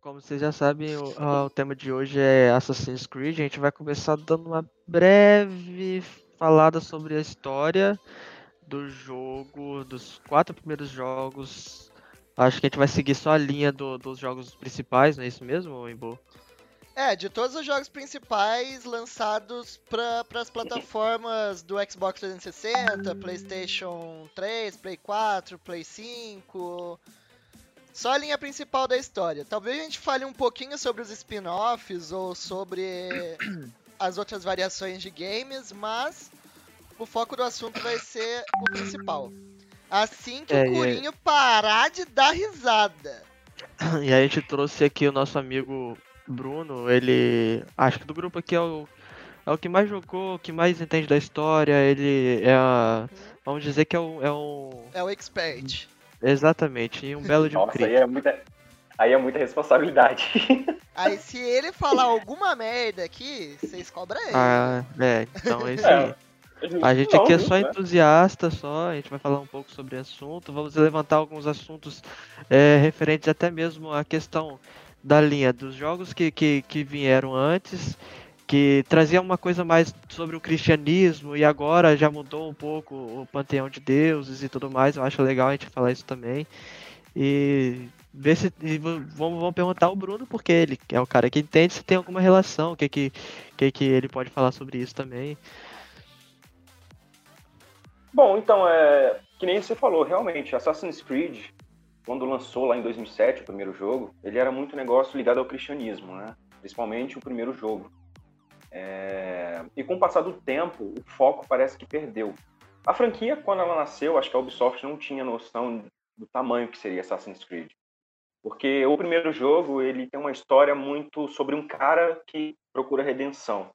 Como vocês já sabem, o, o, tema de hoje é Assassin's Creed. A gente vai começar dando uma breve falada sobre a história do jogo, dos quatro primeiros jogos. Acho que a gente vai seguir só a linha do, dos jogos principais, não é isso mesmo, Imbo? É, de todos os jogos principais lançados para as plataformas do Xbox 360, PlayStation 3, Play 4, Play 5. Só a linha principal da história. Talvez a gente fale um pouquinho sobre os spin-offs ou sobre as outras variações de games, mas o foco do assunto vai ser o principal. Assim que é, o Curinho parar de dar risada. E a gente trouxe aqui o nosso amigo Bruno, ele. Acho que do grupo aqui é o, é o que mais jogou, o que mais entende da história. Ele é. A, vamos dizer que é um. É, um... é o expert. Exatamente, e um belo de um Nossa, aí é muita. Aí é muita responsabilidade. Aí se ele falar alguma merda aqui, vocês cobram ele. Ah, é, então é isso aí. A gente aqui é só né? entusiasta, só. A gente vai falar um pouco sobre o assunto. Vamos levantar alguns assuntos é, referentes até mesmo à questão da linha dos jogos que, que, que vieram antes, que trazia uma coisa mais sobre o cristianismo e agora já mudou um pouco o panteão de deuses e tudo mais. Eu acho legal a gente falar isso também. E ver se e vamos, vamos perguntar ao Bruno porque ele é o cara que entende se tem alguma relação, o que que, que que ele pode falar sobre isso também. Bom, então é que nem você falou, realmente Assassin's Creed quando lançou lá em 2007 o primeiro jogo, ele era muito negócio ligado ao cristianismo, né? Principalmente o primeiro jogo. É... E com o passar do tempo, o foco parece que perdeu. A franquia, quando ela nasceu, acho que a Ubisoft não tinha noção do tamanho que seria Assassin's Creed. Porque o primeiro jogo, ele tem uma história muito sobre um cara que procura redenção.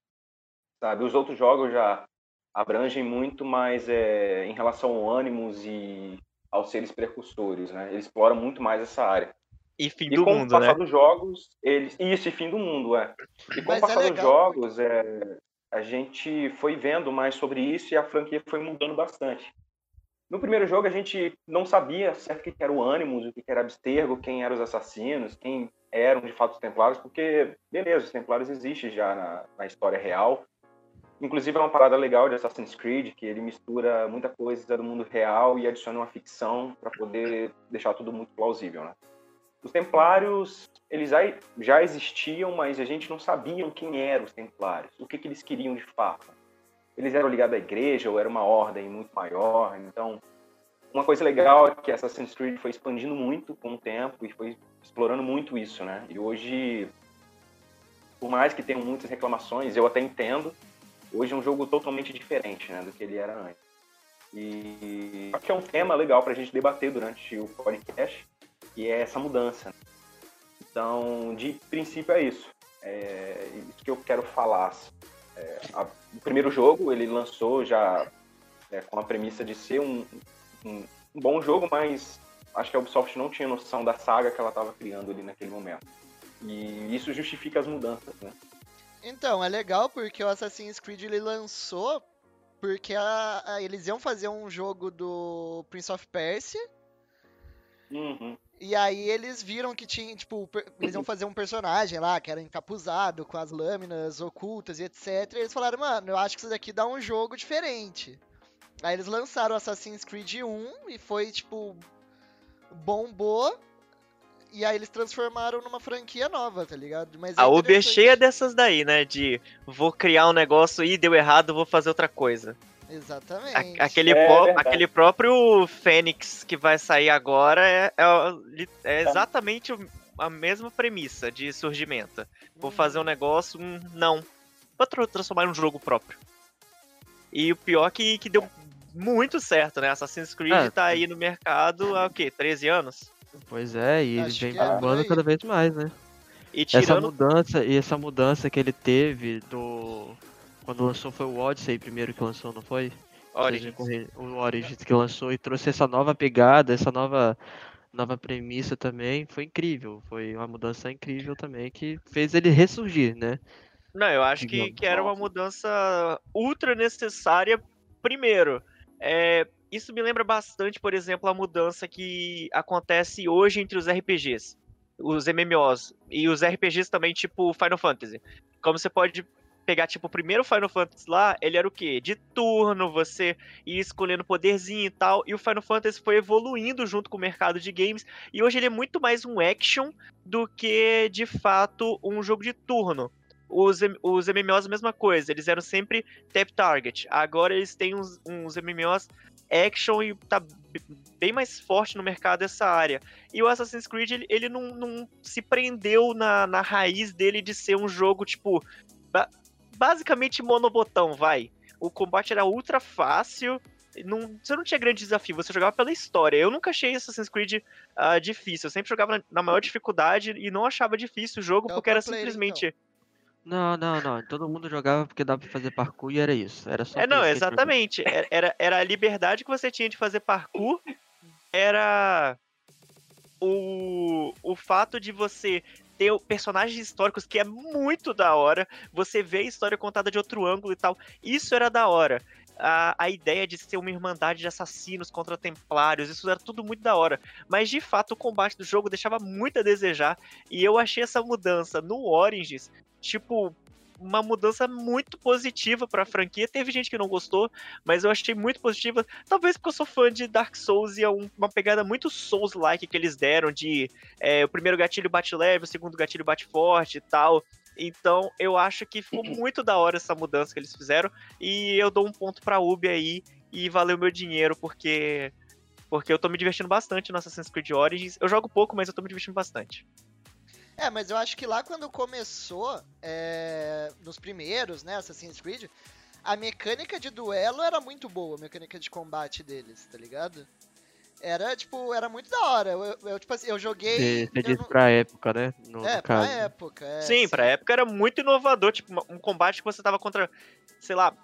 Sabe? Os outros jogos já abrangem muito mais é, em relação ao ânimos e aos seres precursores, né? Ele explora muito mais essa área. E fim e do mundo, né? com o passar dos jogos, eles isso e fim do mundo, é. E com Mas o é passar é dos jogos, é, a gente foi vendo mais sobre isso e a franquia foi mudando bastante. No primeiro jogo a gente não sabia certo o que era o Animus, o que era Abstergo, quem eram os assassinos, quem eram de fato os Templários, porque beleza, os Templários existem já na, na história real, Inclusive é uma parada legal de Assassin's Creed, que ele mistura muita coisa do mundo real e adiciona uma ficção para poder deixar tudo muito plausível, né? Os Templários, eles já existiam, mas a gente não sabia quem eram os Templários, o que, que eles queriam de fato. Eles eram ligados à igreja ou era uma ordem muito maior, então uma coisa legal é que Assassin's Creed foi expandindo muito com o tempo e foi explorando muito isso, né? E hoje, por mais que tenham muitas reclamações, eu até entendo, hoje é um jogo totalmente diferente né, do que ele era antes. E acho que é um tema legal para a gente debater durante o podcast, e é essa mudança. Então, de princípio é isso. É isso que eu quero falar. É, a, o primeiro jogo ele lançou já é, com a premissa de ser um, um, um, bom jogo, mas acho que a Ubisoft não tinha noção da saga que ela estava criando ali naquele momento. E isso justifica as mudanças, né? Então, é legal porque o Assassin's Creed ele lançou porque a, a, eles iam fazer um jogo do Prince of Persia. Uhum. E aí eles viram que tinha, tipo, eles iam fazer um personagem lá que era encapuzado com as lâminas ocultas e etc. E eles falaram, mano, eu acho que isso daqui dá um jogo diferente. Aí eles lançaram Assassin's Creed 1 e foi, tipo, bombou. E aí eles transformaram numa franquia nova, tá ligado? Mas é a Uber é cheia dessas daí, né? De vou criar um negócio e deu errado, vou fazer outra coisa. Exatamente. A, aquele, é, aquele próprio Fênix que vai sair agora é, é, é exatamente a mesma premissa de surgimento. Vou hum. fazer um negócio, um, não. Vou transformar em um jogo próprio. E o pior é que, que deu muito certo, né? Assassin's Creed ah, tá aí no mercado há o quê? 13 anos? Pois é, e ele vem bombando é cada vez mais, né? E tirando... Essa mudança, e essa mudança que ele teve do. Quando lançou foi o Odyssey primeiro que lançou, não foi? Origins. O Origins que lançou e trouxe essa nova pegada, essa nova nova premissa também, foi incrível. Foi uma mudança incrível também que fez ele ressurgir, né? Não, eu acho que, que era uma mudança ultra necessária. Primeiro, é, isso me lembra bastante, por exemplo, a mudança que acontece hoje entre os RPGs. os MMOs e os RPGs também, tipo Final Fantasy. Como você pode pegar, tipo, o primeiro Final Fantasy lá, ele era o quê? De turno, você ia escolhendo poderzinho e tal, e o Final Fantasy foi evoluindo junto com o mercado de games, e hoje ele é muito mais um action do que, de fato, um jogo de turno. Os, os MMOs a mesma coisa, eles eram sempre tap target. Agora eles têm uns, uns MMOs action e tá bem mais forte no mercado essa área. E o Assassin's Creed, ele, ele não, não, se prendeu na, na raiz dele de ser um jogo, tipo, basicamente monobotão, vai. O combate era ultra fácil, não, você não tinha grande desafio, você jogava pela história. Eu nunca achei Assassin's Creed uh, difícil, eu sempre jogava na, na, maior dificuldade e não achava difícil o jogo, é porque era simplesmente... Então. Não, não, não. Todo mundo jogava porque dava pra fazer parkour e era isso. Era só É, não, exatamente. Era, era a liberdade que você tinha de fazer parkour. Era o, o fato de você ter personagens históricos que é muito da hora. Você vê a história contada de outro ângulo e tal. Isso era da hora. A, a ideia de ser uma irmandade de assassinos contra templários, isso era tudo muito da hora. Mas de fato o combate do jogo deixava muito a desejar. E eu achei essa mudança no Origins tipo, uma mudança muito positiva para a franquia. Teve gente que não gostou, mas eu achei muito positiva. Talvez porque eu sou fã de Dark Souls e é um, uma pegada muito Souls-like que eles deram de é, o primeiro gatilho bate leve, o segundo gatilho bate forte e tal. Então eu acho que ficou muito da hora essa mudança que eles fizeram e eu dou um ponto para Ubi aí e valeu meu dinheiro porque porque eu tô me divertindo bastante no Assassin's Creed Origins. Eu jogo pouco, mas eu tô me divertindo bastante. É, mas eu acho que lá quando começou, é, nos primeiros, né, Assassin's Creed, a mecânica de duelo era muito boa, a mecânica de combate deles, tá ligado? Era, tipo, era muito da hora. Eu, eu tipo assim, eu joguei. Você disse não... pra época, né? No, é, no pra época. É, sim, sim, pra época era muito inovador. Tipo, um combate que você tava contra. Sei lá,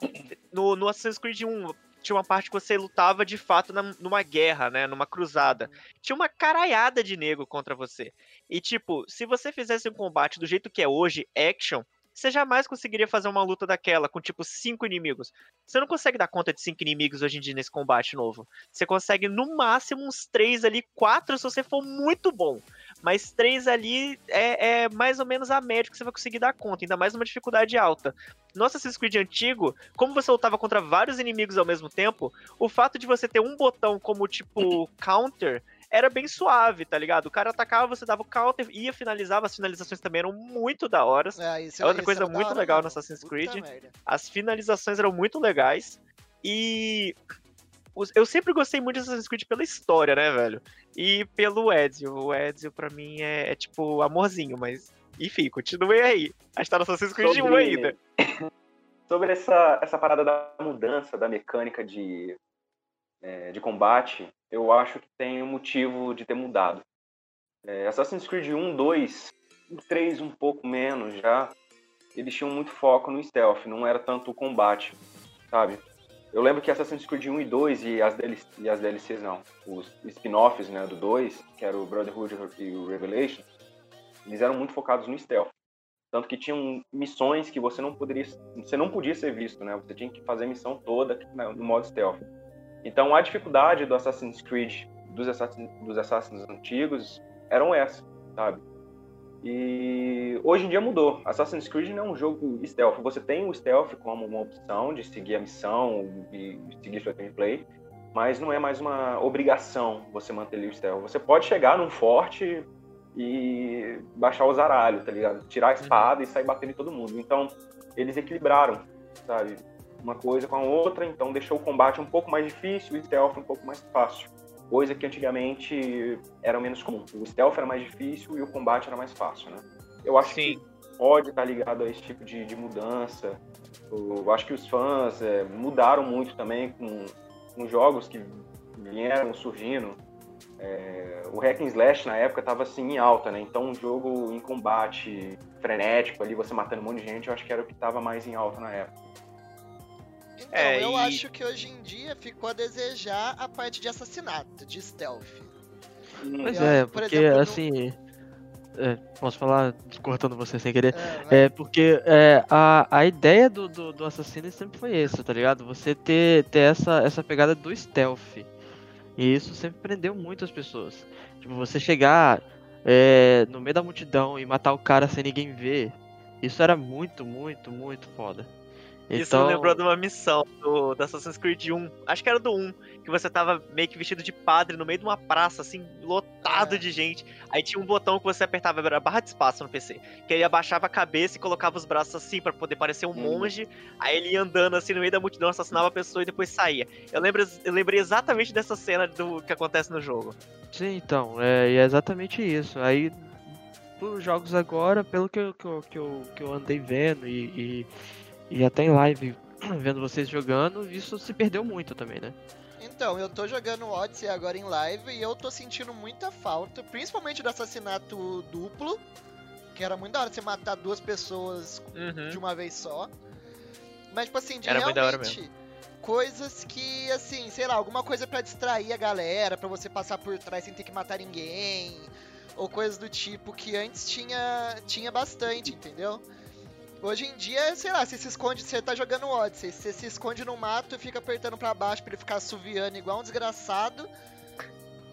no, no Assassin's Creed 1, tinha uma parte que você lutava de fato na, numa guerra, né? Numa cruzada. Tinha uma caraiada de nego contra você. E, tipo, se você fizesse um combate do jeito que é hoje, action, você jamais conseguiria fazer uma luta daquela com tipo cinco inimigos. Você não consegue dar conta de cinco inimigos hoje em dia nesse combate novo. Você consegue no máximo uns três ali, quatro se você for muito bom. Mas três ali é, é mais ou menos a média que você vai conseguir dar conta, ainda mais numa dificuldade alta. No Assassin's Creed antigo, como você lutava contra vários inimigos ao mesmo tempo, o fato de você ter um botão como tipo counter era bem suave, tá ligado? O cara atacava, você dava o counter, ia finalizava, as finalizações também eram muito da hora. É, é outra coisa muito legal no Assassin's Creed. As finalizações eram muito legais. E eu sempre gostei muito de Assassin's Creed pela história, né, velho? E pelo Ezio. O Ezio, pra mim, é, é tipo amorzinho, mas. Enfim, continue aí. A história do Assassin's Creed Sobre... 1 ainda. Sobre essa, essa parada da mudança da mecânica de, é, de combate, eu acho que tem um motivo de ter mudado. É, Assassin's Creed 1, 2, 3 um pouco menos já, eles tinham muito foco no stealth, não era tanto o combate, sabe? Eu lembro que Assassin's Creed 1 e 2 e as, DLC, e as DLCs não, os spin-offs né, do 2, que era o Brotherhood e o Revelation, eles eram muito focados no stealth. Tanto que tinham missões que você não poderia, você não podia ser visto, né? Você tinha que fazer a missão toda no modo stealth. Então a dificuldade do Assassin's Creed, dos Assassins, dos Assassins antigos, eram essa, sabe? E hoje em dia mudou. Assassin's Creed não é um jogo stealth. Você tem o stealth como uma opção de seguir a missão e seguir sua gameplay, mas não é mais uma obrigação você manter o stealth. Você pode chegar num forte e baixar o zaralho, tá ligado? Tirar a espada e sair batendo em todo mundo. Então, eles equilibraram, sabe? uma coisa com a outra, então deixou o combate um pouco mais difícil e o stealth um pouco mais fácil. Coisa que antigamente era menos comum. O stealth era mais difícil e o combate era mais fácil, né? Eu acho Sim. que pode estar ligado a esse tipo de, de mudança. Eu acho que os fãs é, mudaram muito também com, com jogos que vieram surgindo. É, o Hack and Slash na época estava assim em alta, né? Então um jogo em combate frenético ali, você matando um monte de gente, eu acho que era o que estava mais em alta na época. Então, é, eu e... acho que hoje em dia ficou a desejar a parte de assassinato, de stealth. Pois eu, é, por porque exemplo, assim. É, posso falar, cortando você sem querer? É, é porque é, a, a ideia do, do, do assassino sempre foi essa, tá ligado? Você ter, ter essa, essa pegada do stealth. E isso sempre prendeu muito as pessoas. Tipo, você chegar é, no meio da multidão e matar o cara sem ninguém ver, isso era muito, muito, muito foda. Isso então... me lembrou de uma missão do, do Assassin's Creed 1. Acho que era do 1. Que você tava meio que vestido de padre no meio de uma praça, assim, lotado é. de gente. Aí tinha um botão que você apertava, era barra de espaço no PC. Que ele abaixava a cabeça e colocava os braços assim para poder parecer um hum. monge. Aí ele ia andando assim no meio da multidão, assassinava a pessoa e depois saía. Eu, lembro, eu lembrei exatamente dessa cena do que acontece no jogo. Sim, então, é, é exatamente isso. Aí, os jogos agora, pelo que eu, que eu, que eu, que eu andei vendo e, e e até em live, vendo vocês jogando, isso se perdeu muito também, né? Então, eu tô jogando Odyssey agora em live e eu tô sentindo muita falta, principalmente do assassinato duplo, que era muito da hora você matar duas pessoas uhum. de uma vez só. Mas, tipo assim, de era realmente coisas que, assim, sei lá, alguma coisa para distrair a galera, para você passar por trás sem ter que matar ninguém, ou coisas do tipo que antes tinha, tinha bastante, entendeu? Hoje em dia, sei lá, você se esconde, você tá jogando Odyssey, você se esconde no mato e fica apertando para baixo para ele ficar suviando igual um desgraçado.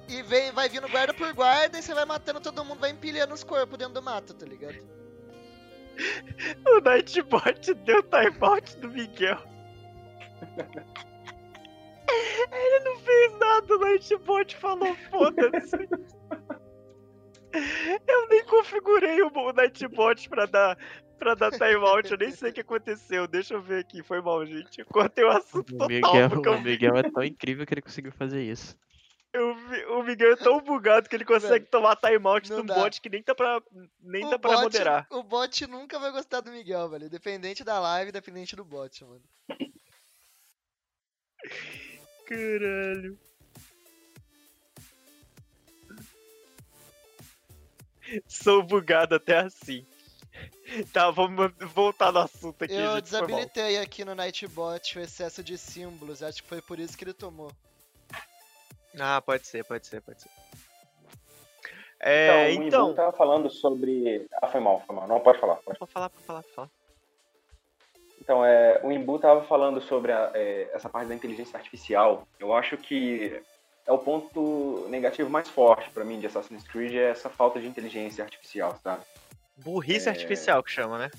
E vem, vai vindo guarda por guarda e você vai matando todo mundo, vai empilhando os corpos dentro do mato, tá ligado? o Nightbot deu timeout do Miguel. Ele não fez nada, o Nightbot falou foda-se. Eu nem configurei o Nightbot pra dar, pra dar timeout, eu nem sei o que aconteceu. Deixa eu ver aqui, foi mal, gente. Eu cortei o assunto o Miguel, total. O Miguel é tão incrível que ele conseguiu fazer isso. Eu, o Miguel é tão bugado que ele consegue tomar timeout do bot que nem dá pra, nem o dá pra bot, moderar. O bot nunca vai gostar do Miguel, velho. Dependente da live, dependente do bot, mano. Caralho. Sou bugado até assim. Tá, vamos voltar no assunto aqui. Eu gente, desabilitei aqui no Nightbot o excesso de símbolos. Acho que foi por isso que ele tomou. Ah, pode ser, pode ser, pode ser. É, então, então... o Ibu tava falando sobre... Ah, foi mal, foi mal. Não, pode falar. Pode, pode falar, pode falar, pode falar. Então, é, o Imbu tava falando sobre a, é, essa parte da inteligência artificial. Eu acho que é o ponto negativo mais forte para mim de Assassin's Creed é essa falta de inteligência artificial, sabe? Burrice é... artificial que chama, né?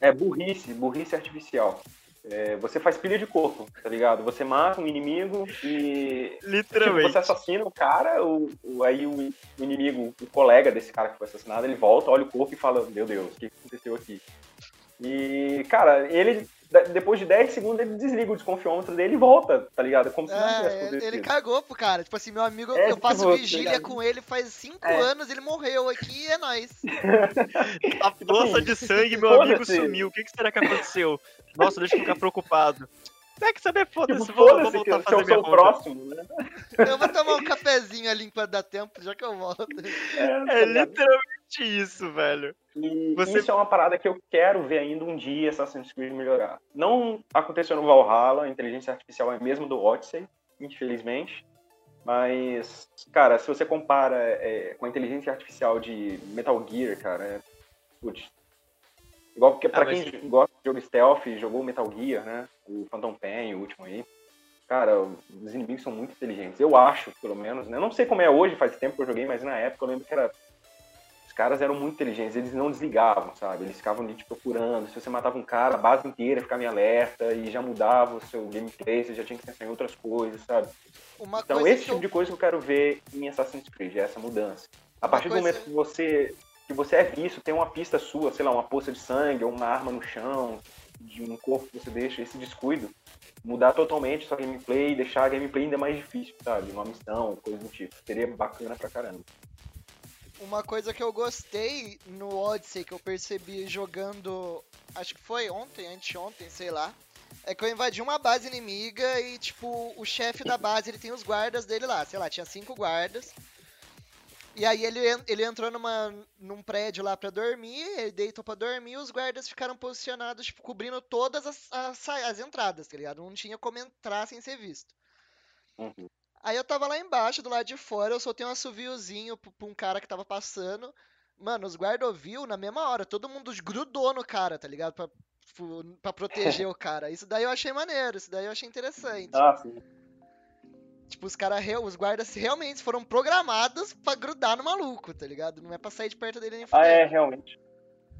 É burrice, burrice artificial. É, você faz pilha de corpo, tá ligado? Você mata um inimigo e. Literalmente. Tipo, você assassina o cara, o, o aí o, o, inimigo, o colega desse cara que foi assassinado, ele volta, olha o corpo e fala: Meu Deus, o que aconteceu aqui? E, cara, ele depois de 10 segundos ele desliga o desconfiômetro dele e volta, tá ligado? Como se não tivesse é, acontecido. Ele cagou pro cara. Tipo assim, meu amigo, é, eu tipo, faço tipo, vigília tá com ele faz 5 é. anos, ele morreu aqui é nóis. A poça de sangue, meu amigo sumiu. O que, que será que aconteceu? Nossa, deixa eu ficar preocupado. É que saber, foda-se, tipo, vou, vou voltar a fazer minha conta. próximo, né? Eu vou tomar um cafezinho ali enquanto dá tempo, já que eu volto. É, é tá literalmente isso, velho. E Você... isso é uma parada que eu quero ver ainda um dia Assassin's Creed melhorar. Não aconteceu no Valhalla, a inteligência artificial é mesmo do Odyssey, infelizmente. Mas, cara, se você compara é, com a inteligência artificial de Metal Gear, cara, é, putz, Igual porque, pra ah, quem gosta de jogo stealth, jogou Metal Gear, né? O Phantom Pain, o último aí. Cara, os inimigos são muito inteligentes. Eu acho, pelo menos, né? Eu não sei como é hoje, faz tempo que eu joguei, mas na época eu lembro que era. Caras eram muito inteligentes, eles não desligavam, sabe? Eles ficavam ali te procurando. Se você matava um cara, a base inteira ficava em alerta e já mudava o seu gameplay, você já tinha que pensar em outras coisas, sabe? Uma então, esse tipo eu... de coisa que eu quero ver em Assassin's Creed, é essa mudança. A Uma partir coisa... do momento que você que você é visto, tem uma pista sua, sei lá, uma poça de sangue ou uma arma no chão, de um corpo que você deixa, esse descuido, mudar totalmente sua gameplay, deixar a gameplay ainda mais difícil, sabe? Uma missão, coisa do tipo. Seria bacana pra caramba. Uma coisa que eu gostei no Odyssey, que eu percebi jogando, acho que foi ontem, anteontem, sei lá, é que eu invadi uma base inimiga e, tipo, o chefe da base, ele tem os guardas dele lá, sei lá, tinha cinco guardas. E aí ele, ele entrou numa, num prédio lá para dormir, ele deitou pra dormir e os guardas ficaram posicionados, tipo, cobrindo todas as, as, as, entradas, tá ligado? Não tinha como entrar sem ser visto. Uhum. Aí eu tava lá embaixo, do lado de fora, eu soltei um assoviozinho pra, um cara que tava passando. Mano, os guardas ouviu na mesma hora, todo mundo grudou no cara, tá ligado? Pra, pra proteger o cara. Isso daí eu achei maneiro, isso daí eu achei interessante. Ah, sim. Tipo, os caras, os guardas realmente foram programados pra grudar no maluco, tá ligado? Não é pra sair de perto dele nem Ah, é, realmente.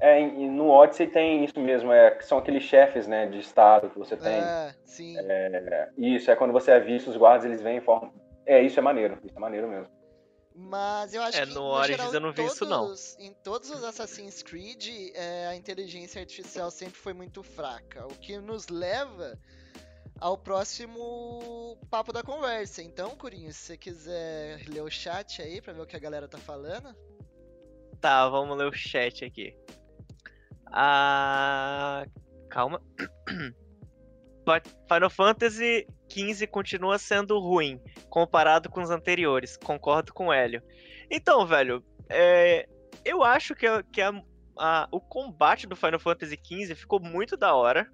É, no Odyssey tem isso mesmo, é, são aqueles chefes, né, de estado que você tem. É, sim. É, isso, é quando você avista os guardas, eles vêm em forma... É, isso é maneiro, isso é maneiro mesmo. Mas eu acho é, que no, no geral, eu não vi todos, isso não. Em todos os Assassin's Creed, é, a inteligência artificial sempre foi muito fraca, o que nos leva ao próximo papo da conversa. Então, Curinho, se você quiser ler o chat aí pra ver o que a galera tá falando. Tá, vamos ler o chat aqui. Ah, calma. Final Fantasy XV continua sendo ruim comparado com os anteriores. Concordo com o Hélio. Então, velho, é, eu acho que, que a, a, o combate do Final Fantasy XV ficou muito da hora.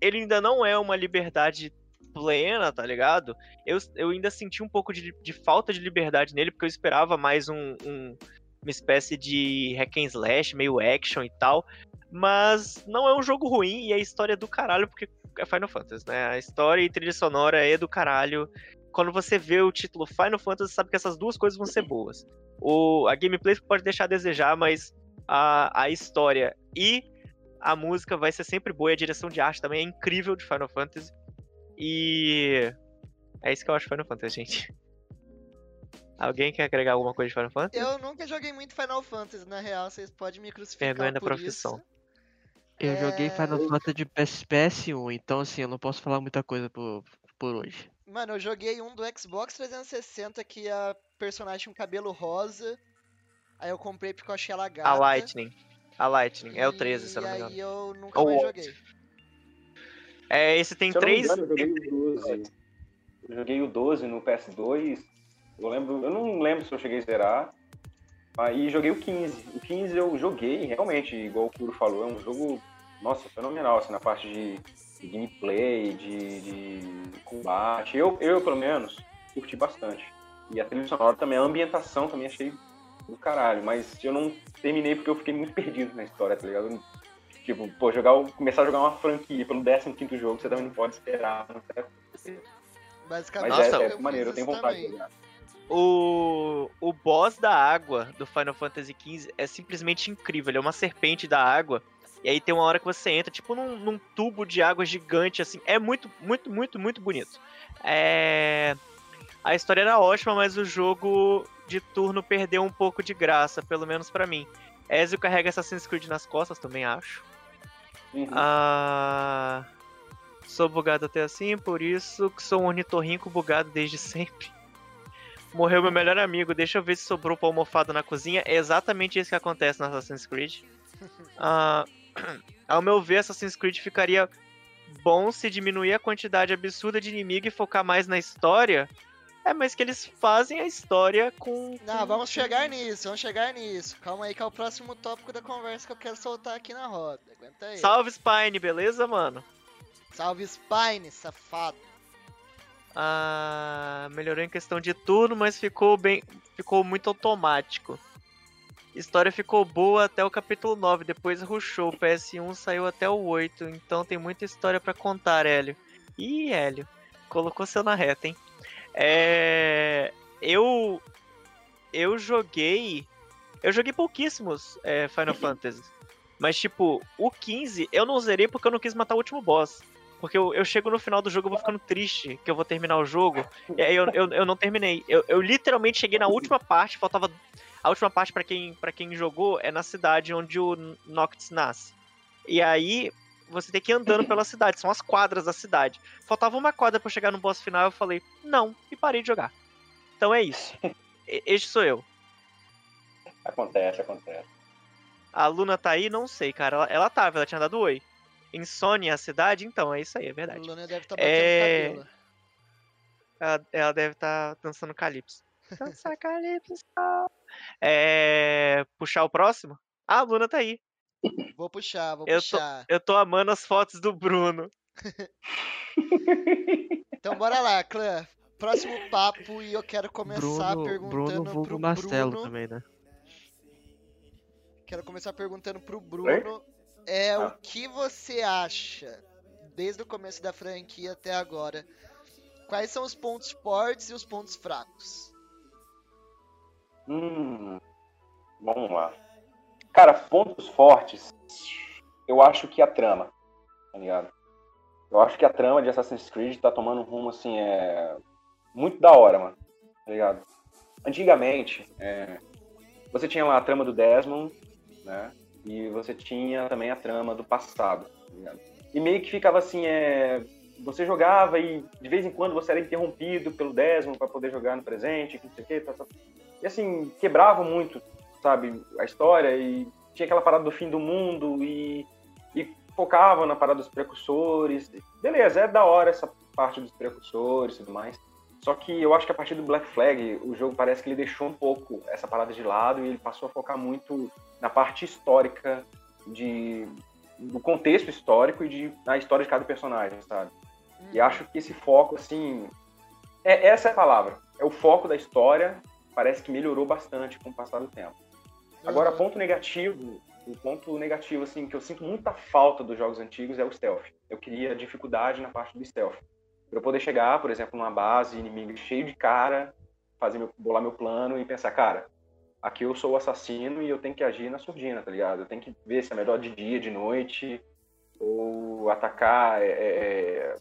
Ele ainda não é uma liberdade plena, tá ligado? Eu, eu ainda senti um pouco de, de falta de liberdade nele, porque eu esperava mais um, um uma espécie de hack and slash, meio action e tal. Mas não é um jogo ruim e a história é do caralho, porque é Final Fantasy, né? A história e trilha sonora é do caralho. Quando você vê o título Final Fantasy, sabe que essas duas coisas vão ser boas. O, a gameplay pode deixar a desejar, mas a, a história e a música vai ser sempre boa e a direção de arte também é incrível de Final Fantasy. E é isso que eu acho Final Fantasy, gente. Alguém quer agregar alguma coisa de Final Fantasy? Eu nunca joguei muito Final Fantasy, na real, vocês podem me crucificar Vergonha da profissão. isso. Eu É. joguei Final Fantasy de PS, PS1, então assim, eu não posso falar muita coisa por, por hoje. Mano, eu joguei um do Xbox 360 que a personagem tinha um cabelo rosa. Aí eu comprei porque eu achei ela gata. A Lightning. A Lightning. É o 13, se eu não me E engano. aí eu nunca Ou mais joguei. É, esse tem Se eu três. engano, eu joguei o 12. Eu joguei o 12 no PS2. Eu lembro, eu não lembro se eu cheguei a zerar. Aí joguei o 15. O 15 eu joguei, realmente, igual o Kuro falou, é um jogo, nossa, fenomenal, assim, na parte de, de gameplay, de, de combate. Eu, eu, pelo menos, curti bastante. E a trilha sonora também, a ambientação também achei do caralho. Mas eu não terminei porque eu fiquei muito perdido na história, tá ligado? Tipo, pô, jogar, começar a jogar uma franquia pelo 15 jogo, você também não pode esperar. Não sei. Basicamente, Mas Nossa, é, é eu maneiro, eu tenho vontade de também. jogar. O, o boss da água do Final Fantasy XV é simplesmente incrível. Ele é uma serpente da água. E aí tem uma hora que você entra, tipo, num, num tubo de água gigante, assim. É muito, muito, muito, muito bonito. É... A história era ótima, mas o jogo de turno perdeu um pouco de graça, pelo menos pra mim. Ezio carrega Assassin's Creed nas costas, também acho. Uhum. Ah, sou bugado até assim, por isso que sou um ornitorrinco bugado desde sempre. Morreu meu melhor amigo, deixa eu ver se sobrou pra almofada na cozinha. É exatamente isso que acontece no Assassin's Creed. Ah, ao meu ver, Assassin's Creed ficaria bom se diminuir a quantidade absurda de inimigo e focar mais na história. É, mas que eles fazem a história com. Não, vamos chegar nisso, vamos chegar nisso. Calma aí que é o próximo tópico da conversa que eu quero soltar aqui na roda. Aguenta aí. Salve Spine, beleza, mano? Salve Spine, safado. Ah, melhorou em questão de turno, mas ficou bem, ficou muito automático. História ficou boa até o capítulo 9, depois rushou. O PS1 saiu até o 8, então tem muita história pra contar, Hélio. Ih, Hélio, colocou seu na reta, hein? É, eu eu joguei eu joguei pouquíssimos é, Final Fantasy. Mas tipo, o 15 eu não zerei porque eu não quis matar o último boss. Porque eu, eu chego no final do jogo e vou ficando triste que eu vou terminar o jogo. E aí eu, eu, eu não terminei. Eu, eu literalmente cheguei na última parte, faltava. A última parte, pra quem, pra quem jogou, é na cidade onde o Noctis nasce. E aí você tem que ir andando pela cidade, são as quadras da cidade. Faltava uma quadra pra eu chegar no boss final, eu falei, não, e parei de jogar. Então é isso. Este sou eu. Acontece, acontece. A Luna tá aí? Não sei, cara. Ela, ela tava, ela tinha dado oi. Insônia, a cidade? Então, é isso aí, é A verdade. Luna deve estar batendo É. cabelo. Ela, ela deve estar dançando calypso. Dança calypso. É. Puxar o próximo? Ah, a Luna tá aí. Vou puxar, vou Eu tô- puxar. Eu tô amando as fotos do Bruno. Então bora lá, clã. Próximo papo e eu quero começar Bruno, perguntando Bruno pro Marcelo Bruno. também, né? Quero começar perguntando pro Bruno. É Ah. o que você acha, desde o começo da franquia até agora, quais são os pontos fortes e os pontos fracos? Hum, vamos lá. Cara, pontos fortes, eu acho que a trama, tá ligado? Eu acho que a trama de Assassin's Creed tá tomando um rumo, assim, é... Muito da hora, mano, tá ligado? Antigamente, é... você tinha lá a trama do Desmond, né? E você tinha também a trama do passado, tá ligado? E meio que ficava assim, é você jogava e de vez em quando você era interrompido pelo Desmond para poder jogar no presente, não sei o quê, tá, tá. E assim, quebrava muito, sabe, a história e tinha aquela parada do fim do mundo e, e focava na parada dos precursores. Beleza, é da hora essa parte dos precursores e tudo mais. Só que eu acho que a partir do Black Flag, o jogo parece que ele deixou um pouco essa parada de lado e ele passou a focar muito na parte histórica de do contexto histórico e de, na história de cada personagem, sabe? E acho que esse foco, assim. É, essa é a palavra. É o foco da história. Parece que melhorou bastante com o passar do tempo. Agora, uhum. ponto negativo. O ponto negativo, assim, que eu sinto muita falta dos jogos antigos é o stealth. Eu queria dificuldade na parte do stealth. Para eu poder chegar, por exemplo, numa base inimiga cheio de cara, fazer meu, bolar meu plano e pensar, cara, aqui eu sou o assassino e eu tenho que agir na surdina, tá ligado? Eu tenho que ver se é melhor de dia, de noite, ou atacar é, é,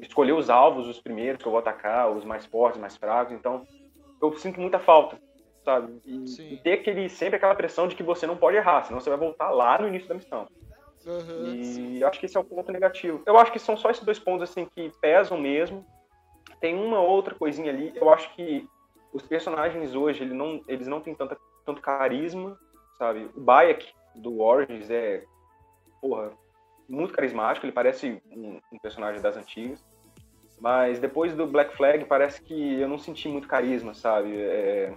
escolher os alvos, os primeiros que eu vou atacar, os mais fortes, mais fracos. Então, eu sinto muita falta, sabe? E, e, ter aquele, sempre aquela pressão de que você não pode errar, senão você vai voltar lá no início da missão. Uhum, e sim. acho que esse é o ponto negativo. Eu acho que são só esses dois pontos assim que pesam mesmo. Tem uma outra coisinha ali. Eu acho que os personagens hoje ele não, eles não têm tanta, tanto carisma, sabe? O Bayek do Origins é, porra, muito carismático. Ele parece um, um personagem das antigas. Mas depois do Black Flag, parece que eu não senti muito carisma, sabe? É,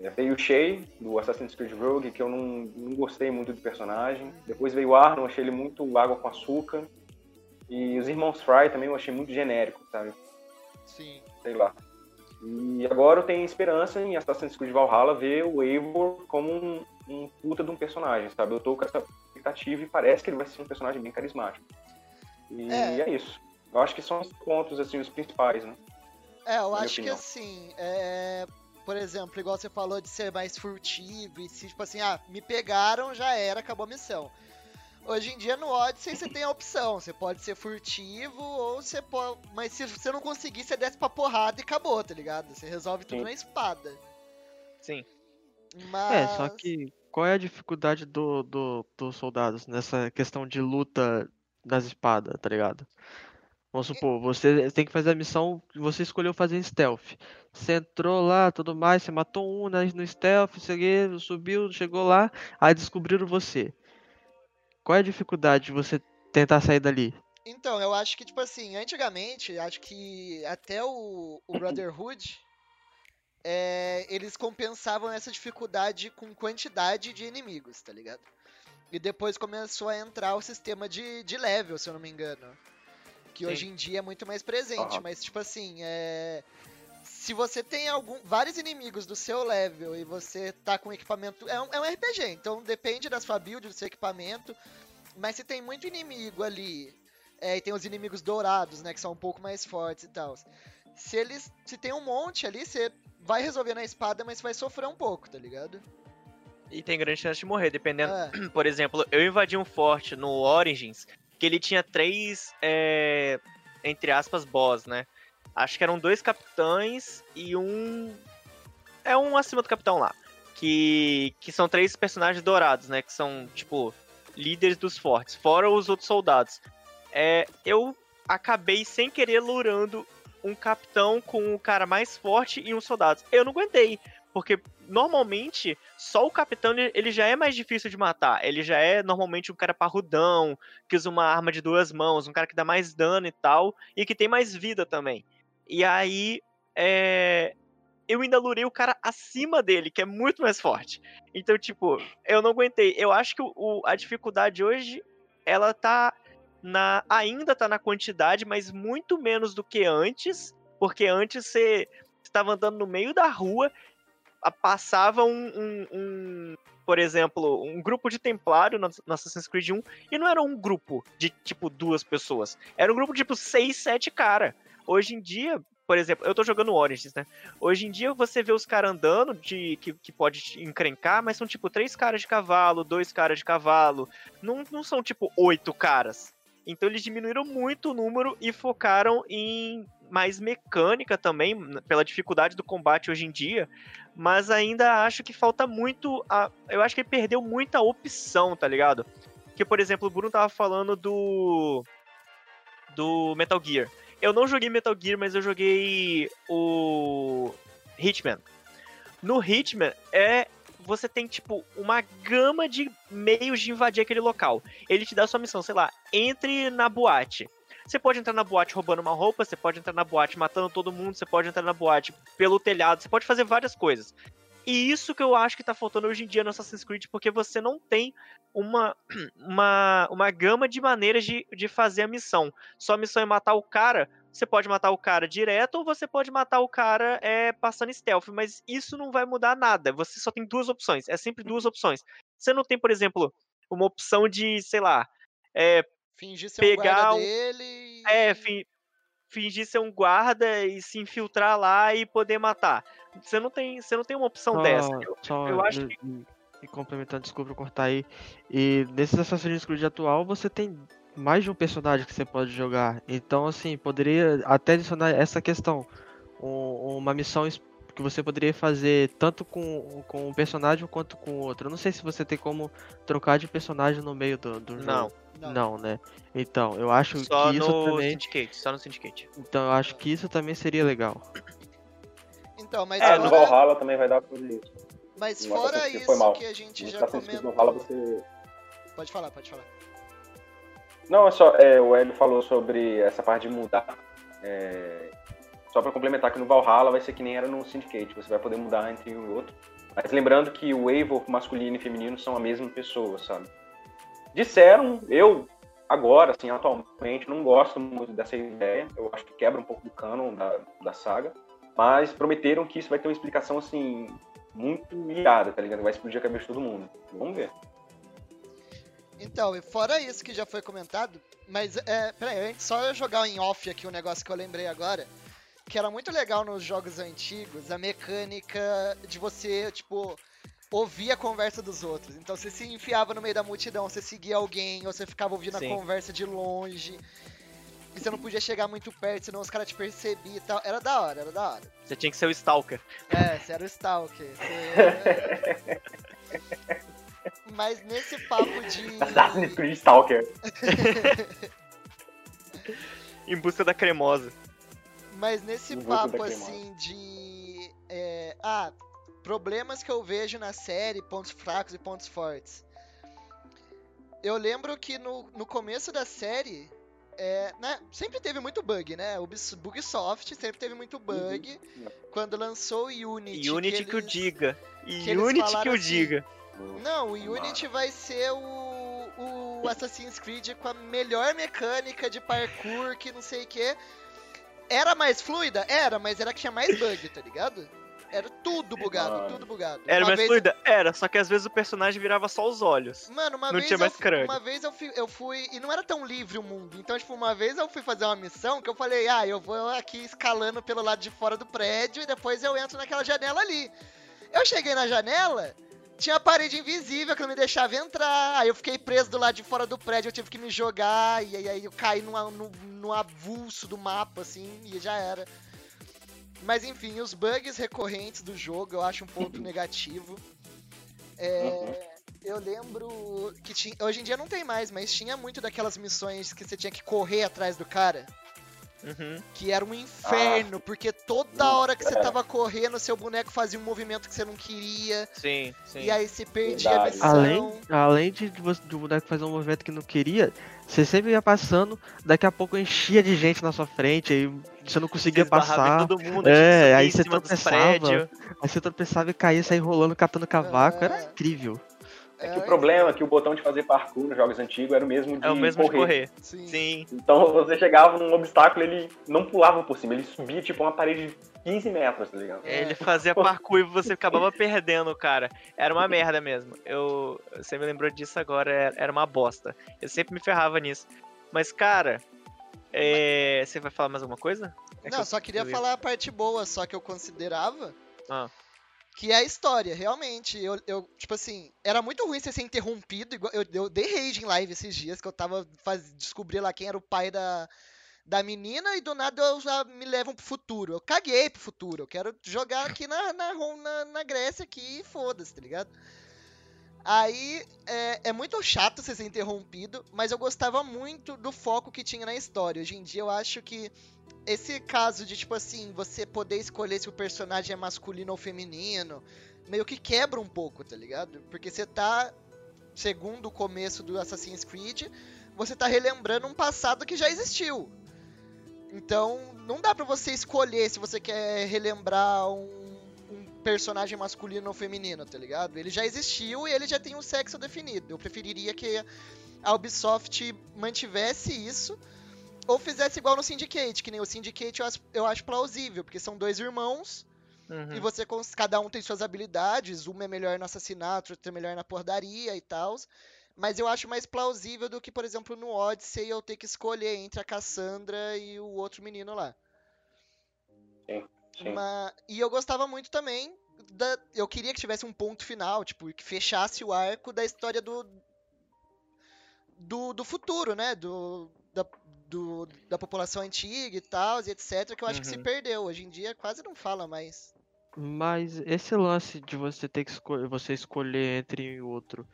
é, veio o Shay, do Assassin's Creed Rogue, que eu não, não gostei muito do personagem. Depois veio o Arnon, achei ele muito água com açúcar. E os Irmãos Fry também eu achei muito genérico, sabe? Sim. Sei lá. E agora eu tenho esperança em Assassin's Creed Valhalla ver o Eivor como um, um puta de um personagem, sabe? Eu tô com essa expectativa e parece que ele vai ser um personagem bem carismático. E é, é isso. Eu acho que são os pontos, assim, os principais, né? É, eu acho opinião. que assim, é... por exemplo, igual você falou de ser mais furtivo e se, tipo assim, ah, me pegaram, já era, acabou a missão. Hoje em dia no Odyssey você tem a opção, você pode ser furtivo ou você pode. Mas se você não conseguir, você desce pra porrada e acabou, tá ligado? Você resolve tudo Sim. na espada. Sim. Mas... É, só que qual é a dificuldade do, do, dos soldados nessa questão de luta das espadas, tá ligado? Vamos supor, você tem que fazer a missão que você escolheu fazer em stealth. Você entrou lá, tudo mais, você matou um no stealth, você subiu, chegou lá, aí descobriram você. Qual é a dificuldade de você tentar sair dali? Então, eu acho que, tipo assim, antigamente, acho que até o, o Brotherhood, é, eles compensavam essa dificuldade com quantidade de inimigos, tá ligado? E depois começou a entrar o sistema de, de level, se eu não me engano que Sim. hoje em dia é muito mais presente. Uhum. Mas, tipo assim, é... se você tem algum, vários inimigos do seu level e você tá com equipamento. É um, é um RPG, então depende da sua build, do seu equipamento. Mas se tem muito inimigo ali, é, e tem os inimigos dourados, né, que são um pouco mais fortes e tal. Se eles. Se tem um monte ali, você vai resolver na espada, mas vai sofrer um pouco, tá ligado? E tem grande chance de morrer, dependendo. É. Por exemplo, eu invadi um forte no Origins que ele tinha três, é, entre aspas, boss, né? Acho que eram dois capitães e um. É um acima do capitão lá. Que, que são três personagens dourados, né? Que são, tipo, líderes dos fortes, fora os outros soldados. É, eu acabei sem querer lurando um capitão com o cara mais forte e um soldado. Eu não aguentei, porque normalmente só o capitão ele já é mais difícil de matar. Ele já é normalmente um cara parrudão, que usa uma arma de duas mãos, um cara que dá mais dano e tal, e que tem mais vida também. E aí é... eu ainda lurei o cara acima dele, que é muito mais forte. Então, tipo, eu não aguentei. Eu acho que o, a dificuldade hoje, ela tá na. ainda tá na quantidade, mas muito menos do que antes. Porque antes você estava andando no meio da rua passava um, um, um, por exemplo, um grupo de templário no, Assassin's Creed 1 e não era um grupo de tipo duas pessoas, era um grupo de tipo seis, sete cara. Hoje em dia, por exemplo, eu tô jogando Origins, né? Hoje em dia você vê os caras andando de que, que pode encrencar, mas são tipo três caras de cavalo, dois caras de cavalo. Não, não são tipo oito caras. Então eles diminuíram muito o número e focaram em mais mecânica também, pela dificuldade do combate hoje em dia. Mas ainda acho que falta muito. A, eu acho que ele perdeu muita opção, tá ligado? Que, por exemplo, o Bruno tava falando do. Do Metal Gear. Eu não joguei Metal Gear, mas eu joguei o Hitman. No Hitman é você tem tipo uma gama de meios de invadir aquele local. Ele te dá a sua missão, sei lá, entre na boate. Você pode entrar na boate roubando uma roupa, você pode entrar na boate matando todo mundo, você pode entrar na boate pelo telhado, você pode fazer várias coisas. E isso que eu acho que tá faltando hoje em dia no Assassin's Creed, porque você não tem uma, uma, uma gama de maneiras de, de fazer a missão. Só a missão é matar o cara, você pode matar o cara direto ou você pode matar o cara é, passando stealth, mas isso não vai mudar nada. Você só tem duas opções, é sempre duas opções. Você não tem, por exemplo, uma opção de, sei lá, é, fingir ser pegar um guarda dele. É, fi, fingir ser um guarda e se infiltrar lá e poder matar. Você não tem, você não tem uma opção só, dessa. Eu, só eu acho que... E complementando, desculpa cortar aí. E nesse Assassin's Creed atual, você tem mais de um personagem que você pode jogar. Então, assim, poderia até adicionar essa questão. Um, uma missão que você poderia fazer tanto com, com um personagem quanto com outro. Eu não sei se você tem como trocar de personagem no meio do, do jogo. Não. Não. não, né? Então, eu acho só que isso no também. Syndicate, só no Syndicate. Então, eu acho que isso também seria legal. Então, mas é, fora... no Valhalla também vai dar por isso. Mas No fora isso que a gente No já comentou. Valhalla você Pode falar, pode falar. Não, é só. É, o Hélio falou sobre essa parte de mudar. É, só para complementar que no Valhalla vai ser que nem era no Syndicate, você vai poder mudar entre um e outro. Mas lembrando que o Eivor masculino e feminino são a mesma pessoa, sabe? Disseram, eu agora, assim, atualmente, não gosto muito dessa ideia. Eu acho que quebra um pouco do canon da, da saga. Mas prometeram que isso vai ter uma explicação, assim, muito irada, tá ligado? Vai explodir a cabeça de todo mundo. Vamos ver. Então, e fora isso que já foi comentado, mas é, peraí, antes só eu jogar em off aqui um negócio que eu lembrei agora, que era muito legal nos jogos antigos, a mecânica de você, tipo, ouvir a conversa dos outros. Então você se enfiava no meio da multidão, você seguia alguém, ou você ficava ouvindo Sim. a conversa de longe. E você não podia chegar muito perto, senão os caras te percebiam e tal. Era da hora, era da hora. Você tinha que ser o Stalker. É, você era o Stalker. Você... Mas nesse papo de. Assassin's Creed Stalker. Em busca da cremosa. Mas nesse papo assim de. é, ah, problemas que eu vejo na série, pontos fracos e pontos fortes. Eu lembro que no, no começo da série. é, né, sempre teve muito bug, né? O Ubis- Ubisoft sempre teve muito bug. Quando lançou o Unity. Unity que, o eles- diga. eles Unity que o assim, diga. Não, o Unity vai ser o, o Assassin's Creed com a melhor mecânica de parkour, que não sei o que. Era mais fluida? Era, mas era que tinha mais bug, tá ligado? Era tudo bugado, Mano. tudo bugado. Era Uma mais vez- fluida? Era, só que às vezes o personagem virava só os olhos. Mano, uma Não vez, tinha mais crânio. uma vez eu fui, eu fui. E não era tão livre o mundo. Então, tipo, uma vez eu fui fazer uma missão que eu falei, ah, eu vou aqui escalando pelo lado de fora do prédio e depois eu entro naquela janela ali. Eu cheguei na janela, tinha a parede invisível que não me deixava entrar. Aí eu fiquei preso do lado de fora do prédio, eu tive que me jogar. E aí eu caí numa, no, no avulso do mapa, assim, e já era. Mas enfim, os bugs recorrentes do jogo eu acho um ponto negativo. É, Uhum. Eu lembro que tinha. Hoje em dia não tem mais, mas tinha muito daquelas missões que você tinha que correr atrás do cara. Uhum. Que era um inferno, porque toda hora que você é. tava correndo, seu boneco fazia um movimento que você não queria. Sim, sim. E aí você perdia Verdade. a missão. Além, além de, de você- de o boneco fazer um movimento que não queria, você sempre ia passando, daqui a pouco enchia de gente na sua frente, aí você não conseguia Você passar. Todo mundo, É, aí você tropeçava. Aí você tropeçava e caía, saía rolando, catando cavaco. É. Era incrível. É que o problema é que o botão de fazer parkour nos jogos antigos era o mesmo de É o mesmo correr. de correr. Sim. Sim. Então você chegava num obstáculo, ele não pulava por cima, ele subia tipo uma parede de 15 metros, tá ligado? É. Ele fazia parkour e você acabava perdendo, cara. Era uma merda mesmo. Eu, você me lembrou disso agora, era- uma bosta. Eu sempre me ferrava nisso. Mas, cara, é, você vai falar mais alguma coisa? É não, que só queria falar a parte boa, só que eu considerava. Ah. Que é a história, realmente. Eu, eu, tipo assim, era muito ruim você ser interrompido. Eu, eu dei rage em live esses dias, que eu tava faz, descobri lá quem era o pai da, da menina e do nada eu já me levam pro futuro. Eu caguei pro futuro. Eu quero jogar aqui na, na, na, na Grécia aqui e foda-se, tá ligado? Aí é, é, muito chato você ser interrompido, mas eu gostava muito do foco que tinha na história. Hoje em dia eu acho que esse caso de, tipo assim, você poder escolher se o personagem é masculino ou feminino, meio que quebra um pouco, tá ligado? Porque você tá, segundo o começo do Assassin's Creed, você tá relembrando um passado que já existiu. Então, não dá para você escolher se você quer relembrar um, personagem masculino ou feminino, tá ligado? Ele já existiu e ele já tem um sexo definido. Eu preferiria que a Ubisoft mantivesse isso ou fizesse igual no Syndicate, que nem o Syndicate eu acho, eu acho plausível, porque são dois irmãos uhum. e você cada um tem suas habilidades, um é melhor no assassinato, outro é melhor na pordaria e tal. Mas eu acho mais plausível do que, por exemplo, no Odyssey eu ter que escolher entre a Cassandra e o outro menino lá. Uma... E eu gostava muito também da... Eu queria que tivesse um ponto final, tipo, que fechasse o arco da história do. Do, do futuro, né? Do, da, do, da população antiga e tal, e etc., que eu acho uhum. que se uhum. perdeu. Hoje em dia quase não fala mais. Mas esse lance de você ter que escolher, você escolher entre outro.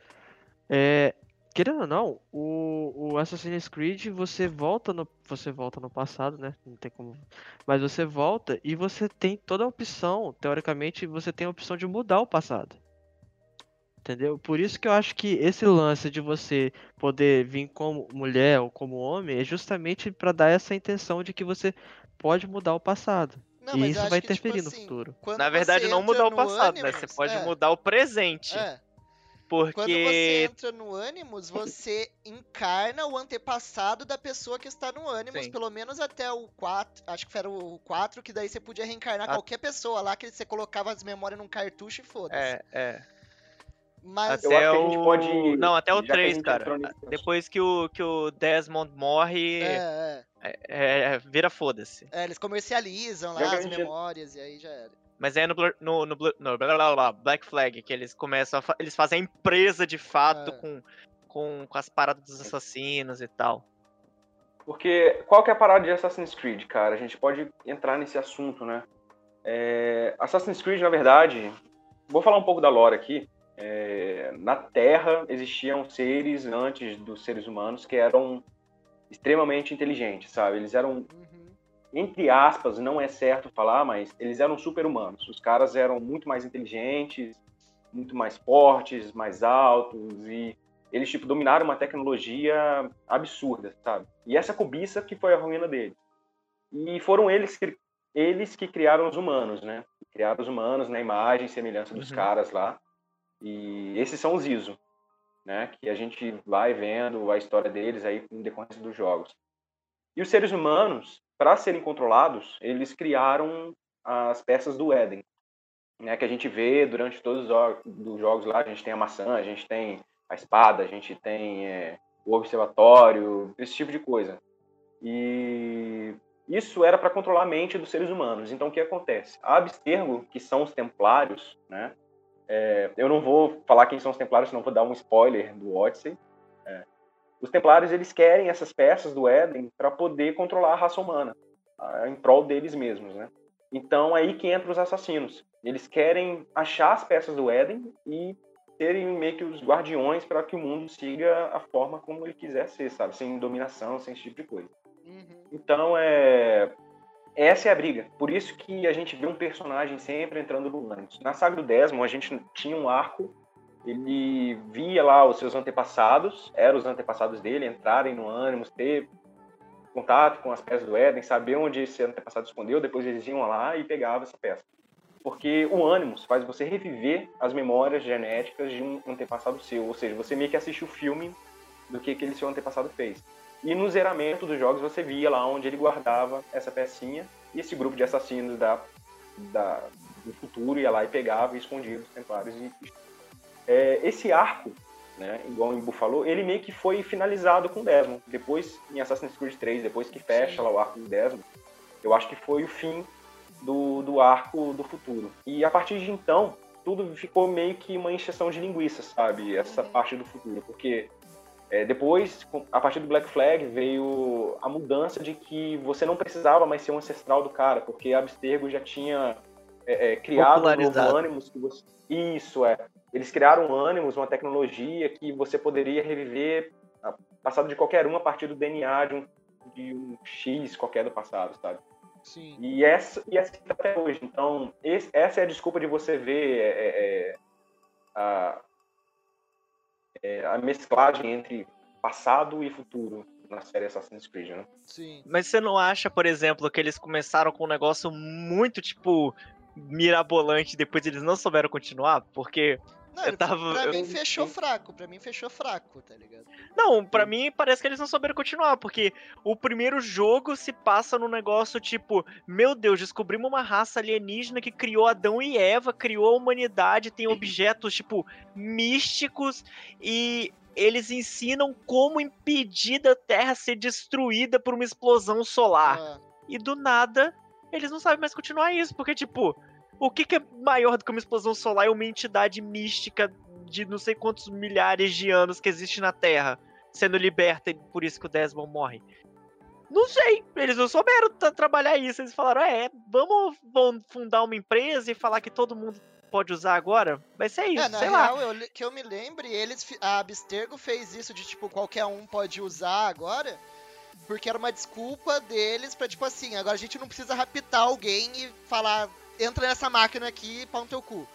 É, querendo ou não, o, o Assassin's Creed você volta no você volta no passado, né? Não tem como. Mas você volta e você tem toda a opção, teoricamente, você tem a opção de mudar o passado. Entendeu? Por isso que eu acho que esse lance de você poder vir como mulher ou como homem é justamente para dar essa intenção de que você pode mudar o passado. Não, e isso vai que, tipo interferir tipo, no assim, futuro. Na verdade, não mudar o passado, Animus, né? Você pode é. mudar o presente. É. Porque... Quando você entra no Animus, você encarna o antepassado da pessoa que está no Sim. pelo menos até o 4, acho que era o 4, que daí você podia reencarnar A... qualquer pessoa lá, que você colocava as memórias num cartucho e foda-se. É, é. Mas até o... Pode... Não, até o 3, cara. Depois que o, que o Desmond morre. É, é. é, é vira foda-se. É, eles comercializam lá as memórias e aí já era. Mas é no, no, no, no blá, blá, blá, Black Flag que eles começam a, Eles fazem a empresa de fato é. com, com, com as paradas dos assassinos e tal. Porque qual que é a parada de Assassin's Creed, cara? A gente pode entrar nesse assunto, né? É, Assassin's Creed, na verdade, vou falar um pouco da lore aqui é, na Terra existiam seres antes dos seres humanos que eram extremamente inteligentes, sabe? Eles eram, uhum. Entre aspas, não é certo falar, mas eles eram super-humanos. Os caras eram muito mais inteligentes, muito mais fortes, mais altos e eles tipo dominaram uma tecnologia absurda, sabe? E essa cobiça que foi a ruína deles. E foram eles que eles que criaram os humanos, né? Criaram os humanos na imagem e semelhança dos uhum. caras lá. E esses são os ISO, né? Que a gente vai vendo a história deles aí em decorrência dos jogos. E os seres humanos, para serem controlados, eles criaram as peças do Éden, né? Que a gente vê durante todos os jogos lá. A gente tem a maçã, a gente tem a espada, a gente tem é, o observatório, esse tipo de coisa. E isso era para controlar a mente dos seres humanos. Então, o que acontece? A Abstergo, que são os templários, né? É, eu não vou falar quem são os Templários, senão vou dar um spoiler do Odyssey. É. Os Templários eles querem essas peças do Éden para poder controlar a raça humana, em prol deles mesmos, né? Então é aí que entram os assassinos. Eles querem achar as peças do Éden e serem meio que os guardiões para que o mundo siga a forma como ele quiser ser, sabe? Sem dominação, sem esse tipo de coisa. Uhum. Então é essa é a briga. Por isso que a gente vê um personagem sempre entrando no ânimo. Na saga do Desmond, a gente tinha um arco, ele via lá os seus antepassados, eram os antepassados dele, entrarem no ânimo, ter contato com as peças do Éden, saber onde esse antepassado escondeu, depois eles iam lá e pegavam essa peça. Porque o ânimos faz você reviver as memórias genéticas de um antepassado seu, ou seja, você meio que assistiu o filme do que aquele seu antepassado fez. E no zeramento dos jogos você via lá onde ele guardava essa pecinha e esse grupo de assassinos da, da do futuro ia lá e pegava e escondia os templários. E, é, esse arco, né, igual o Imbu falou, ele meio que foi finalizado com Desmond. Depois, em Assassin's Creed 3, depois que fecha lá o arco do Desmond, eu acho que foi o fim do, do arco do futuro. E a partir de então, tudo ficou meio que uma encheção de linguiça, sabe? Essa parte do futuro. Porque é, depois, a partir do Black Flag, veio a mudança de que você não precisava mais ser um ancestral do cara, porque Abstergo já tinha é, é, criado um ânimos que você... Isso, é. Eles criaram um ânimos, uma tecnologia que você poderia reviver passado de qualquer um a partir do DNA de um, de um X qualquer do passado, sabe? Sim. E essa, e essa até hoje. Então, esse, essa é a desculpa de você ver é, é, é a, é, a mesclagem entre passado e futuro na série Assassin's Creed, né? Sim. Mas você não acha, por exemplo, que eles começaram com um negócio muito, tipo, mirabolante, depois eles não souberam continuar? Porque não, eu tava, pra eu... mim fechou fraco, pra mim fechou fraco, tá ligado? Não, pra mim parece que eles não souberam continuar, porque o primeiro jogo se passa num negócio tipo, meu Deus, descobrimos uma raça alienígena que criou Adão e Eva, criou a humanidade, tem objetos, tipo, místicos, e eles ensinam como impedir da Terra ser destruída por uma explosão solar. Ah. E do nada, eles não sabem mais continuar isso, porque, tipo, o que, que é maior do que uma explosão solar e uma entidade mística de não sei quantos milhares de anos que existe na Terra sendo liberta e por isso que o Desmond morre? Não sei, eles não souberam trabalhar isso. Eles falaram: é, vamos, vamos fundar uma empresa e falar que todo mundo pode usar agora? Vai ser isso, é, na sei real, lá. Eu, que eu me lembre, eles, a Abstergo fez isso de tipo, qualquer um pode usar agora, porque era uma desculpa deles pra tipo assim, agora a gente não precisa raptar alguém e falar, entra nessa máquina aqui e pau no teu cu.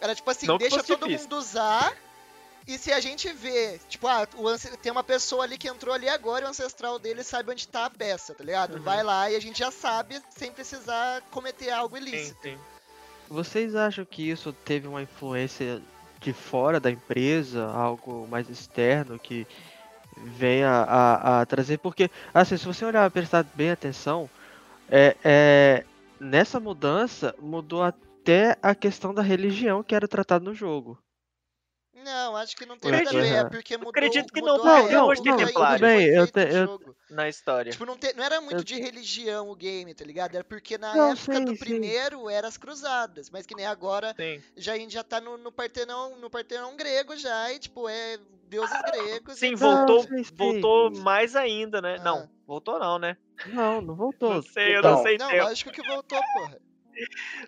Era tipo assim, não deixa todo mundo usar. E se a gente vê, tipo, ah, o, tem uma pessoa ali que entrou ali agora e o ancestral dele sabe onde tá a peça, tá ligado? Uhum. Vai lá e a gente já sabe sem precisar cometer algo ilícito. Sim, sim. Vocês acham que isso teve uma influência de fora da empresa, algo mais externo que venha a, a trazer? Porque, assim, se você olhar prestar bem atenção, é, é, nessa mudança mudou até a questão da religião que era tratada no jogo. Não, acho que não tem nada a ver, é porque mudou. Acredito que não, não, não, não, não tudo bem, eu, te, eu na história. Tipo, não, te, não era muito eu... de religião o game, tá ligado? Era porque na não, época sim, do primeiro eram as cruzadas, mas que nem agora sim. já a gente já tá no, no Partenão, no Partenão grego já e tipo é deuses gregos. Sim, voltou, sim, voltou mais ainda, né? Ah. Não, voltou não, né? Não, não voltou. Não sei, eu então, não sei. Não, lógico que voltou, porra.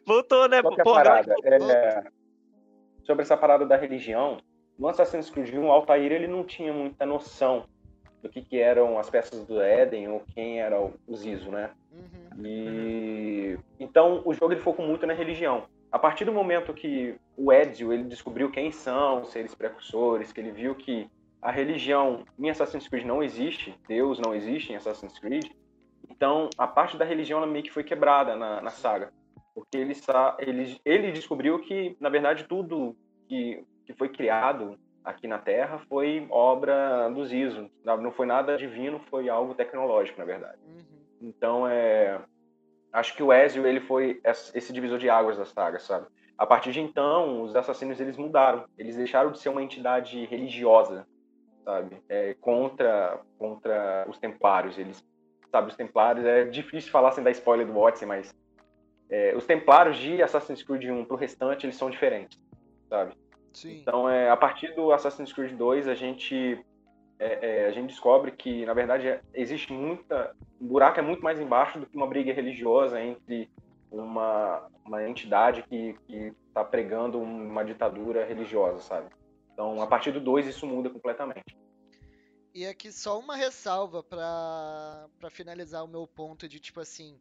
Voltou, né? Qual é porra, parada? É, sobre essa parada da religião, no Assassin's Creed 1, o Altair ele não tinha muita noção do que, que eram as peças do Éden ou quem era o Zizo, né? Uhum. E então o jogo ele focou muito na religião. A partir do momento que o Ezio ele descobriu quem são os seres precursores, que ele viu que a religião em Assassin's Creed não existe, Deus não existe em Assassin's Creed, então a parte da religião ela meio que foi quebrada na, na saga, porque ele, ele, ele descobriu que na verdade tudo que que foi criado aqui na Terra foi obra dos ISO. Não foi nada divino, foi algo tecnológico, na verdade. Uhum. Então, é, acho que o Ezio ele foi esse divisor de águas da saga, sabe? A partir de então, os assassinos eles mudaram. Eles deixaram de ser uma entidade religiosa, sabe? É, contra contra os Templários. Eles, sabe, os Templários é difícil falar sem dar spoiler do Odyssey, mas é, os Templários de Assassin's Creed 1 pro restante eles são diferentes, sabe? Sim. Então, é, a partir do Assassin's Creed 2, a gente, é, é, a gente descobre que, na verdade, existe muita. O buraco é muito mais embaixo do que uma briga religiosa entre uma, uma entidade que está pregando uma ditadura religiosa, sabe? Então, a partir do 2, isso muda completamente. E aqui só uma ressalva para finalizar o meu ponto de, tipo assim,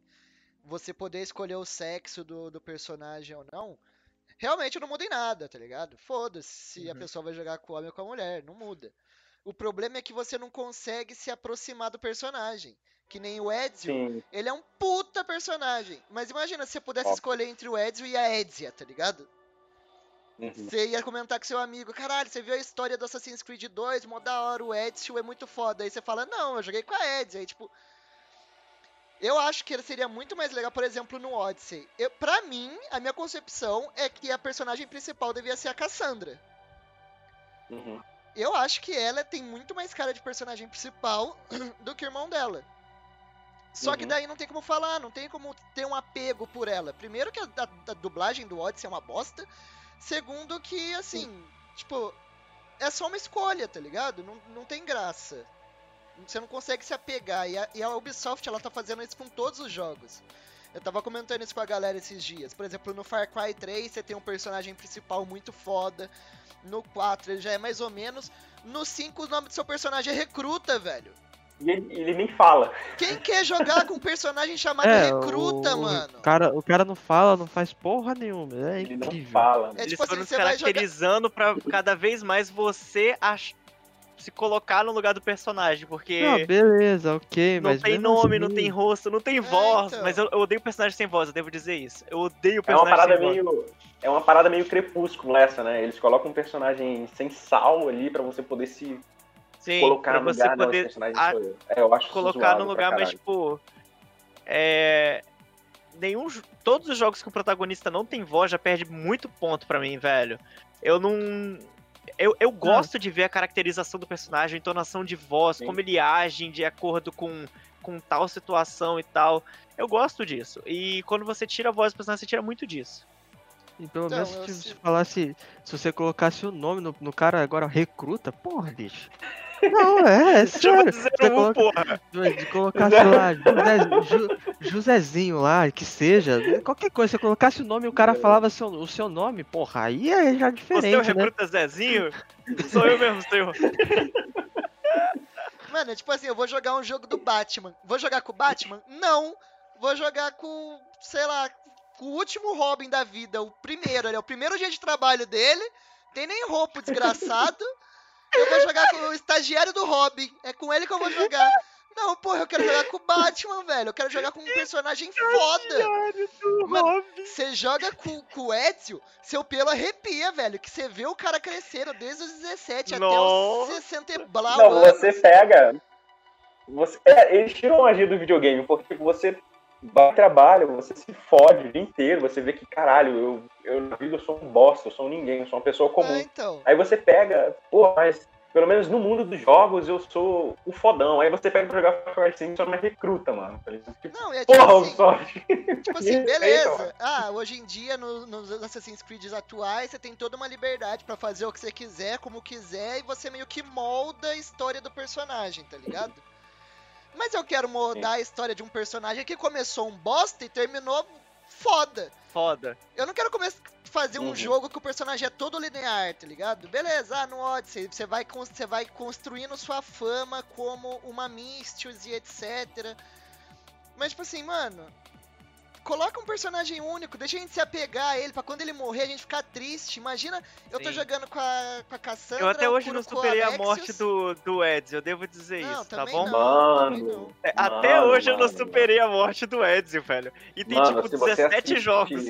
você poder escolher o sexo do, do personagem ou não realmente não muda em nada, tá ligado? Foda-se se uhum. a pessoa vai jogar com o homem ou com a mulher, não muda. O problema é que você não consegue se aproximar do personagem. Que nem o Ezio, Sim. ele é um puta personagem. Mas imagina se você pudesse Óbvio. escolher entre o Ezio e a Ezia, tá ligado? Uhum. Você ia comentar com seu amigo, caralho, você viu a história do Assassin's Creed 2, mó da hora, o Ezio é muito foda. Aí você fala, não, eu joguei com a Ezia. Aí, tipo, eu acho que ele seria muito mais legal, por exemplo, no Odyssey. Eu, pra mim, a minha concepção é que a personagem principal devia ser a Cassandra. Uhum. Eu acho que ela tem muito mais cara de personagem principal do que o irmão dela. Só uhum. que daí não tem como falar, não tem como ter um apego por ela. Primeiro que a, a, a dublagem do Odyssey é uma bosta. Segundo que, assim, Sim. tipo, é só uma escolha, tá ligado? Não, não tem graça. Você não consegue se apegar. E a, e a Ubisoft, ela tá fazendo isso com todos os jogos. Eu tava comentando isso com a galera esses dias. Por exemplo, no Far Cry 3 você tem um personagem principal muito foda. No 4 ele já é mais ou menos. No 5 o nome do seu personagem é Recruta, velho. E ele, ele, nem fala. Quem quer jogar com um personagem chamado é, Recruta, o, mano? O cara, o cara não fala, não faz porra nenhuma. É ele incrível. não fala. É, tipo Eles assim, foram se caracterizando jogar... pra cada vez mais você ach se colocar no lugar do personagem, porque. Não, beleza, ok, não mas. Não tem nome, assim... não tem rosto, não tem é, voz. Então. Mas eu, eu, odeio personagem sem voz, eu devo dizer isso. Eu odeio personagem é uma parada sem meio, voz. É uma parada meio crepúsculo essa, né? Eles colocam um personagem sem sal ali para você poder se Sim, colocar no lugar poder personagem a... É, eu acho Colocar no lugar, mas tipo. É. Nenhum. Todos os jogos que o protagonista não tem voz já perde muito ponto para mim, velho. Eu não eu, eu gosto de ver a caracterização do personagem, a entonação de voz, Sim. como ele age de acordo com, com tal situação e tal. Eu gosto disso. E quando você tira a voz do personagem, você tira muito disso. E pelo menos se, se falasse, se você colocasse o nome no, no cara agora, recruta, porra, bicho. Não, é, é sério. Você um, coloca, de colocar, sei lá, José, Ju, Josézinho lá, que seja, qualquer coisa, você colocasse o nome e o cara falava seu, o seu nome, porra, aí é já diferente, Você é o né? recruta Zezinho? Sou eu mesmo, eu. Mano, é tipo assim, eu vou jogar um jogo do Batman. Vou jogar com o Batman? Não. Vou jogar com, sei lá, com o último Robin da vida, o primeiro, ele é o primeiro dia de trabalho dele, tem nem roupa desgraçado. Eu vou jogar com o estagiário do Robin. É com ele que eu vou jogar. Não, porra, eu quero jogar com o Batman, velho. Eu quero jogar com um personagem foda. Mano, você joga com, com o Ezio, seu pelo arrepia, velho. Que você vê o cara crescendo desde os 17 Nossa. até os 60 e blau Não, você pega. Você, é, eles tiram a magia do videogame, porque você trabalho, você se fode o dia inteiro, você vê que, caralho, eu, eu na vida eu sou um bosta, eu sou um ninguém, eu sou uma pessoa comum. Ah, então. Aí você pega, pô, mas pelo menos no mundo dos jogos eu sou o fodão. Aí você pega pra jogar Far Cry 5 e só me recruta, mano. Tipo, não, é tipo porra, assim, sorte. Tipo assim, beleza. Ah, hoje em dia, no, nos Assassin's Creed atuais, você tem toda uma liberdade para fazer o que você quiser, como quiser, e você meio que molda a história do personagem, tá ligado? Mas eu quero mudar a história de um personagem que começou um bosta e terminou foda. Foda. Eu não quero começar fazer um uhum. jogo que o personagem é todo linear, tá ligado? Beleza, ah, no Odyssey você vai, você vai construindo sua fama como uma Mistios e etc. Mas, tipo assim, mano, coloca um personagem único, deixa a gente se apegar a ele, pra quando ele morrer a gente ficar triste. Imagina, eu tô Sim. jogando com a, com a Cassandra. Eu até hoje não superei a morte do, do Ezio, eu devo dizer não, isso, tá bom? Não, mano, é, até mano, hoje mano, eu não superei a morte do Ezio, velho. E tem mano, tipo 17 assistir... jogos.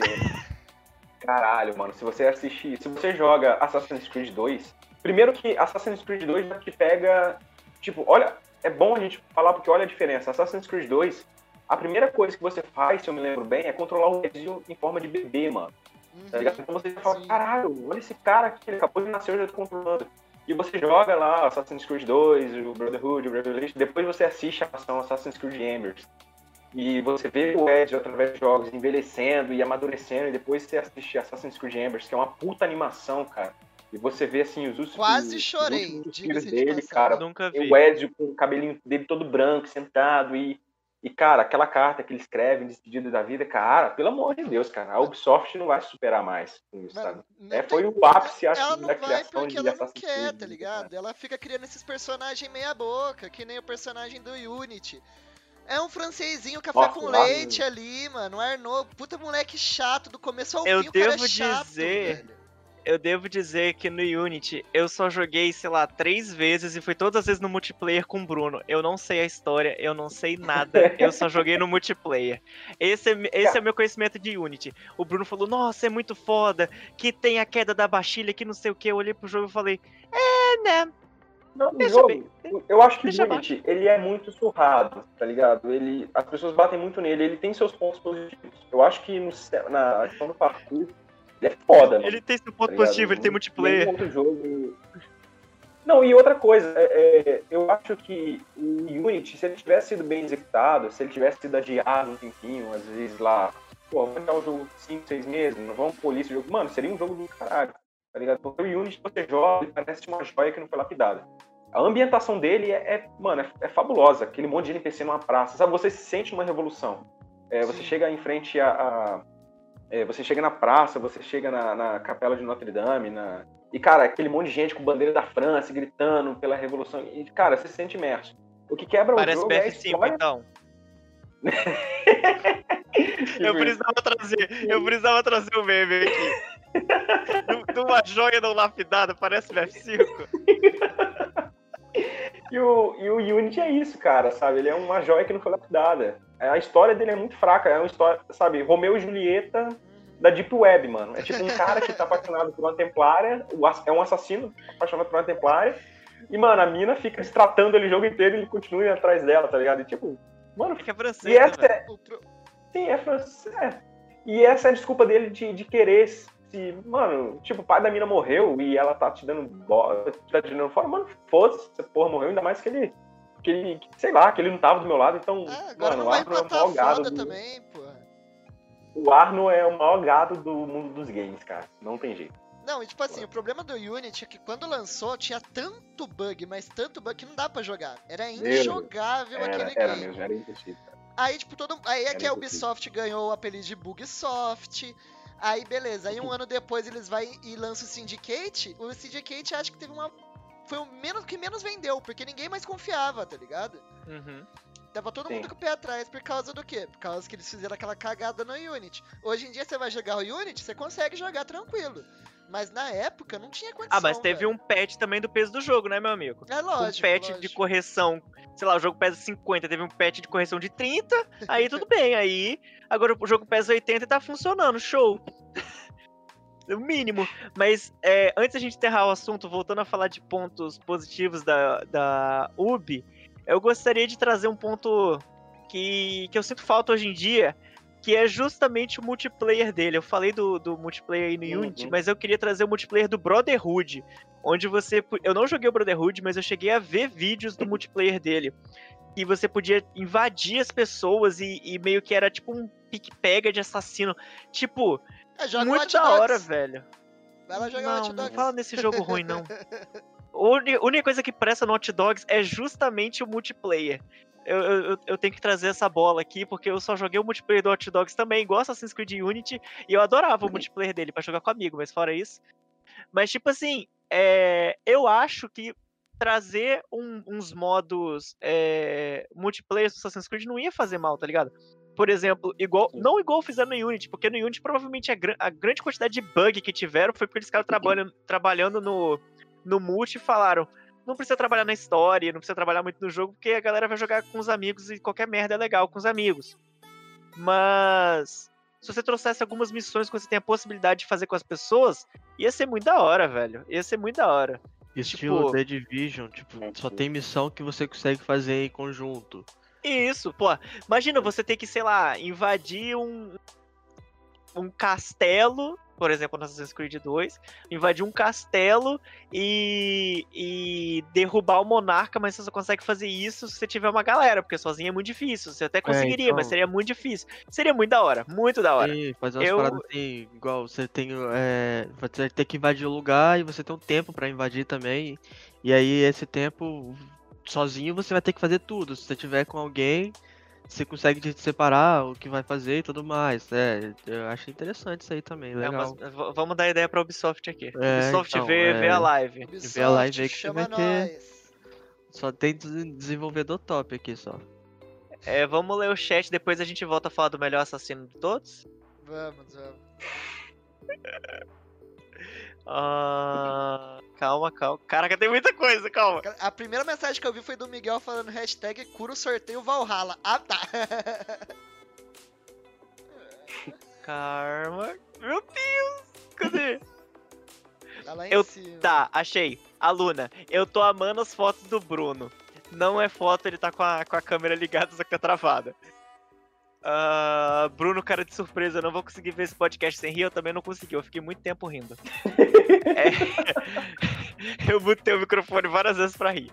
Caralho, mano, se você assistir, se você joga Assassin's Creed 2, primeiro que Assassin's Creed 2 já te pega, tipo, olha, é bom a gente falar porque olha a diferença. Assassin's Creed 2 a primeira coisa que você faz, se eu me lembro bem, é controlar o Ezio em forma de bebê, mano. Uhum. Tá ligado? Então você fala, Sim. caralho, olha esse cara que ele acabou de nascer, eu já tô controlando. E você joga lá Assassin's Creed 2, o Brotherhood, o Revelation, depois você assiste a ação Assassin's Creed Embers. E você vê o Ezio através de jogos envelhecendo e amadurecendo, e depois você assiste Assassin's Creed Embers, que é uma puta animação, cara. E você vê assim os últimos. Quase chorei. Os filhos dele, cara. Nunca vi. O Ezio com o cabelinho dele todo branco, sentado, e e, cara, aquela carta que ele escreve em despedida da vida, cara, pelo amor de Deus, cara, a Ubisoft não vai superar mais com isso, sabe? É, foi o ápice, acho, ela não da vai criação porque de ela não quer, Creed, tá ligado? Cara. Ela fica criando esses personagens meia boca, que nem o personagem do Unity. É um francesinho café Nossa, com leite ali, mano. O Arnaud, puta moleque chato, do começo ao eu fim, o cara é chato, dizer, velho eu devo dizer que no Unity eu só joguei, sei lá, três vezes e foi todas as vezes no multiplayer com o Bruno. Eu não sei a história, eu não sei nada, eu só joguei no multiplayer. Esse é, esse é o meu conhecimento de Unity. O Bruno falou, nossa, é muito foda, que tem a queda da Bastilha, que não sei o que. Eu olhei pro jogo e falei, é, né? Não, o jogo, eu acho que o Unity, ele é muito surrado, tá ligado? Ele, as pessoas batem muito nele, ele tem seus pontos positivos. Eu acho que no, na questão do parkour, ele é foda, mano. Ele tem seu ponto tá positivo, ele tem multiplayer. Outro jogo. Não, e outra coisa, é, é, eu acho que o Unity, se ele tivesse sido bem executado, se ele tivesse sido adiado um tempinho, às vezes lá, pô, vamos dar um jogo 5, 6 meses, não vamos polir esse jogo. Mano, seria um jogo do caralho, tá ligado? Porque o Unity você joga, ele parece uma joia que não foi lapidada. A ambientação dele é, é mano, é, é, fabulosa. Aquele monte de NPC numa praça, sabe? Você se sente numa revolução. É, você chega em frente a, a é, você chega na praça, você chega na, na capela de Notre Dame, na... e, cara, aquele monte de gente com bandeira da França gritando pela Revolução. E, cara, você se sente imerso. O que quebra Parece o jogo BF5, é história... então. eu precisava trazer, eu precisava trazer o um meme aqui. De uma joia não lapidada, parece BF5. e, o, e o Unity é isso, cara, sabe? Ele é uma joia que não foi lapidada. É, a história dele é muito fraca, é uma história, sabe, Romeu e Julieta da Deep Web, mano. É tipo um cara que tá apaixonado por uma templária, é um assassino apaixonado por uma templária, e, mano, a mina fica se tratando ele o jogo inteiro e ele continua atrás dela, tá ligado? E, tipo, mano... Fica francês, e essa é... Sim, é francês, é. E essa é a desculpa dele de, de querer se, mano, tipo, o pai da mina morreu e ela tá te dando bola, tá te dando fora, mano, foda-se, essa porra morreu, ainda mais que ele que ele, sei lá, que ele não tava do meu lado, então. Ah, agora mano, não vai o Arno é o maior gado. Do... Também, o Arno é o maior gado do mundo dos games, cara. Não tem jeito. Não, e tipo assim, o problema do Unity é que quando lançou tinha tanto bug, mas tanto bug que não dá pra jogar. Era injogável era, aquele era game. Mesmo, era impossível. Aí, tipo, todo. Aí é era que a Ubisoft ganhou o apelido de Bugsoft. Aí, beleza. Aí um ano depois eles vai e lançam o Syndicate. O Syndicate acho que teve uma foi o menos que menos vendeu, porque ninguém mais confiava, tá ligado? Uhum. Tava todo Sim. mundo com o pé atrás por causa do quê? Por causa que eles fizeram aquela cagada no Unity. Hoje em dia você vai jogar o Unity, você consegue jogar tranquilo. Mas na época não tinha condição. Ah, mas teve velho. um patch também do peso do jogo, né, meu amigo? É lógico. Um patch lógico. de correção. Sei lá, o jogo pesa 50, teve um patch de correção de 30, aí tudo bem. Aí agora o jogo pesa 80 e tá funcionando, show. o mínimo. Mas é, antes da gente enterrar o assunto, voltando a falar de pontos positivos da, da UB, eu gostaria de trazer um ponto que, que eu sinto falta hoje em dia, que é justamente o multiplayer dele. Eu falei do, do multiplayer aí no uhum. Unity, mas eu queria trazer o multiplayer do Brotherhood, onde você... Eu não joguei o Brotherhood, mas eu cheguei a ver vídeos do multiplayer dele. E você podia invadir as pessoas e, e meio que era tipo um pique-pega de assassino. Tipo, é, Muito da hora, velho. Vai lá jogar não, não fala nesse jogo ruim, não. A única coisa que presta no Hot Dogs é justamente o multiplayer. Eu, eu, eu, tenho que trazer essa bola aqui, porque eu só joguei o multiplayer do Hot Dogs também, igual Assassin's Creed Unity, e eu adorava o multiplayer dele para jogar com amigo, mas fora isso. Mas, tipo assim, é, eu acho que trazer um, uns modos é, multiplayer do Assassin's Creed não ia fazer mal, tá ligado? por exemplo, igual. Não igual fizeram no Unity, porque no Unity provavelmente a, a grande quantidade de bug que tiveram foi porque eles ficaram trabalhando, trabalhando no, no multi e falaram. Não precisa trabalhar na história, não precisa trabalhar muito no jogo, porque a galera vai jogar com os amigos e qualquer merda é legal com os amigos. Mas se você trouxesse algumas missões que você tem a possibilidade de fazer com as pessoas, ia ser muito da hora, velho. Ia ser muito da hora. Estilo tipo... The Division, tipo, só tem missão que você consegue fazer em conjunto. Isso, pô. Imagina você ter que, sei lá, invadir um, um castelo, por exemplo, no Assassin's Creed 2, invadir um castelo e, e derrubar o monarca, mas você só consegue fazer isso se você tiver uma galera, porque sozinho é muito difícil. Você até é, conseguiria, é, então... mas seria muito difícil. Seria muito da hora, muito da hora. Sim, fazer umas Eu... paradas assim, igual você tem. É, você tem que invadir o lugar e você tem um tempo para invadir também. E aí esse tempo sozinho você vai ter que fazer tudo. Se você tiver com alguém, você consegue te separar o que vai fazer e tudo mais. É, eu acho interessante isso aí também, legal. É, mas, vamos dar ideia pra Ubisoft aqui. É, Ubisoft então, vê, é... vê a live. Ubisoft, vê a live aí que chama vai ter... Só tem desenvolvedor top aqui só. É, vamos ler o chat, depois a gente volta a falar do melhor assassino de todos? Vamos, vamos. Uh... Calma, calma. Caraca, tem muita coisa, calma. A primeira mensagem que eu vi foi do Miguel falando hashtag cura o sorteio Valhalla. Ah, tá. Karma. Meu Deus. Cadê? Tá lá em eu, cima. Tá, achei. Aluna, eu tô amando as fotos do Bruno. Não é foto, ele tá com a, com a câmera ligada, só que tá travada. Uh, Bruno, cara de surpresa, eu não vou conseguir ver esse podcast sem rir, eu também não consegui, eu fiquei muito tempo rindo. é, eu botei o microfone várias vezes pra rir.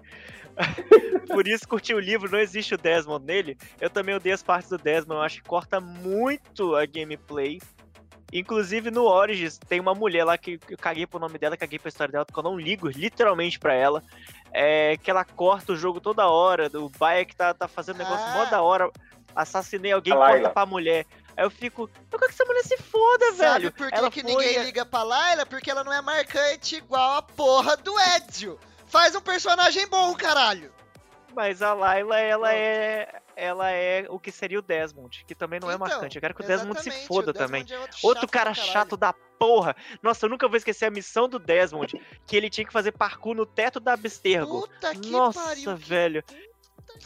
Por isso curti o livro, não existe o Desmond nele. Eu também odeio as partes do Desmond, eu acho que corta muito a gameplay. Inclusive no Origins tem uma mulher lá que eu caguei pro nome dela, caguei pra história dela, porque eu não ligo literalmente pra ela. É que ela corta o jogo toda hora, o Bayek tá, tá fazendo negócio ah. mó da hora assassinei alguém, corta pra mulher. Aí eu fico, eu quero que essa mulher se foda, Sabe velho. Sabe por que, que foi... ninguém liga pra Layla? Porque ela não é marcante igual a porra do Ezio. Faz um personagem bom, caralho. Mas a Layla, ela é. Ela é o que seria o Desmond, que também não é então, é marcante. Eu quero que o Desmond se foda também. É outro, outro cara chato da porra. Nossa, eu nunca vou esquecer a missão do Desmond, que ele tinha que fazer parkour no teto da Abstergo. Puta que Nossa, pariu, velho. Que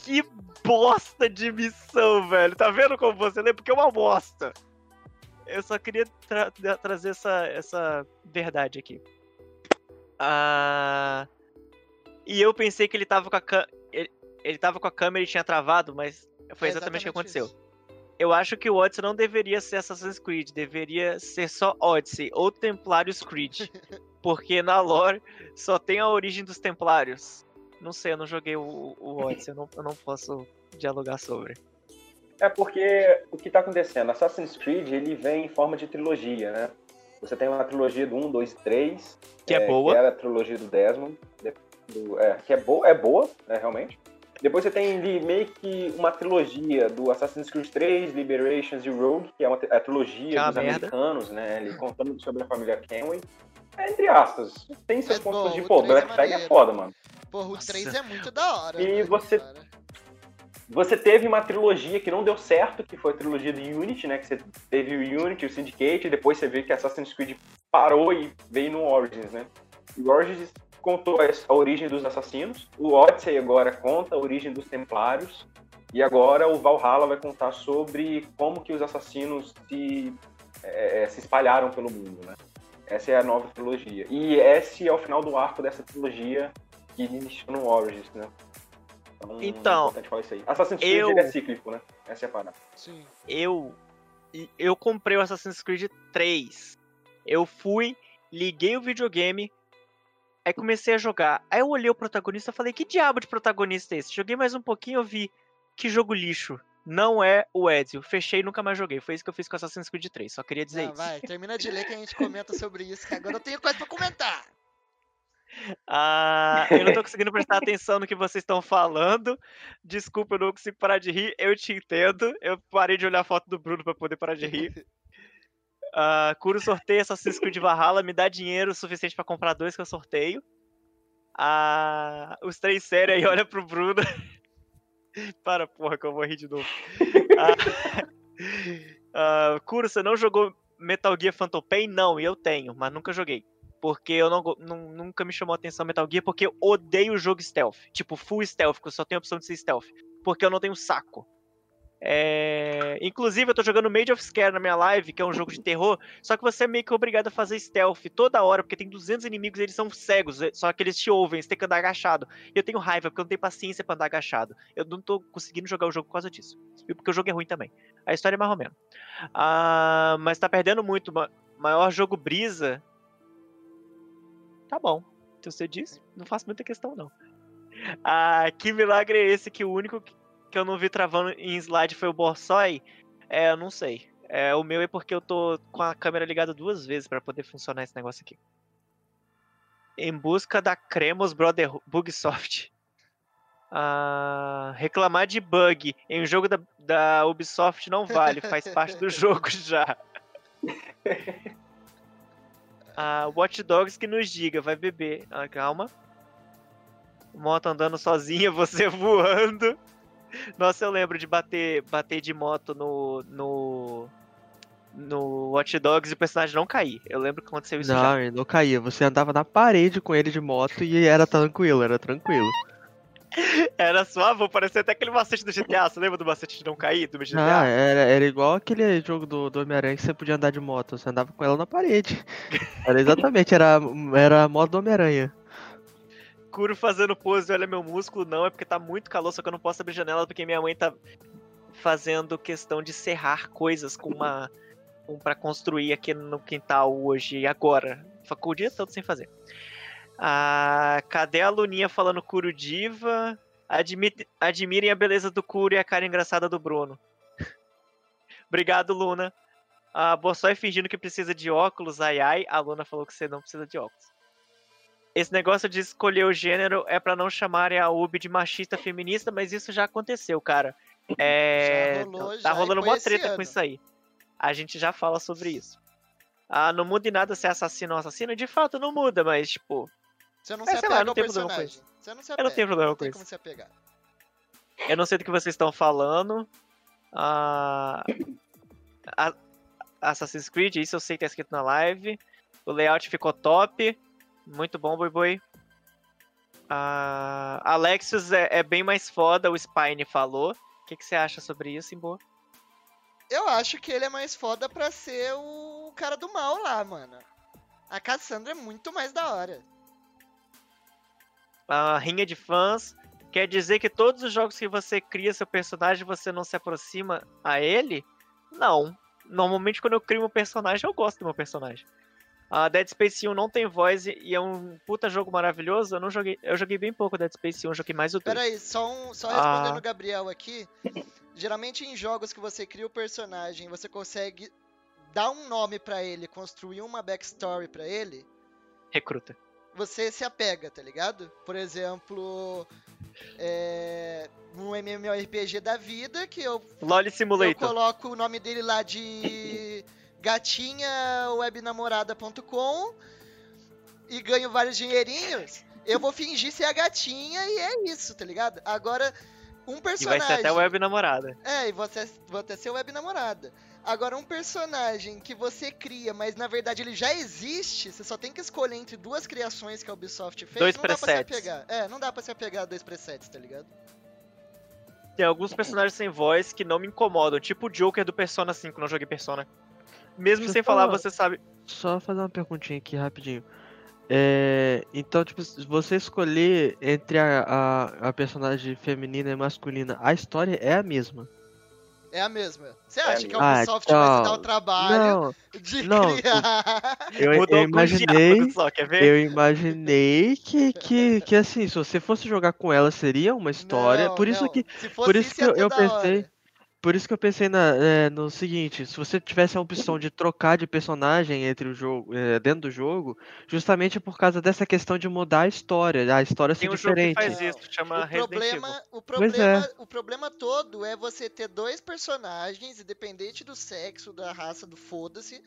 que bosta de missão, velho. Tá vendo como você lê? Porque é uma bosta. Eu só queria tra trazer essa, essa verdade aqui. Ah, e eu pensei que ele tava com a ele, ele tava com a câmera e tinha travado, mas foi exatamente, o que aconteceu. Isso. Eu acho que o Odyssey não deveria ser Assassin's Creed, deveria ser só Odyssey ou Templários Creed. porque na lore só tem a origem dos Templários. Não sei, eu não joguei o, o Odyssey, eu não, eu não posso dialogar sobre. É porque o que está acontecendo? Assassin's Creed ele vem em forma de trilogia, né? Você tem uma trilogia do 1, 2 e 3. Que é, é boa. Que era a trilogia do Desmond. Do, é, que é boa, é boa, né, realmente. Depois você tem meio que uma trilogia do Assassin's Creed 3, Liberations e Rogue, que é uma é a trilogia que é dos merda. americanos, né? Ele contando sobre a família Kenway. É, entre aspas. Tem seus é pontos bom, de pô, Black Flag é foda, mano. Porra, o 3 é muito da hora. E você. Você teve uma trilogia que não deu certo, que foi a trilogia do Unity, né? Que você teve o Unity, o Syndicate, e depois você vê que Assassin's Creed parou e veio no Origins, né? O Origins contou a origem dos assassinos, o Odyssey agora conta a origem dos Templários, e agora o Valhalla vai contar sobre como que os assassinos se, é, se espalharam pelo mundo, né? Essa é a nova trilogia. E esse é o final do arco dessa trilogia que iniciou no Origins, né? Então, então é falar isso aí. Assassin's Creed eu... é cíclico, né? Essa é a parada. Sim. Eu, eu comprei o Assassin's Creed 3. Eu fui, liguei o videogame, aí comecei a jogar. Aí eu olhei o protagonista e falei, que diabo de protagonista é esse? Joguei mais um pouquinho, eu vi, que jogo lixo. Não é o Ezio. Fechei e nunca mais joguei. Foi isso que eu fiz com Assassin's Creed 3. Só queria dizer Não, isso. Vai, termina de ler que a gente comenta sobre isso, que agora eu tenho coisa pra comentar. Ah, eu não tô conseguindo prestar atenção no que vocês estão falando. Desculpa, eu não consigo parar de rir. Eu te entendo. Eu parei de olhar a foto do Bruno para poder parar de rir. Curo sorteio Assassin's Creed Valhalla, me dá dinheiro suficiente para comprar dois que eu sorteio. Uh, os três sérios aí, olha pro Bruno. Para, porra, que eu vou rir de novo. Uh, uh, Curo, você não jogou Metal Gear Phantom Pain? Não, e eu tenho, mas nunca joguei. Porque eu não, não, nunca me chamou a atenção Metal Gear, porque eu odeio o jogo stealth. Tipo, full stealth, que só tem a opção de ser stealth. Porque eu não tenho saco. É... Inclusive, eu tô jogando Made of Scare na minha live, que é um jogo de terror, só que você é meio que obrigado a fazer stealth toda hora, porque tem 200 inimigos e eles são cegos, é, só que eles te ouvem, você tem que andar agachado. E eu tenho raiva, porque eu não tenho paciência pra andar agachado. Eu não tô conseguindo jogar o jogo por causa disso. E porque o jogo é ruim também. A história é mais ou menos. Ah, mas tá perdendo muito. Maior jogo brisa Tá bom. Se você disse, não faço muita questão, não. Ah, que milagre é esse que o único que eu não vi travando em slide foi o Borsoi? É, eu não sei. É, o meu é porque eu tô com a câmera ligada duas vezes para poder funcionar esse negócio aqui. Em busca da Cremos Brother Bugsoft. Ah, reclamar de bug em um jogo da, da Ubisoft não vale, faz parte do jogo já. a Watch Dogs que nos diga, vai beber. Ah, calma. Moto andando sozinha, você voando. Nossa, eu lembro de bater, bater de moto no, no, no Watch Dogs e o personagem não cair. Eu lembro que aconteceu isso não, já. Não, não caía. Você andava na parede com ele de moto e era tranquilo, era tranquilo. Era suave, vou parecer até aquele macete do GTA. Você lembra do macete de não cair do GTA? Ah, era, era igual aquele jogo do, do Homem-Aranha que você podia andar de moto. Você andava com ela na parede. Era exatamente, era, era a moto do Homem-Aranha. Curo fazendo pose, olha meu músculo, não, é porque tá muito calor, só que eu não posso abrir janela porque minha mãe tá fazendo questão de serrar coisas com uma. Um, para construir aqui no quintal hoje e agora. Ficou o dia todo sem fazer. Ah, cadê a Luninha falando Curudiva? Admit, admirem a beleza do Curo e a cara engraçada do Bruno. Obrigado, Luna. A Bossói fingindo que precisa de óculos, ai ai. A Luna falou que você não precisa de óculos. Esse negócio de escolher o gênero é para não chamarem a UB de machista feminista, mas isso já aconteceu, cara. É, rolou, tá rolando uma treta com isso aí. A gente já fala sobre isso. Ah, não muda em nada se é assassino ou assassino. De fato, não muda, mas, tipo. Você não é, se apega lá, não tem problema com isso. Você não se apega, eu não tenho problema com isso. Eu não sei do que vocês estão falando. Ah, Assassin's Creed, isso eu sei que tá escrito na live. O layout ficou top. Muito bom, Boi Boi. Uh, Alexios é, é, bem mais foda, o Spine falou. O que, que você acha sobre isso, Imbo? Eu acho que ele é mais foda pra ser o cara do mal lá, mano. A Cassandra é muito mais da hora. A rinha de fãs quer dizer que todos os jogos que você cria seu personagem você não se aproxima a ele? Não. Normalmente quando eu crio um personagem eu gosto do meu personagem. A Dead Space 1 não tem voz e é um puta jogo maravilhoso. Eu não joguei, eu joguei bem pouco Dead Space 1, joguei mais o 2. Peraí, só, um, só respondendo ah. o Gabriel aqui. Geralmente em jogos que você cria o personagem, você consegue dar um nome para ele, construir uma backstory para ele. Recruta. Você se apega, tá ligado? Por exemplo, é, no MMORPG da vida, que eu, LOL Simulator. eu coloco o nome dele lá de gatinhawebnamorada.com e ganho vários dinheirinhos, eu vou fingir ser a gatinha e é isso, tá ligado? Agora, um personagem. E vai ser até web namorada. É, e você vou até ser web namorada. Agora, um personagem que você cria, mas na verdade ele já existe, você só tem que escolher entre duas criações que a Ubisoft fez. Dois não presets. dá pra se apegar. É, não dá pra se apegar a dois presets, tá ligado? Tem alguns personagens sem voz que não me incomodam, tipo o Joker do Persona 5, não joguei Persona. Mesmo Deixa sem falar, falar, você sabe. Só fazer uma perguntinha aqui rapidinho. É, então, tipo, você escolher entre a, a, a, personagem feminina e masculina, a história é a mesma. É a mesma. Você acha é, que a Ubisoft ah, vai se dar o trabalho não, de não, criar... Eu, eu imaginei, só, eu imaginei que, que, que assim, se você fosse jogar com ela seria uma história. Não, por isso que, por isso que eu, eu pensei, hora. Por isso que eu pensei na, é, no seguinte, se você tivesse a opção de trocar de personagem entre o jogo, é, dentro do jogo, justamente por causa dessa questão de mudar a história, a história ser Tem um diferente. Jogo que faz isso, chama o problema, o problema, é. o problema todo é você ter dois personagens, independente do sexo, da raça, do foda-se,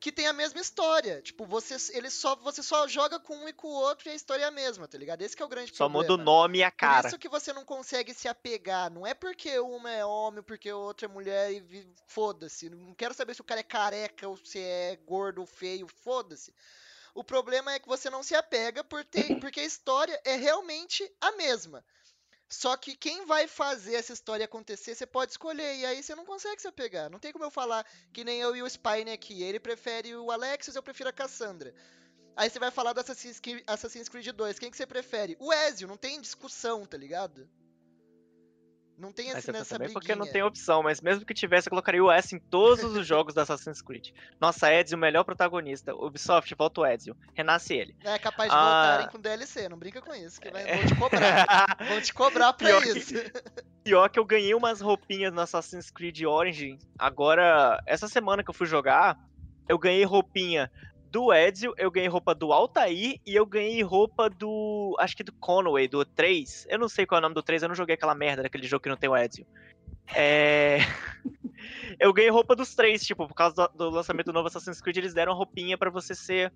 que tem a mesma história. Tipo, você, ele só, você só joga com um e com o outro e a história é a mesma, tá ligado? Esse é o grande só problema. Só muda o nome e a cara. Por isso que você não consegue se apegar. Não é porque uma é homem, porque a outra é mulher e foda-se. Não quero saber se o cara é careca ou se é gordo ou feio, foda-se. O problema é que você não se apega por ter, porque a história é realmente a mesma. Só que quem vai fazer essa história acontecer, você pode escolher. E aí você não consegue se apegar. Não tem como eu falar que nem eu e o Spine aqui. Ele prefere o Alexis, eu prefiro a Cassandra. Aí você vai falar do Assassin's Creed, Assassin's Creed 2. Quem que você prefere? O Ezio, não tem discussão, tá ligado? Não tem nessa também porque não tem opção, mas mesmo que tivesse, eu colocaria o S em todos os jogos da Assassin's Creed. Nossa, Ezio, o melhor protagonista. Ubisoft, volta o Ezio. Renasce ele. É capaz de ah... voltarem com DLC, não brinca com isso, que vai, vão te cobrar. vão te cobrar pra pior isso. Que, pior que eu ganhei umas roupinhas no Assassin's Creed Origin. Agora, essa semana que eu fui jogar, eu ganhei roupinha do Ezio, eu ganhei roupa do Altair e eu ganhei roupa do. Acho que do Conway, do 3. Eu não sei qual é o nome do 3, eu não joguei aquela merda daquele jogo que não tem o Ezio. É. eu ganhei roupa dos três, tipo, por causa do, do lançamento do novo Assassin's Creed, eles deram roupinha para você ser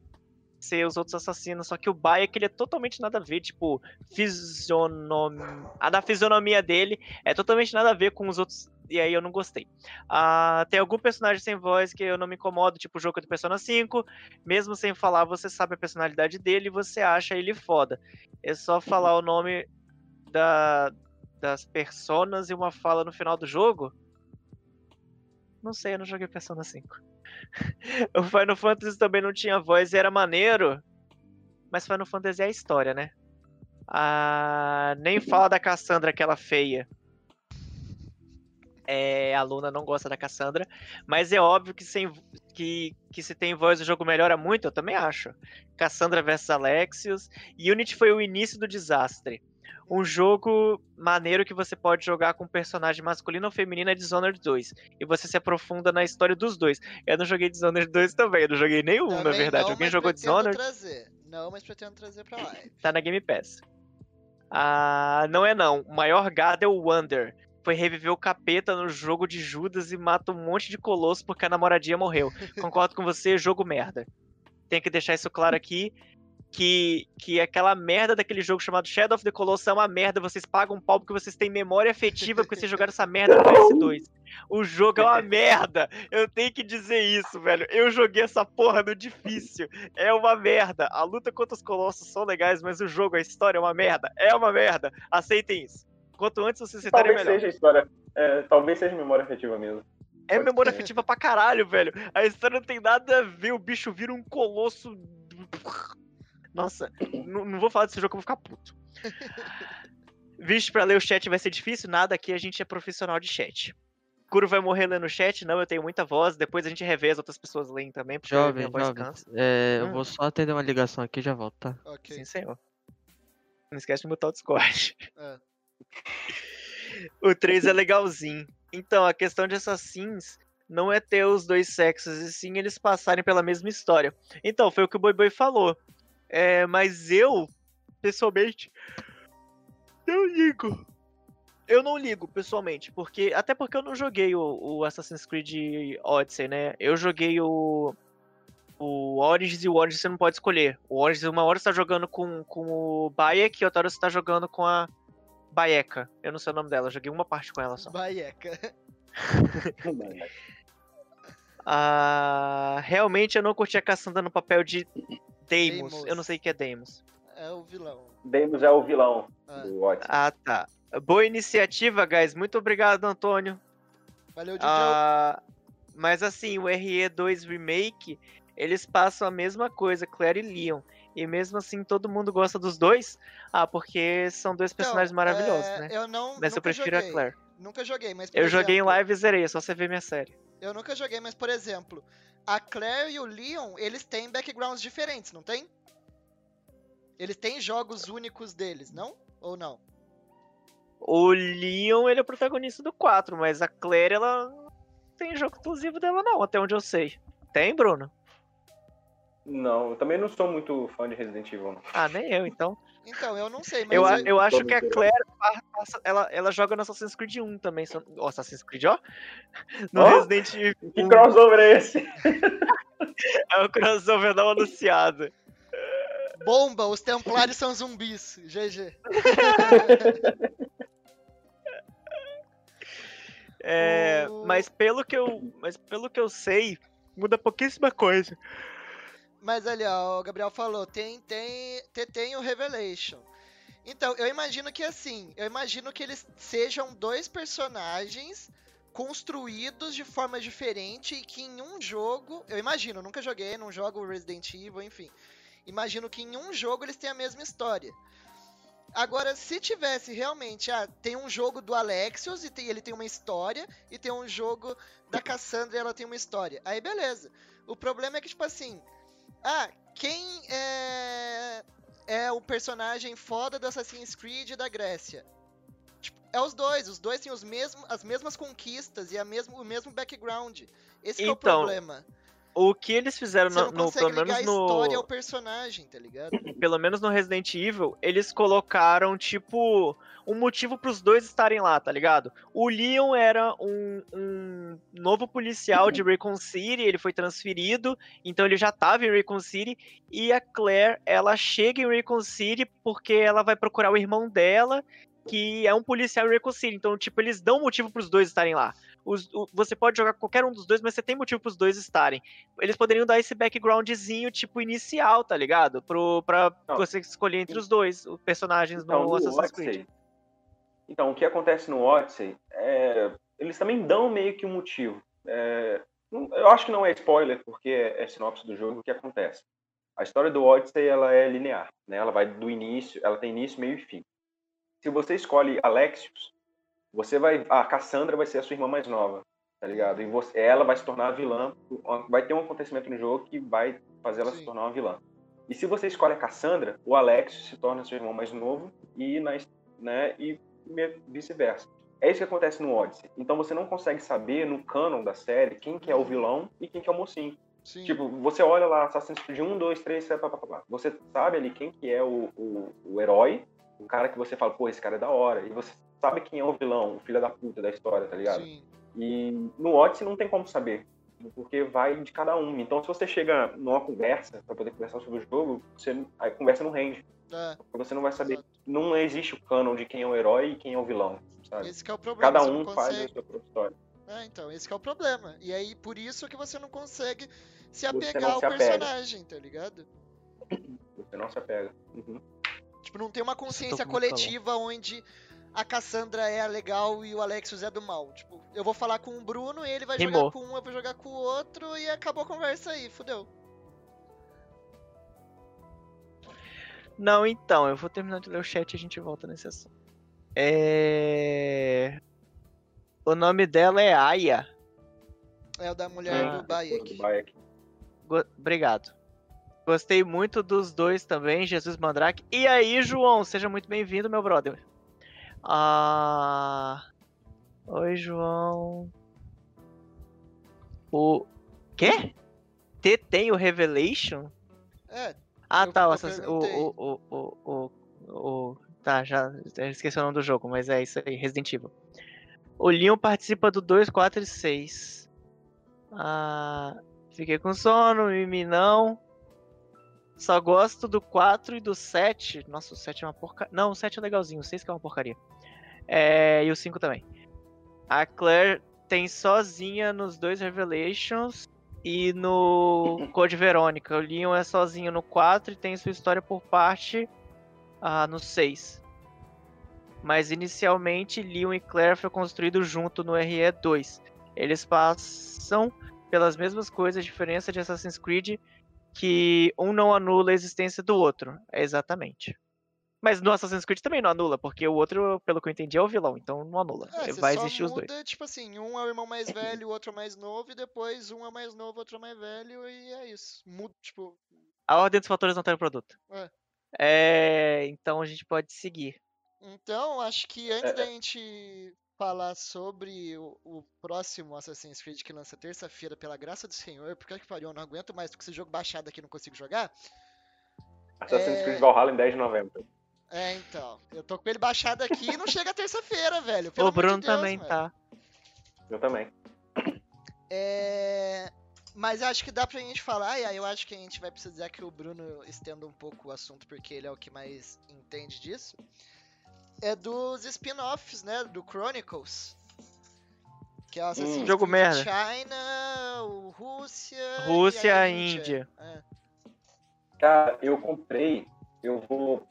ser os outros assassinos. Só que o Bai é ele é totalmente nada a ver, tipo, fisionomia. A da fisionomia dele é totalmente nada a ver com os outros e aí eu não gostei. Ah, tem algum personagem sem voz que eu não me incomodo, tipo o jogo do Persona 5, mesmo sem falar, você sabe a personalidade dele e você acha ele foda. É só falar o nome da, das personas e uma fala no final do jogo? Não sei, eu não joguei Persona 5. o Final Fantasy também não tinha voz e era maneiro, mas Final Fantasy é a história, né? Ah, nem fala da Cassandra, aquela feia. É, a Luna não gosta da Cassandra, mas é óbvio que, sem, que, que se tem voz o jogo melhora muito, eu também acho. Cassandra versus Alexios. Unity foi o início do desastre. Um jogo maneiro que você pode jogar com personagem masculino ou feminino é Dishonored 2. E você se aprofunda na história dos dois. Eu não joguei Dishonored 2 também, eu não joguei nenhum, também na verdade. Não, Alguém jogou Dishonored? Trazer. Não, mas pretendo trazer pra live. Tá na Game Pass. Ah, não é não. O maior gado é o Wonder foi reviver o capeta no jogo de Judas e mata um monte de colosso porque a namoradinha morreu. Concordo com você, jogo merda. Tem que deixar isso claro aqui. Que, que aquela merda daquele jogo chamado Shadow of the Colossus é uma merda. Vocês pagam um pau porque vocês têm memória afetiva porque vocês jogaram essa merda no PS2. O jogo é uma merda. Eu tenho que dizer isso, velho. Eu joguei essa porra no difícil. É uma merda. A luta contra os colossos são legais, mas o jogo, a história é uma merda. É uma merda. Aceitem isso. Quanto antes você citarem talvez melhor. Seja história, é, talvez seja memória afetiva mesmo. É Pode memória ser. afetiva pra caralho, velho. A história não tem nada a ver, o bicho vira um colosso. Nossa, não, não vou falar desse jogo que eu vou ficar puto. Vixe, pra ler o chat vai ser difícil? Nada, aqui a gente é profissional de chat. Kuro vai morrer lendo o chat? Não, eu tenho muita voz. Depois a gente revê as outras pessoas leem também. Porque jovem, jovem. É, hum. Eu vou só atender uma ligação aqui e já volto, tá? Okay. Sim, senhor. Não esquece de mutar o Discord. É. o 3 é legalzinho. Então, a questão de Assassins não é ter os dois sexos, e sim eles passarem pela mesma história. Então, foi o que o Boi Boi falou. É, mas eu, pessoalmente, não ligo. Eu não ligo, pessoalmente, porque até porque eu não joguei o, o Assassin's Creed Odyssey, né? Eu joguei o o Origins e o Origins você não pode escolher. O Origins, uma hora você tá jogando com, com o Bayek e outra hora você tá jogando com a Baieca. Eu não sei o nome dela, joguei uma parte com ela só. Baieca. ah, realmente eu não curti a Cassandra no papel de Deimos. Deimos. Eu não sei o que é Deimos. É o vilão. Deimos é o vilão ah. do Watch. Ah, tá. Boa iniciativa, guys. Muito obrigado, Antônio. Valeu, Didi. Ah, mas assim, o RE2 Remake, eles passam a mesma coisa, Claire e Leon. E mesmo assim todo mundo gosta dos dois. Ah, porque são dois personagens então, maravilhosos, é... né? Eu não. Mas eu prefiro joguei. a Claire. Nunca joguei, mas. eu exemplo, joguei em live e zerei, é só você ver minha série. Eu nunca joguei, mas por exemplo, a Claire e o Leon, eles têm backgrounds diferentes, não tem? Eles têm jogos únicos deles, não? Ou não? O Leon, ele é o protagonista do 4, mas a Claire, ela não tem jogo exclusivo dela não, até onde eu sei. Tem, Bruno? Não, eu também não sou muito fã de Resident Evil. Não. Ah, nem eu, então. Então, eu não sei, mas. Eu, eu... eu acho que a Claire, ela, ela joga no Assassin's Creed 1 também. Oh, Assassin's Creed, ó. No oh? Resident Evil. Que crossover é esse? é o crossover não anunciado. Bomba, os Templários são zumbis. GG. é, mas pelo que eu, mas pelo que eu sei, muda pouquíssima coisa. Mas ali, ó, o Gabriel falou, tem, tem, tem, tem o Revelation. Então, eu imagino que assim, eu imagino que eles sejam dois personagens construídos de forma diferente e que em um jogo, eu imagino, nunca joguei, não jogo Resident Evil, enfim. Imagino que em um jogo eles têm a mesma história. Agora, se tivesse realmente, ah, tem um jogo do Alexios e tem, ele tem uma história, e tem um jogo da Cassandra e ela tem uma história. Aí beleza. O problema é que, tipo assim, ah, quem é, é o personagem foda do Assassin's Creed da Grécia? Tipo, é os dois, os dois têm os mesmos, as mesmas conquistas e a mesmo, o mesmo background. Esse então, é o então, problema. O que eles fizeram no, no pelo menos no história ao personagem, tá ligado? Pelo menos no Resident Evil, eles colocaram tipo um motivo para os dois estarem lá, tá ligado? O Leon era um, um novo policial de Raycon City, ele foi transferido, então ele já tava em Raycon City, e a Claire, ela chega em Raycon City porque ela vai procurar o irmão dela, que é um policial City, então, tipo, eles dão motivo para os dois estarem lá. Os, o, você pode jogar qualquer um dos dois, mas você tem motivo pros dois estarem. Eles poderiam dar esse backgroundzinho, tipo, inicial, tá ligado? Pro, pra Não. você escolher entre os dois os personagens então, no Assassin's Creed. Então, o que acontece no Odyssey, é, eles também dão meio que um motivo. É, eu acho que não é spoiler, porque é, é sinopse do jogo o que acontece. A história do Odyssey ela é linear, né? Ela vai do início, ela tem início, meio e fim. Se você escolhe Alexios, Você vai. A Cassandra vai ser a sua irmã mais nova, tá ligado? E você, ela vai se tornar a vilã. Vai ter um acontecimento no jogo que vai fazer ela Sim. se tornar uma vilã. E se você escolhe a Cassandra, o Alex se torna seu irmão mais novo e, na, né, e vice-versa. É isso que acontece no Odyssey. Então você não consegue saber no canon da série quem que é o vilão e quem que é o mocinho. Sim. Tipo, você olha lá Assassin's Creed 1, 2, 3, 7, pá, Você sabe ali quem que é o, o, o, herói, o cara que você fala, pô, esse cara é da hora. E você sabe quem é o vilão, o filho da puta da história, tá ligado? Sim. E no Odyssey não tem como saber porque vai de cada um. Então, se você chega numa conversa para poder conversar sobre o jogo, você, a conversa não rende. É. Você não vai saber. Exato. Não existe o canon de quem é o herói e quem é o vilão. Sabe? Esse é o problema. Cada um faz a sua própria história. É, então, esse é o problema. E aí, por isso que você não consegue se apegar ao personagem, tá ligado? Você não se apega. Uhum. Tipo, não tem uma consciência coletiva onde a Cassandra é a legal e o Alexios é do mal. Tipo, eu vou falar com o Bruno, ele vai Rimou. jogar com um, eu vou jogar com o outro e acabou a conversa aí, fudeu. Não, então, eu vou terminar de ler o chat e a gente volta nesse assunto. É... O nome dela é Aya. É o da mulher ah, do Bayek. Go... Obrigado. Gostei muito dos dois também, Jesus Mandrake. E aí, João, seja muito bem-vindo, meu brother. Ah. Oi, João. O. Quê? T tem o Revelation? É. Ah, tá. O, o, o, o, o, o, Tá, já esqueci o nome do jogo, mas é isso aí, Resident Evil. O Leon participa do 2, 4 e 6. Ah. Fiquei com sono, Mimi não. Só gosto do 4 e do 7. Nossa, o 7 é uma porcaria. Não, o 7 é legalzinho, o 6 que é uma porcaria. É, e o 5 também. A Claire tem sozinha nos dois Revelations e no Code Verônica. O Leon é sozinho no 4 e tem sua história por parte ah, no 6. Mas inicialmente Leon e Claire foi construído junto no RE2. Eles passam pelas mesmas coisas, a diferença de Assassin's Creed que um não anula a existência do outro. É exatamente. Mas no Assassin's Creed também não anula, porque o outro, pelo que eu entendi, é o vilão, então não anula. É, Vai existir muda, os dois. Tipo assim, um é o irmão mais velho, o outro é mais novo, e depois um é mais novo, outro é mais velho, e é isso. Muda, tipo. A ordem dos fatores não tem o produto. É. é. Então a gente pode seguir. Então, acho que antes é. da gente falar sobre o, o, próximo Assassin's Creed que lança terça-feira, pela graça do Senhor, porque que pariu, eu não aguento mais, com esse jogo baixado aqui não consigo jogar. Assassin's é... Creed Valhalla em 10 de novembro. É, então. Eu tô com ele baixado aqui e não chega terça-feira, velho. o Bruno de Deus, também velho. tá. Eu também. É... Mas acho que dá pra gente falar, e aí eu acho que a gente vai precisar que o Bruno estenda um pouco o assunto, porque ele é o que mais entende disso. É dos spin-offs, né? Do Chronicles. Que é o Assassin's hum, jogo merda. China, o Rússia. Rússia e Índia. Índia. É. Cara, eu comprei. Eu vou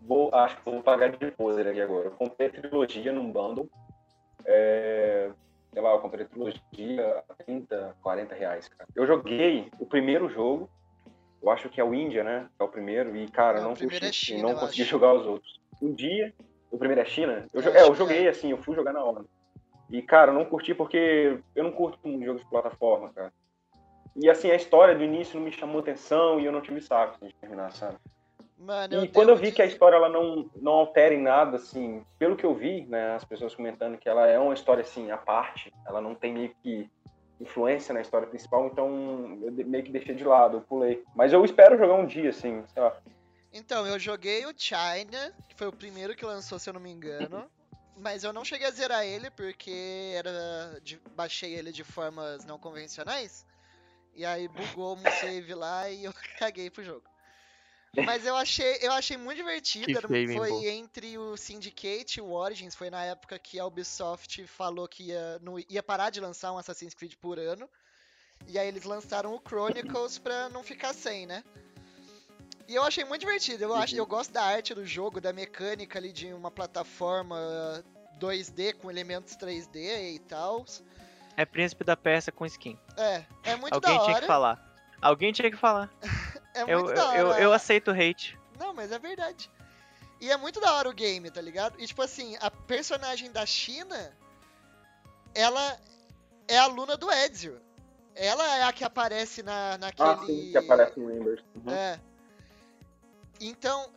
Vou, acho que vou pagar de poser aqui agora. Eu comprei a trilogia num bundle. É, sei lá, eu comprei a trilogia a 30, 40 reais, cara. Eu joguei o primeiro jogo. Eu acho que é o Índia, né? É o primeiro. E, cara, não, não curti, é China, não consegui acho. jogar os outros. Um dia, o primeiro é China? Eu, é, eu joguei é. assim, eu fui jogar na hora. E, cara, eu não curti porque eu não curto um jogo de plataforma, cara. E, assim, a história do início não me chamou atenção e eu não tive saco de terminar, sabe? Mano, e quando eu vi que a história ela não, não altera em nada, assim, pelo que eu vi, né, as pessoas comentando que ela é uma história, assim, à parte, ela não tem meio que influência na história principal, então eu meio que deixei de lado, eu pulei. Mas eu espero jogar um dia, assim, sei lá. Então, eu joguei o China, que foi o primeiro que lançou, se eu não me engano. mas eu não cheguei a zerar ele porque era de, baixei ele de formas não convencionais. E aí bugou um save lá e eu caguei pro jogo. Mas eu achei, eu achei muito divertido. foi entre o Syndicate e o Origins. Foi na época que a Ubisoft falou que ia, não, ia parar de lançar um Assassin's Creed por ano. E aí eles lançaram o Chronicles pra não ficar sem, né? E eu achei muito divertido. Eu, acho, eu gosto da arte do jogo, da mecânica ali de uma plataforma 2D com elementos 3D e tal. É Príncipe da Peça com skin. É, é muito Alguém da hora. tinha que falar. Alguém tinha que falar. é muito eu, da hora. Eu, eu aceito hate. Não, mas é verdade. E é muito da hora o game, tá ligado? E tipo assim, a personagem da China, ela é a aluna do Ezio. Ela é a que aparece na, naquele. Ah, sim, que aparece no Embers. Uhum. É. Então,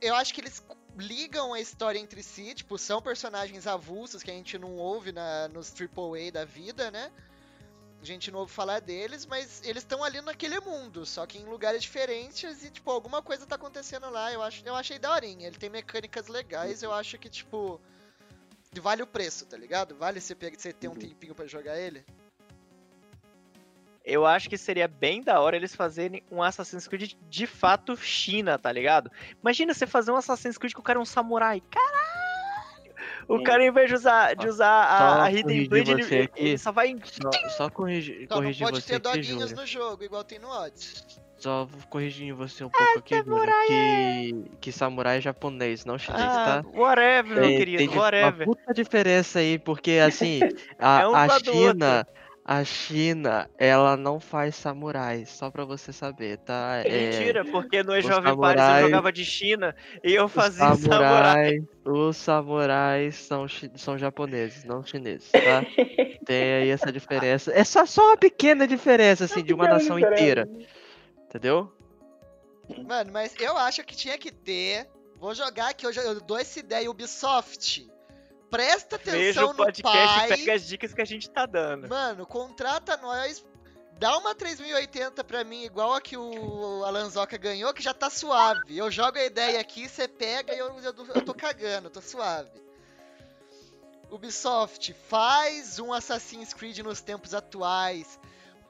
eu acho que eles ligam a história entre si, tipo, são personagens avulsos que a gente não ouve na, nos AAA da vida, né? A gente não ouve falar deles, mas eles estão ali naquele mundo, só que em lugares diferentes e, tipo, alguma coisa tá acontecendo lá. Eu, acho, eu achei daorinha. Ele tem mecânicas legais, eu acho que, tipo, vale o preço, tá ligado? Vale você, você ter um uhum. tempinho para jogar ele? Eu acho que seria bem da hora eles fazerem um Assassin's Creed de fato China, tá ligado? Imagina você fazer um Assassin's Creed que o cara é um samurai. Caralho! O Sim. cara, em vez de usar, de usar a, a Hidden Blade, ele, ele, só vai. Só, só corrigir, então, corrigir pode ter doguinhos no jogo, igual tem no Odds. Só corrigindo você um pouco ah, aqui, Júlia, que, que samurai é japonês, não chinês, ah, tá? Whatever, meu querido, tem whatever. Uma puta diferença aí, porque assim, a, é um a China. A China, ela não faz samurais, só pra você saber, tá? É, Mentira, porque no Jovem samurais, Paris eu jogava de China e eu fazia samurai. Os samurais são, são japoneses, não chineses, tá? Tem aí essa diferença. É só, só uma pequena diferença, assim, de uma nação inteira. Entendeu? Mano, mas eu acho que tinha que ter. Vou jogar aqui, eu dou essa ideia Ubisoft presta atenção Veja o podcast no pai. pega as dicas que a gente tá dando. Mano, contrata nós, dá uma 3080 pra mim, igual a que o Alanzoca ganhou, que já tá suave. Eu jogo a ideia aqui, você pega e eu, eu, eu tô cagando, tô suave. Ubisoft, faz um Assassin's Creed nos tempos atuais.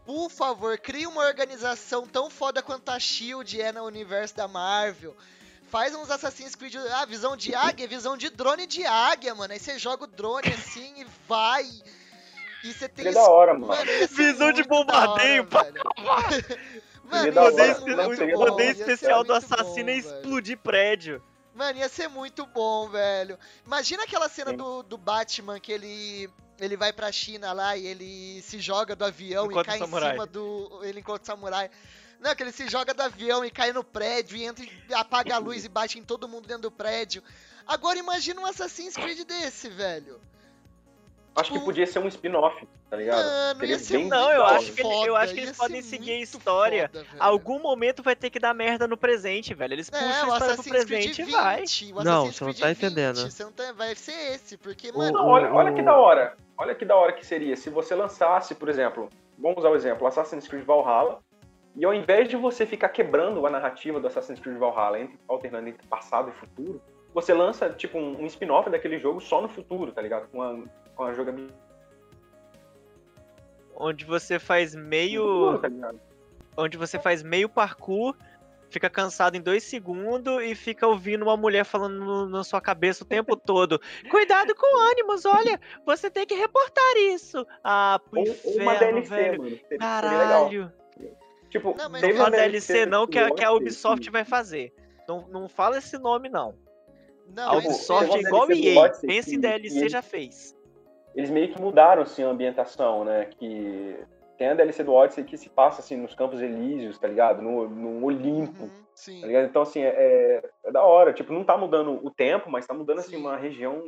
Por favor, crie uma organização tão foda quanto a SHIELD é no universo da Marvel faz uns Assassin's Creed, ah, visão de águia, visão de drone de águia, mano. Aí você joga o drone assim e vai. E você tem. Que da hora, mano. mano visão de bombardeio, pá. Mano, o poder especial do assassino é explodir prédio. Mano, ia ser muito bom, velho. Imagina aquela cena do, do Batman que ele ele vai pra China lá e ele se joga do avião enquanto e cai em cima do. Ele encontra o samurai. Não, que ele se joga do avião e cai no prédio e entra e apaga a luz e bate em todo mundo dentro do prédio. Agora imagina um Assassin's Creed desse, velho. Acho tipo, que podia ser um spin-off, tá ligado? Mano, Seria bem não, eu acho, que, foda, eu acho que eles podem seguir a história. Foda, Algum momento vai ter que dar merda no presente, velho. Eles é, puxam é, a história pro presente e vai. não, você não tá entendendo. 20, você não tá, vai ser esse, porque, mano... Não, olha, olha que da hora. Olha que da hora que seria se você lançasse, por exemplo, vamos usar o exemplo, Assassin's Creed Valhalla, e ao invés de você ficar quebrando a narrativa do Assassin's Creed Valhalla, entre, alternando entre passado e futuro, você lança, tipo, um, um spin-off daquele jogo só no futuro, tá ligado? Com a, com a jogabilidade. Onde você faz meio. tá onde você faz meio parkour, fica cansado em dois segundos e fica ouvindo uma mulher falando na sua cabeça o tempo todo. Cuidado com ânimos, olha, você tem que reportar isso. Ah, pro ou, inferno, uma DLC, velho. Mano. Caralho. Tipo, não, mas não é DLC não que a, que a Ubisoft vai fazer. Não, não fala esse nome, não. Não, a Ubisoft é igual EA. Odyssey, Pensa em DLC, eles, já fez. Eles meio que mudaram, assim, a ambientação, né? Que tem a DLC do Odyssey que se passa, assim, nos Campos Elíseos, tá ligado? No, no Olimpo, uhum, sim. tá ligado? Então, assim, é, é, é, da hora. Tipo, não tá mudando o tempo, mas tá mudando, assim, sim. uma região...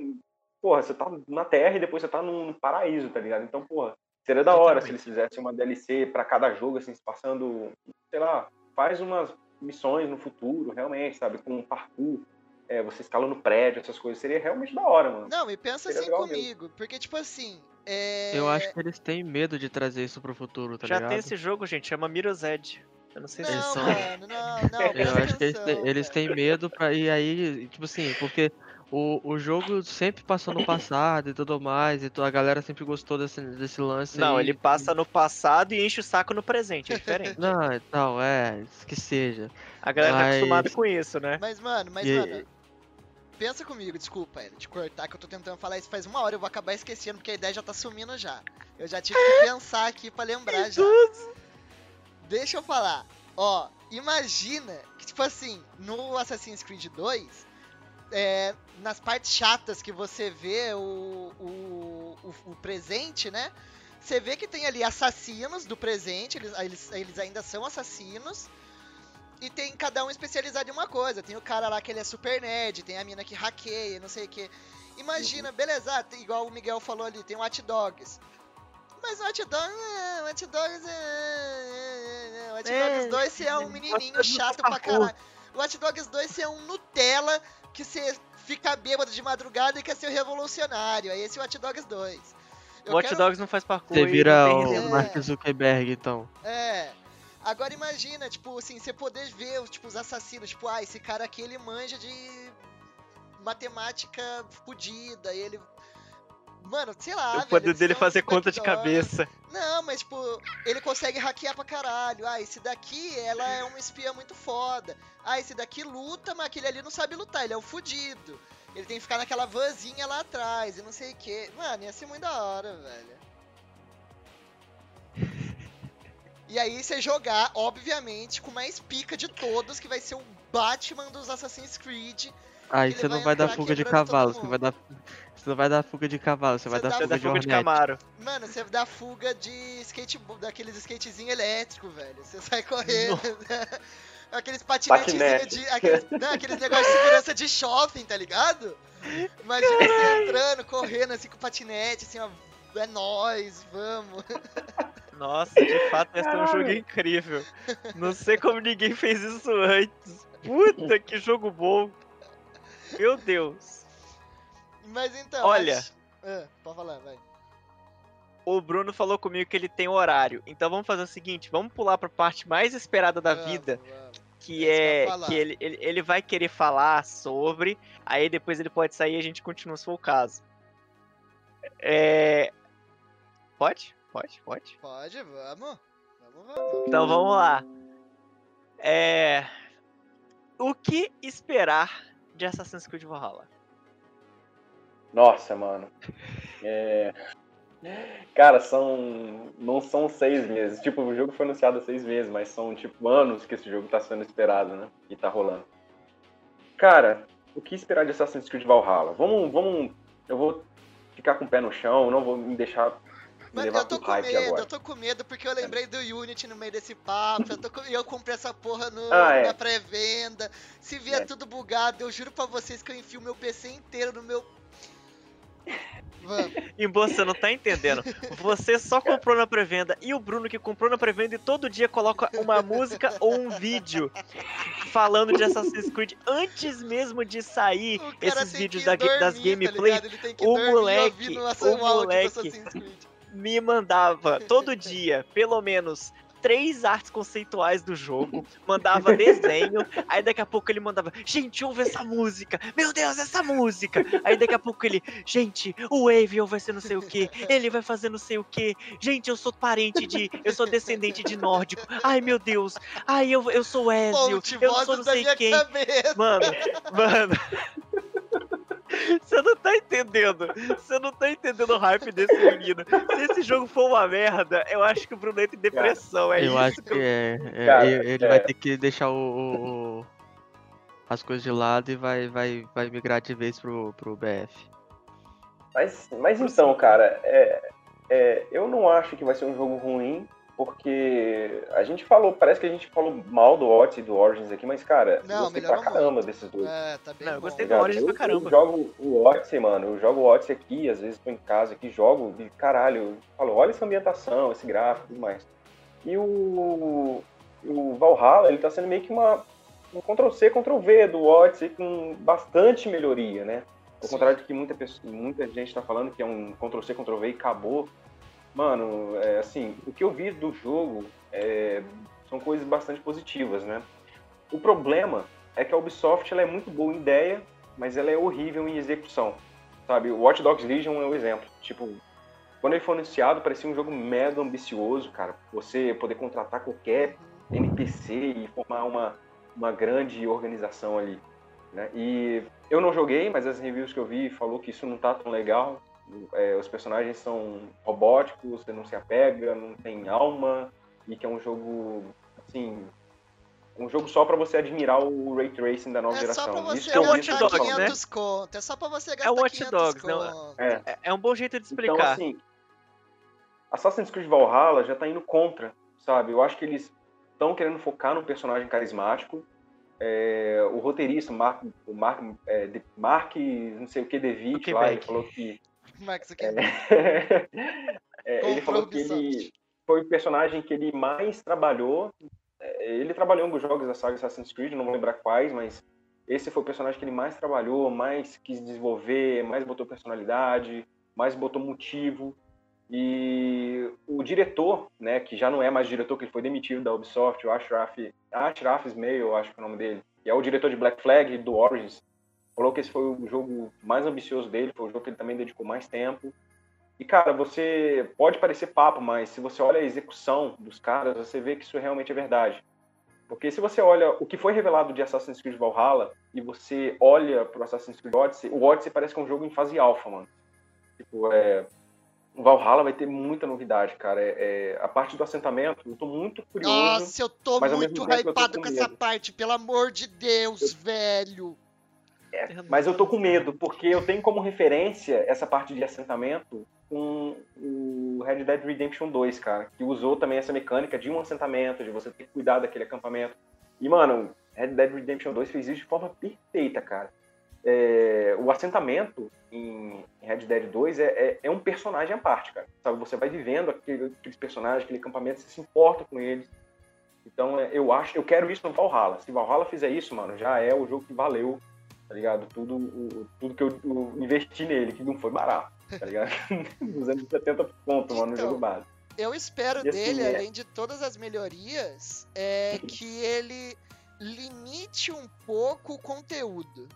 Porra, você tá na Terra e depois você tá num paraíso, tá ligado? Então, porra, Seria da hora se eles fizessem uma DLC para cada jogo, assim, passando, sei lá, faz umas missões no futuro, realmente, sabe? Com um parkour, é, você escala no prédio, essas coisas. Seria realmente da hora, mano. Não, e pensa Seria assim comigo, mesmo. porque, tipo assim. É... Eu acho que eles têm medo de trazer isso pro futuro, tá Já ligado? tem esse jogo, gente, chama Mirror's Edge. Eu não sei não, se mano, não, não, Eu acho que eles, têm, eles têm medo pra. E aí, tipo assim, porque o, o jogo sempre passou no passado e tudo mais, e a galera sempre gostou desse, desse lance. Não, aí. ele passa no passado e enche o saco no presente, é diferente. Não, não, é, que seja. A galera tá mas... tá acostumada com isso, né? Mas, mano, mas, e... mano, pensa comigo, desculpa, te cortar, que eu tô tentando falar isso faz uma hora, eu vou acabar esquecendo, porque a ideia já tá sumindo já. Eu já tive que pensar aqui pra lembrar já. Deixa eu falar. Ó, imagina que, tipo assim, no Assassin's Creed 2, é, nas partes chatas que você vê o, o, o, o, presente, né? Você vê que tem ali assassinos do presente, eles, eles, eles ainda são assassinos. E tem cada um especializado em uma coisa. Tem o cara lá que ele é super nerd, tem a mina que hackeia, não sei o que. Imagina, beleza, ah, igual o Miguel falou ali, tem o Hot Dogs. Mas o Hot Dogs, é, o Hot Dogs é... O Hot Dogs 2 você é um menininho chato pra caralho. O Hot Dogs 2 você é um Nutella que você fica bêbado de madrugada e quer ser o revolucionário. É esse o Hot Dogs 2. Eu o Hot quero... Dogs não faz parkour. Você vira o Mark Zuckerberg, então. É. Agora imagina, tipo, assim, você poder ver tipo, os assassinos, tipo, ah, esse cara aqui ele manja de matemática fodida, ele. Mano, sei lá. O poder dele fazer conta de cabeça. Não, mas, tipo, ele consegue hackear pra caralho. Ah, esse daqui, ela é uma espiã muito foda. Ah, esse daqui luta, mas aquele ali não sabe lutar, ele é um fudido. Ele tem que ficar naquela vanzinha lá atrás e não sei o que. Mano, ia ser muito da hora, velho. E aí você jogar, obviamente, com mais pica de todos, que vai ser o Batman dos Assassin's Creed. Aí você não vai dar fuga de cavalo, você vai dar. Você não vai dar fuga de cavalo, você, vai dar fuga, fuga de, Camaro. Mano, você dá fuga de skate, daqueles skatezinhos elétricos, velho. Você sai correndo. aqueles patinetezinhos de. Aqueles, não, aqueles negócios de segurança de shopping, tá ligado? Imagina você entrando, correndo assim com patinete, assim, ó. É nóis, vamos. Nossa, de fato, esse é um jogo incrível. Não sei como ninguém fez isso antes. Puta, que jogo bom. Meu Deus. Mas então. Olha. Mas... Ah, pode falar, vai. O Bruno falou comigo que ele tem horário. Então vamos fazer o seguinte: vamos pular pra parte mais esperada da vamos, vida. Vamos. Que é que ele, ele, ele vai querer falar sobre. Aí depois ele pode sair e a gente continua se for o caso. É. Pode? Pode, pode. Pode, vamos. Vamos, vamos. Então vamos lá. É. O que esperar de Assassin's Creed Valhalla? Nossa, mano. É... Cara, são. Não são seis meses. Tipo, o jogo foi anunciado há seis meses, mas são, tipo, anos que esse jogo tá sendo esperado, né? E tá rolando. Cara, o que esperar de Assassin's Creed Valhalla? Vamos. vamos eu vou ficar com o pé no chão, não vou me deixar Mano, eu tô com medo, agora. eu tô com medo porque eu lembrei do Unity no meio desse papo. Eu, tô com, eu comprei essa porra no, ah, é. na pré-venda. Se vier é. tudo bugado, eu juro pra vocês que eu enfio meu PC inteiro no meu. Vamos. E você não tá entendendo. Você só comprou na pré-venda e o Bruno que comprou na pré-venda e todo dia coloca uma música ou um vídeo falando de Assassin's Creed antes mesmo de sair esses vídeos da, dormir, das gameplay. Tá o moleque, o moleque me mandava todo dia, pelo menos três artes conceituais do jogo, mandava desenho, aí daqui a pouco ele mandava, gente, ouve essa música, meu Deus, essa música. Aí daqui a pouco ele, gente, o Wave vai ser não sei o que, ele vai fazer não sei o que, gente, eu sou parente de, eu sou descendente de nórdico, ai meu Deus, ai eu, eu sou Ezio, eu sou não sei quem. Cabeça. Mano, mano. Você não tá entendendo. Você não tá entendendo o hype desse menino. Se esse jogo for uma merda, eu acho que o Bruno entra em depressão. É eu isso acho que é. é Cara, ele é. vai ter que deixar o, o, as coisas de lado e vai, vai, vai migrar de vez pro, pro BF. Mas, mas então, cara, é, é, eu não acho que vai ser um jogo ruim porque a gente falou, parece que a gente falou mal do Odyssey e do Origins aqui, mas, cara, não, eu gostei pra caramba muito. desses dois. É, tá bem não, eu gostei do Origins pra caramba. Eu jogo o Odyssey, mano, eu jogo o Odyssey aqui, às vezes tô em casa aqui, jogo e, caralho, eu falo, olha essa ambientação, esse gráfico e tudo mais. E o, o Valhalla, ele tá sendo meio que uma, um Ctrl-C, Ctrl-V do Odyssey com bastante melhoria, né? Ao contrário do que muita, pessoa, muita gente tá falando que é um Ctrl-C, Ctrl-V e acabou. Mano, é, assim, o que eu vi do jogo é, são coisas bastante positivas, né? O problema é que a Ubisoft ela é muito boa em ideia, mas ela é horrível em execução, sabe? O Watch Dogs Legion é um exemplo. Tipo, quando ele foi anunciado, parecia um jogo mega ambicioso, cara. Você poder contratar qualquer NPC e formar uma, uma grande organização ali. Né? E eu não joguei, mas as reviews que eu vi falou que isso não tá tão legal é, os personagens são robóticos, você não se apega, não tem alma, e que é um jogo, assim, um jogo só para você admirar o ray tracing da nova é geração. Só pra você é o Watch Dogs, né? Conto. É só pra você gastar É o Watch Dogs, não, é, é, é um bom jeito de explicar. Então, assim, Assassin's Creed Valhalla já tá indo contra, sabe? Eu acho que eles estão querendo focar num personagem carismático. É, o roteirista, Mark, o Mark, é, de, Mark, não sei o que, Devitt, lá, ele falou que. Max é, é, ele falou que ele foi o personagem que ele mais trabalhou. É, ele trabalhou em alguns jogos da saga Assassin's Creed, não vou lembrar quais, mas esse foi o personagem que ele mais trabalhou, mais quis desenvolver, mais botou personalidade, mais botou motivo. E o diretor, né, que já não é mais diretor, que ele foi demitido da Ubisoft, o Ashraf, Ashraf Ismail, eu acho que é o nome dele, que é o diretor de Black Flag do Origins, falou que esse foi o jogo mais ambicioso dele, foi o jogo que ele também dedicou mais tempo. E, cara, você pode parecer papo, mas se você olha a execução dos caras, você vê que isso realmente é verdade. Porque se você olha o que foi revelado de Assassin's Creed Valhalla e você olha pro Assassin's Creed Odyssey, o Odyssey parece que é um jogo em fase alfa, mano. Tipo, é, o Valhalla vai ter muita novidade, cara. É, é, a parte do assentamento, eu tô muito curioso. Nossa, eu tô muito hypado com, com essa parte, pelo amor de Deus, eu... velho. É, mas eu tô com medo, porque eu tenho como referência essa parte de assentamento com o Red Dead Redemption 2, cara, que usou também essa mecânica de um assentamento, de você ter que cuidar daquele acampamento. E, mano, Red Dead Redemption 2 fez isso de forma perfeita, cara é, o assentamento em Red Dead 2 é, é, é, um personagem à parte, cara. Sabe, você vai vivendo aquele, aqueles personagens, aquele acampamento, você se importa com eles. Então, é, eu acho, eu quero isso no Valhalla. Se Valhalla fizer isso, mano, já é o jogo que valeu, tá ligado? Tudo, o, tudo que eu, eu, investi nele, que não foi barato, tá ligado? 270 pontos, mano, no então, jogo base. Eu espero assim, dele, é além de todas as melhorias, é que ele limite um pouco o conteúdo.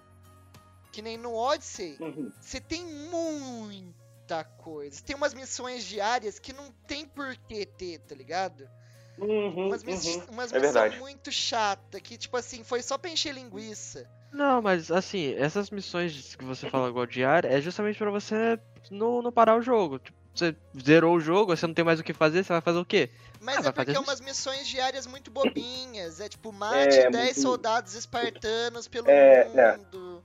Que nem no Odyssey, uhum. você tem muita coisa. Tem umas missões diárias que não tem por que ter, tá ligado? Uhum, umas, miss uhum. umas é missões muito chata que, tipo assim, foi só pra encher linguiça. Não, mas assim, essas missões que você fala igual diária é justamente para você não, não parar o jogo. Tipo, você zerou o jogo, você não tem mais o que fazer, você vai fazer o quê? Mas ah, é porque é umas missões diárias muito bobinhas. É tipo, mate é, 10 muito... soldados espartanos pelo é, é. mundo.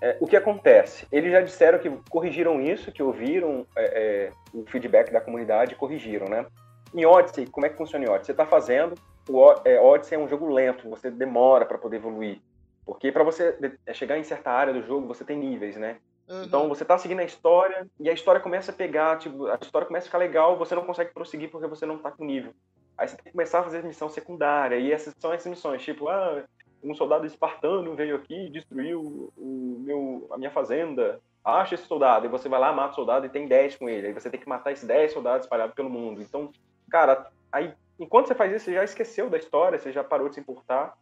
É, o que acontece? Eles já disseram que corrigiram isso, que ouviram é, é, o feedback da comunidade e corrigiram, né? Em Odyssey, como é que funciona em Odyssey? Você está fazendo, o é, Odyssey é um jogo lento, você demora para poder evoluir. Porque para você é, chegar em certa área do jogo, você tem níveis, né? Uhum. Então você está seguindo a história e a história começa a pegar, tipo, a história começa a ficar legal, você não consegue prosseguir porque você não está com nível. Aí você tem que começar a fazer missão secundária, e essas são essas missões, tipo, ah, um soldado espartano veio aqui e destruiu o meu, a minha fazenda. Acha esse soldado, e você vai lá, mata o soldado e tem 10 com ele. Aí você tem que matar esses 10 soldados espalhados pelo mundo. Então, cara, aí enquanto você faz isso, você já esqueceu da história, você já parou de se importar.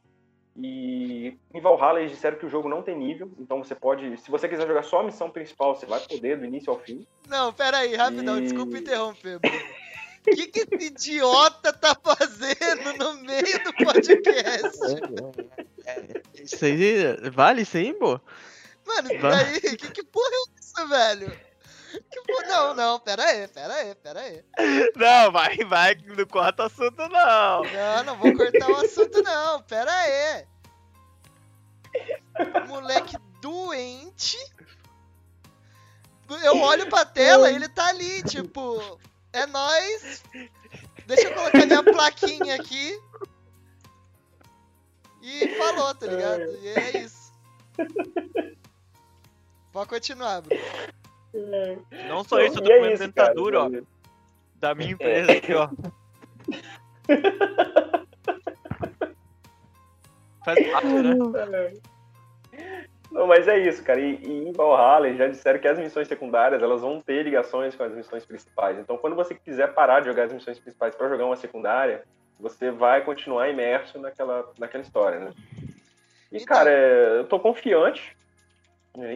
E em Valhalla eles disseram que o jogo não tem nível, então você pode, se você quiser jogar só a missão principal, você vai poder do início ao fim. Não, pera aí, rapidão, e... desculpa interromper. O que, que esse idiota tá fazendo no meio do podcast? Isso aí, vale isso aí, pô? Mano, isso daí, que, que porra é isso, velho? Que porra, não, não, pera aí, pera aí, pera aí. Não, vai, vai, não corta o assunto, não. Não, não vou cortar o assunto, não, pera aí. Moleque doente. Eu olho pra tela e ele tá ali, tipo, é nóis. Deixa eu colocar minha plaquinha aqui. E falou, tá ligado? E é isso. Pode continuar, Bruno. Não só isso, eu tô com uma dentadura, ó. Da minha empresa aqui, ó. Faz parte, né? Não, mas é isso, cara. E, e em Valhalla já disseram que as missões secundárias elas vão ter ligações com as missões principais. Então, quando você quiser parar de jogar as missões principais para jogar uma secundária, você vai continuar imerso naquela, naquela história, né? E, então... cara, é, eu tô confiante.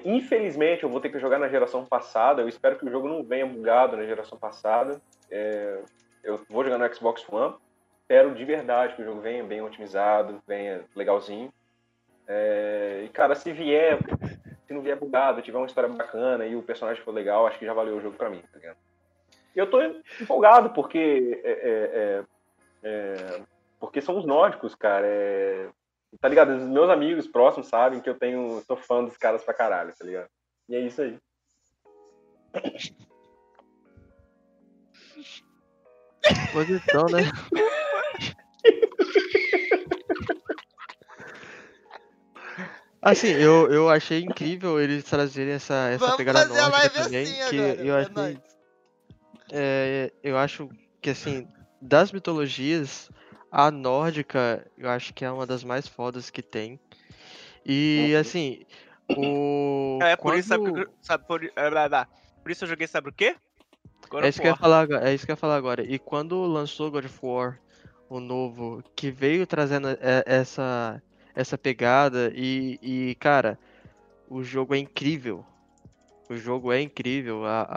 Infelizmente, eu vou ter que jogar na geração passada. Eu espero que o jogo não venha bugado na geração passada. É, eu vou jogar no Xbox One. Espero de verdade que o jogo venha bem otimizado, venha legalzinho. É, e, cara, se vier, se não vier bugado, tiver uma história bacana e o personagem for legal, acho que já valeu o jogo pra mim, tá ligado? E eu tô empolgado porque. É, é, é, é porque são os nórdicos, cara. É, tá ligado? Os meus amigos próximos sabem que eu tenho. sou fã dos caras pra caralho, tá ligado? E é isso aí. Posição, né? Assim, eu, eu achei incrível eles trazerem essa, essa Vamos pegada fazer nórdica também. assim que agora, eu é achei, é, eu acho que assim, das mitologias, a nórdica eu acho que é uma das mais fodas que tem. E Uhum. assim, o. É, por isso, sabe, quando- que- sabe por, é, blá, blá. por isso eu joguei, sabe o quê? God É isso, que eu ia falar, agora- é isso que eu ia falar agora. E quando lançou God of War, o novo, que veio trazendo é, essa, essa pegada, e, e, cara, o jogo é incrível. O jogo é incrível, a,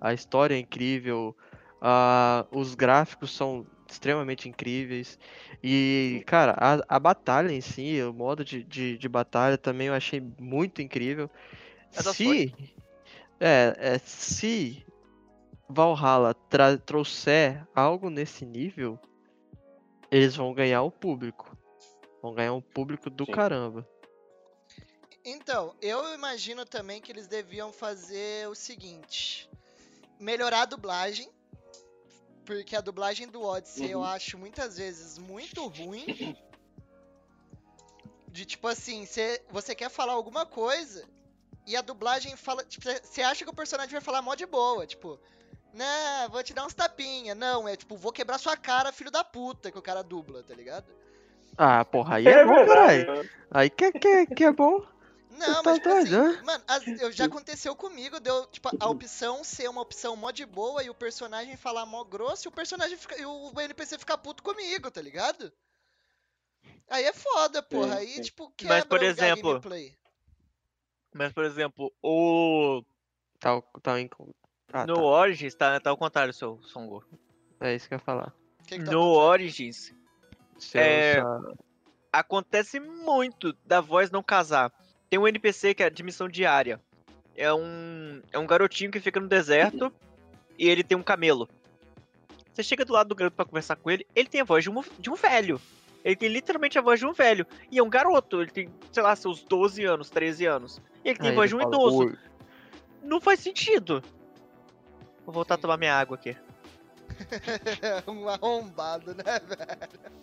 a, a história é incrível, a, os gráficos são extremamente incríveis. E, cara, a, a batalha em si, o modo de, de, de batalha também eu achei muito incrível. É Se. É, é, se Valhalla trouxer algo nesse nível, eles vão ganhar o público. Vão ganhar um público do Sim. caramba. Então, eu imagino também que eles deviam fazer o seguinte: melhorar a dublagem. Porque a dublagem do Odyssey eu Uhum. acho muitas vezes muito ruim. De tipo assim, cê, você quer falar alguma coisa e a dublagem fala. Tipo, você acha que o personagem vai falar mó de boa. Tipo, né, vou te dar uns tapinha. Não, é tipo, vou quebrar sua cara, filho da puta, que o cara dubla, tá ligado? Ah, porra, aí é, bom, verdade, caralho. né? Aí que, é- que, é- que é bom. Não, tá mas tipo assim, né? mano, as- eu, já aconteceu comigo, deu, tipo, a opção ser uma opção mó de boa e o personagem falar mó grosso e o personagem fica, e o NPC ficar puto comigo, tá ligado? Aí é foda, porra. Aí, tipo, quebra Mas, por o exemplo, gameplay. Mas, por exemplo, o. Tá, tá em. Ah, no tá. Origins, tá, tá ao contrário, seu Songo. É isso que eu ia falar. Que que tá No? Origins, É, sua- acontece muito da voz não casar. Tem um NPC que é de missão diária. É um, é um garotinho que fica no deserto e ele tem um camelo. Você chega do lado do garoto pra conversar com ele, ele tem a voz de um, de um velho. Ele tem literalmente a voz de um velho. E é um garoto, ele tem, sei lá, seus 12 anos, 13 anos. E ele tem Aí voz de um fala, idoso. "Oi". Não faz sentido. Vou voltar a tomar minha água aqui. um arrombado, né, velho?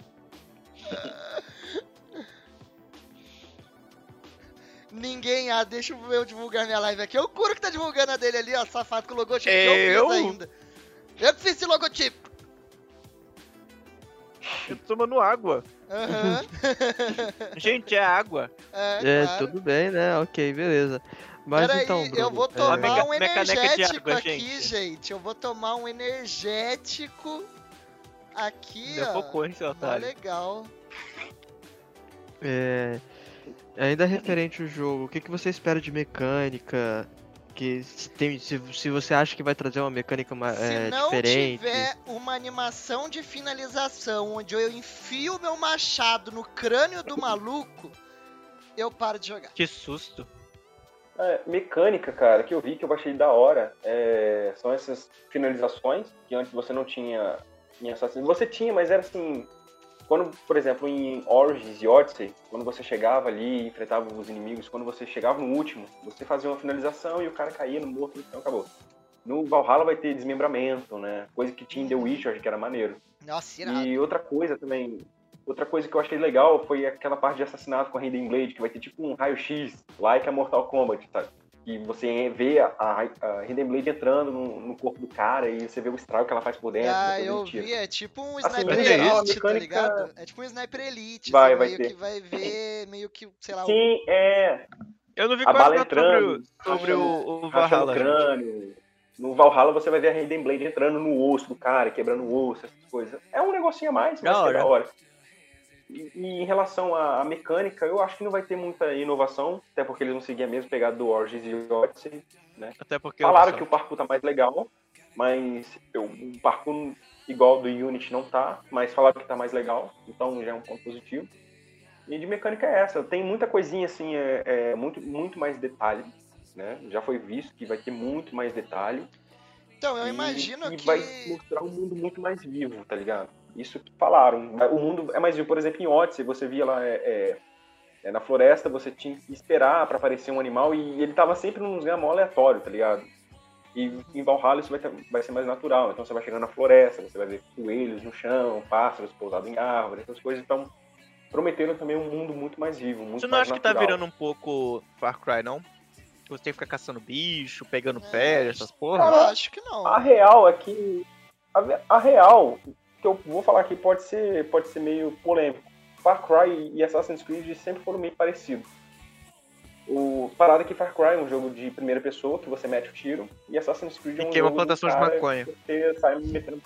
Ninguém, ah, deixa eu divulgar minha live aqui. É o Curo que tá divulgando a dele ali, ó, safado com o logotipo que eu Eu? fiz ainda. Eu que fiz esse logotipo. Eu tô tomando água. Aham. Gente, é água. é, É, claro. tudo bem, né? Ok, beleza. Mas Peraí, então, eu Bruno, vou é, tomar meca- um energético água, aqui, gente. gente. Eu vou tomar um energético aqui, Deu ó. focou, hein, seu otário. legal. É, ainda referente ao jogo, o que, que você espera de mecânica? Que se, tem, se, se você acha que vai trazer uma mecânica ma- Se é, não diferente. tiver uma animação de finalização onde eu enfio meu machado no crânio do maluco, eu paro de jogar. Que susto. É, mecânica, cara, que eu vi que eu achei da hora é, são essas finalizações que antes você não tinha em Assassin's Você tinha, mas era assim. Quando, por exemplo, em Origins e Odyssey, quando você chegava ali e enfrentava os inimigos, quando você chegava no último, você fazia uma finalização e o cara caía no morto, então acabou. No Valhalla vai ter desmembramento, né? Coisa que tinha em The Witcher, que era maneiro. Nossa, irado. E outra coisa também, outra coisa que eu achei legal foi aquela parte de assassinato com a Hidden Blade, que vai ter tipo um raio-x, like a Mortal Kombat, sabe? E você vê a, a, Hidden Blade entrando no, no corpo do cara e você vê o estrago que ela faz por dentro. Ah, eu tira. vi, é tipo um Assim, Sniper Elite, tá mecânica- ligado? É tipo um Sniper Elite, Vai, vai meio ter. que vai ver, meio que, sei lá, Sim, é. Eu não vi A bala nada sobre, o- entrando, sobre o, o Valhalla. crânio. No Valhalla você vai ver a Hidden Blade entrando no osso do cara, quebrando o osso, essas coisas. É um negocinho a mais, mas Da que é da hora. E, e em relação à, à mecânica, eu acho que não vai ter muita inovação, até porque eles vão seguir a mesma pegada do Origins e Odyssey. Até porque Falaram que o parkour tá mais legal, mas eu, o parkour igual do Unity não tá, mas falaram que tá mais legal, então já é um ponto positivo. E de mecânica é essa, tem muita coisinha assim, é, é muito, muito mais detalhe, né? Já foi visto que vai ter muito mais detalhe. Então, eu e, imagino e que... vai mostrar um mundo muito mais vivo, tá ligado? Isso que falaram. O mundo é mais vivo. Por exemplo, em Odyssey, você via lá é, é, é, na floresta, você tinha que esperar pra aparecer um animal e ele tava sempre num lugar mó aleatório, tá ligado? E em Valhalla isso vai, ter- vai ser mais natural. Então você vai chegando na floresta, você vai ver coelhos no chão, pássaros pousados em árvores, essas coisas. Então prometeram também um mundo muito mais vivo, muito Você não acha que tá virando um pouco Far Cry, não? Você tem que ficar caçando bicho, pegando é, pé, essas porra? Eu acho que não. A real é que. A, a, real, que eu vou falar aqui, pode ser, pode ser meio polêmico. Far Cry e Assassin's Creed sempre foram meio parecidos. O parada que Far Cry é um jogo de primeira pessoa, que você mete o tiro, e Assassin's Creed é um e jogo plantação de maconha. que você sai metendo,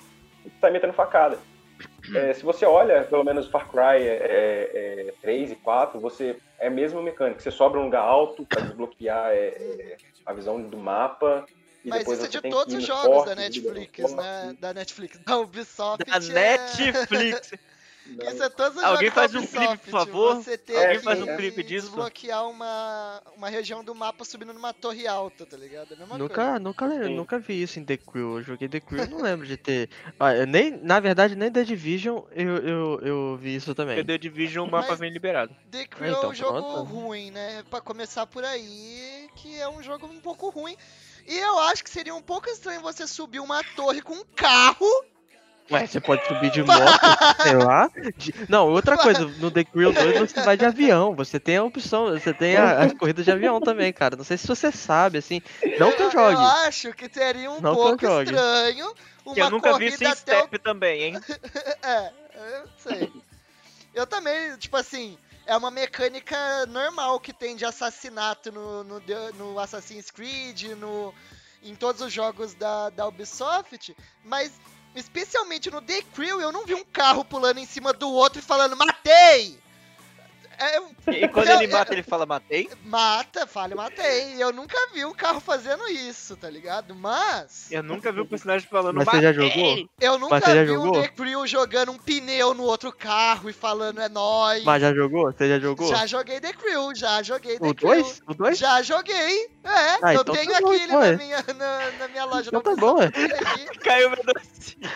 sai metendo facada. É, se você olha, pelo menos Far Cry é, é, 3 é, e 4, você é a mesma mecânica. Você sobe um lugar alto para desbloquear é, é, a visão do mapa. E Mas isso é de todos os jogos da Netflix, né? Da Netflix. Da Ubisoft. Da Netflix. Isso é todos Alguém faz um clipe, por favor? Você tem Alguém faz um clipe disso? desbloquear uma, uma região do mapa subindo numa torre alta, tá ligado? É a mesma nunca, coisa. Nunca, nunca vi isso em The Crew. Eu joguei The Crew não lembro de ter. Ah, nem, na verdade, nem The Division eu, eu, eu vi isso também. Porque The Division o mapa Mas vem liberado. The Crew então, é um jogo pronto. ruim, né? Pra começar por aí, que é um jogo um pouco ruim. E eu acho que seria um pouco estranho você subir uma torre com um carro Ué, você pode subir de moto, sei lá. De... Não, outra coisa, no The Crew 2 você vai de avião, você tem a opção, você tem a, as corridas de avião também, cara. Não sei se você sabe, assim, não que eu jogue. Eu acho que teria um não pouco estranho uma que eu nunca vi sem step o... também, hein? é, eu sei. Eu também, tipo assim, é uma mecânica normal que tem de assassinato no, no, no Assassin's Creed, no, em todos os jogos da, da Ubisoft, mas Especialmente no The Crew, eu não vi um carro pulando em cima do outro e falando, matei! É, e quando eu, ele mata, eu, ele fala matei? Mata, fala matei. Eu nunca vi um carro fazendo isso, tá ligado? Mas. Eu nunca vi o um personagem falando Mas matei. você já jogou? Eu nunca vi jogou? o The Crew jogando um pneu no outro carro e falando é nóis. Mas já jogou? Você já jogou? Já joguei The Crew, já joguei The o Crew. Dois? O 2? Já joguei. É, ah, eu então tenho tá aqui ele na minha, na, na, minha loja. Então tá bom, é. Caiu meu docinho.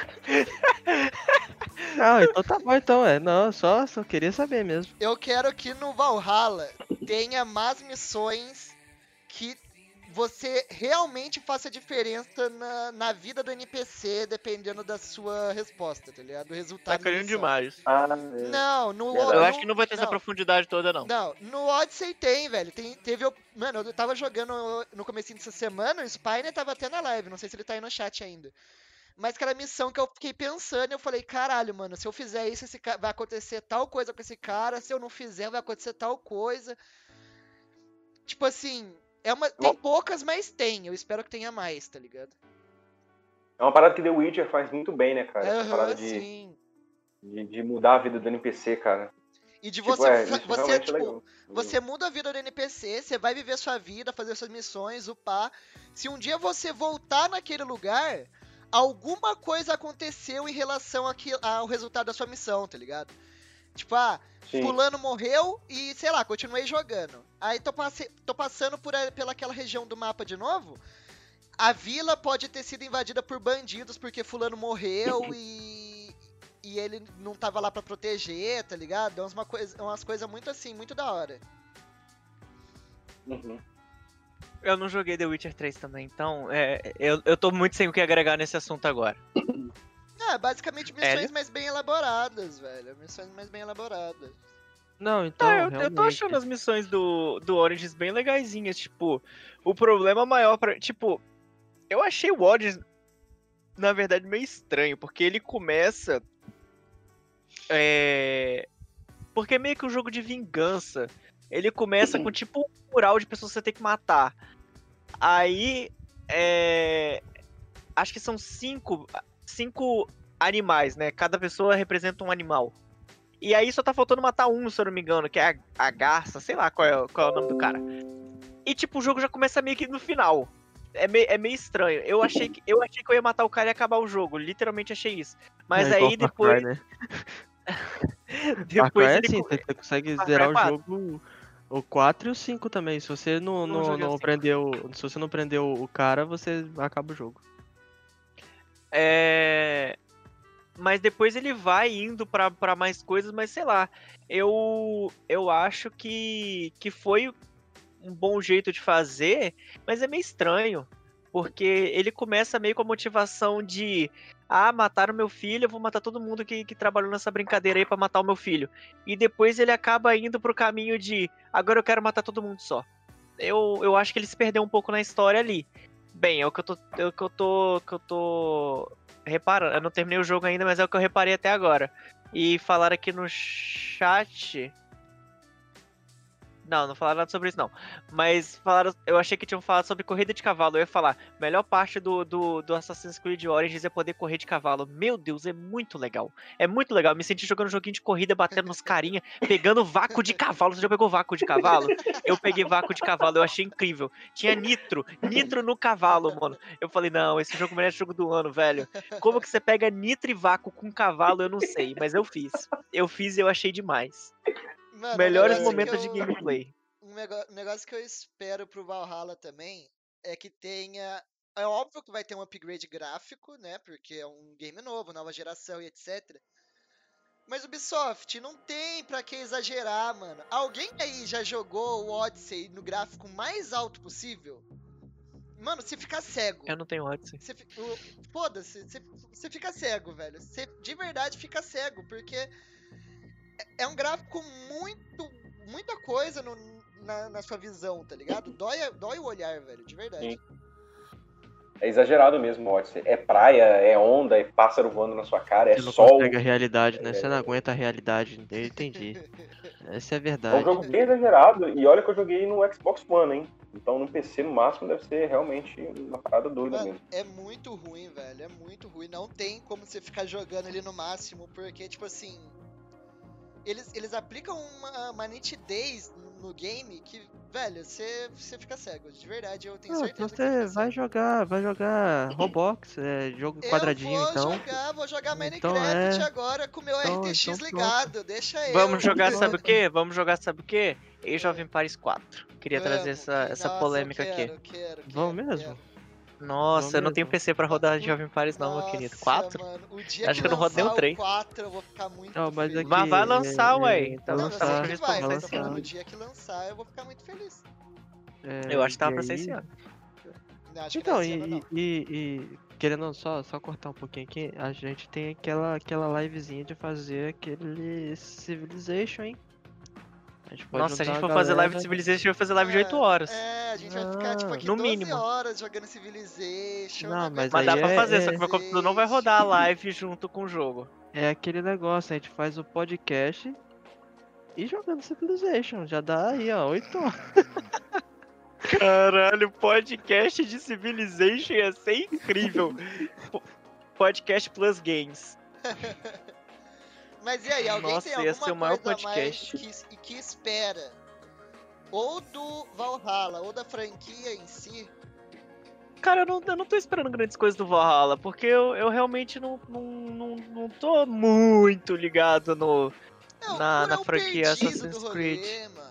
Não, então tá bom então, é. Não, só, só queria saber mesmo. Eu quero que no Valhalla tenha mais missões que você realmente faça diferença na, na vida do NPC dependendo da sua resposta, tá ligado? Do resultado. Tá querendo demais. Ah, é. Não, no Eu no, acho que não vai ter não, essa profundidade toda, não. Não, no Odyssey tem, velho. Tem, teve. Mano, eu tava jogando no começo dessa semana, o Spiner tava até na live, não sei se ele tá aí no chat ainda. Mas aquela missão que eu fiquei pensando, eu falei, caralho, mano, se eu fizer isso, esse vai acontecer tal coisa com esse cara, se eu não fizer, vai acontecer tal coisa. Tipo assim, é uma. Tem poucas, mas tem. Eu espero que tenha mais, tá ligado? É uma parada que The Witcher faz muito bem, né, cara? Uhum, Essa parada de, de, de, mudar a vida do NPC, cara. E de tipo, você, é, você, tipo, você muda a vida do NPC, você vai viver sua vida, fazer suas missões, upar. Se um dia você voltar naquele lugar, alguma coisa aconteceu em relação ao resultado da sua missão, tá ligado? Tipo, ah, Sim. fulano morreu e, sei lá, continuei jogando. Aí tô, passe tô passando por pelaquela região do mapa de novo. A vila pode ter sido invadida por bandidos porque fulano morreu e, e ele não tava lá para proteger, tá ligado? É umas, coisa, umas coisas muito assim, muito da hora. Uhum. Eu não joguei The Witcher 3 também, então é, eu, eu tô muito sem o que agregar nesse assunto agora. É, basicamente missões mais bem elaboradas, velho. Missões mais bem elaboradas. Não, então. Ah, eu, eu, tô achando as missões do, do Origins bem legaisinhas. Tipo, o problema maior pra. Tipo, eu achei o Origins, na verdade, meio estranho, porque ele começa. É. Porque é meio que um jogo de vingança. Ele começa com tipo um mural de pessoas que você tem que matar. Aí. É. Acho que são cinco. Cinco animais, né? Cada pessoa representa um animal. E aí só tá faltando matar um, se eu não me engano, que é a, a garça, sei lá qual é, qual é o nome do cara. E tipo, o jogo já começa meio que no final. É meio, é meio estranho. Eu achei, que, eu achei que eu ia matar o cara e acabar o jogo. Literalmente achei isso. Mas é aí depois. Cry, né? depois é assim, você consegue zerar o jogo o 4 e o 5 também. Se você não, não, não, prendeu. Se você não prendeu o cara, você acaba o jogo. É. Mas depois ele vai indo para mais coisas, mas sei lá. Eu eu acho que, que foi um bom jeito de fazer, mas é meio estranho. Porque ele começa meio com a motivação de ah, mataram meu filho, eu vou matar todo mundo que, que trabalhou nessa brincadeira aí para matar o meu filho. E depois ele acaba indo pro caminho de agora eu quero matar todo mundo só. Eu, eu acho que ele se perdeu um pouco na história ali. Bem, é o que eu tô. É o que eu tô. Que eu tô reparando. Eu não terminei o jogo ainda, mas é o que eu reparei até agora. E falaram aqui no chat não, não falaram nada sobre isso, não. Mas falaram. Eu achei que tinham falado sobre corrida de cavalo. Eu ia falar, melhor parte do, do, do Assassin's Creed Origins é poder correr de cavalo. Meu Deus, é muito legal. É muito legal. Eu me senti jogando um joguinho de corrida, batendo nos carinha, pegando vácuo de cavalo. Você já pegou vácuo de cavalo? Eu peguei vácuo de cavalo, eu achei incrível. Tinha nitro, nitro no cavalo, mano. Eu falei, não, esse jogo merece jogo do ano, velho. Como que você pega nitro e vácuo com cavalo, eu não sei, mas eu fiz. Eu fiz e eu achei demais. Mano, Melhores momentos eu, de gameplay. Um negócio que eu espero pro Valhalla também é que tenha. É óbvio que vai ter um upgrade gráfico, né? Porque é um game novo, nova geração e etc. Mas o Ubisoft, não tem pra que exagerar, mano. Alguém aí já jogou o Odyssey no gráfico mais alto possível? Mano, você fica cego. Eu não tenho Odyssey. Foda-se, você, você fica cego, velho. Você de verdade fica cego, porque é um gráfico muito. muita coisa no, na, na, sua visão, tá ligado? Dói, dói o olhar, velho, de verdade. Sim. É exagerado mesmo, Odyssey. É praia, é onda, é pássaro voando na sua cara, é Você não sol. Você a realidade, né? É... Você não aguenta a realidade dele, entendi. Essa é a verdade. É um jogo bem exagerado, e olha que eu joguei no Xbox One, hein? Então no PC, no máximo, deve ser realmente uma parada doida Mano, mesmo. É muito ruim, velho. É muito ruim. Não tem como você ficar jogando ali no máximo, porque, tipo assim, eles, eles aplicam uma, uma nitidez no game que, velho, você, você fica cego. De verdade, eu tenho Não, certeza. Você vai jogar, vai jogar Roblox, é jogo quadradinho, eu vou então. Jogar, vou jogar então Minecraft então é... agora com o meu então, RTX então ligado. Deixa eu. Vamos jogar, sabe o quê? Vamos jogar, sabe o quê? Age of Empires 4. Queria Vamos, trazer essa, essa nossa, polêmica quero, aqui. Quero, quero, Vamos mesmo? Nossa, eu não tenho PC pra rodar Jovem Paris não, Nossa, meu querido. 4? Acho que, eu não rodo nem o 3. 4 eu vou ficar muito não, mas, feliz. Aqui, mas vai lançar, é, ué. Então não, lançar, eu sei que vai, mas no dia que lançar eu vou ficar muito feliz. É, eu acho que tava pra ser esse ano. então, e, ano, e, e, querendo só, só cortar um pouquinho aqui, a gente tem aquela, aquela livezinha de fazer aquele Civilization, hein? A Nossa, se a gente for fazer live de Civilization, a gente vai fazer live de 8 horas. É, a gente vai ficar tipo aqui no 12 mínimo. horas jogando Civilization. Não, mas, mas dá pra fazer, é... só que meu computador não vai rodar a live junto com o jogo. É aquele negócio, a gente faz o podcast e jogando Civilization. Já dá aí, ó, 8 horas. Caralho, podcast de Civilization ia ser incrível. podcast plus games. Mas e aí, alguém Nossa, tem alguma ser o maior podcast. que, que espera ou do Valhalla ou da franquia em si? Cara, eu não, eu não tô esperando grandes coisas do Valhalla, porque eu, eu realmente não, não, não, não tô muito ligado no, não, na, na franquia Assassin's Creed. mano.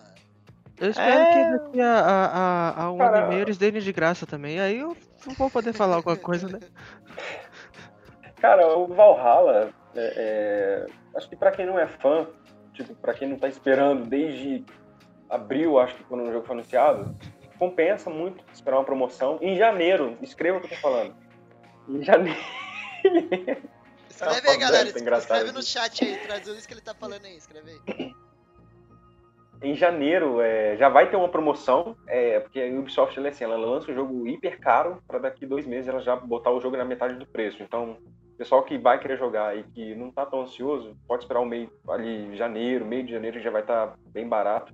Eu espero é... que daqui a, a, a um Cara... ano e meio eles deem de graça também. Aí eu vou poder falar alguma coisa, né? Cara, o Valhalla, é, é, acho que para quem não é fã, tipo, para quem não tá esperando desde abril, acho que quando o jogo foi anunciado, compensa muito esperar uma promoção. Em janeiro, escreva o que eu tô falando. Em janeiro. Escreve aí, galera. Escreve no chat aí, traduz isso que ele tá falando aí, escreve aí. Em janeiro é, já vai ter uma promoção, é, porque a Ubisoft ela, é assim, ela lança o jogo hiper caro para daqui dois meses ela já botar o jogo na metade do preço. Então pessoal que vai querer jogar e que não tá tão ansioso, pode esperar o meio ali, janeiro, meio de janeiro já vai estar tá bem barato.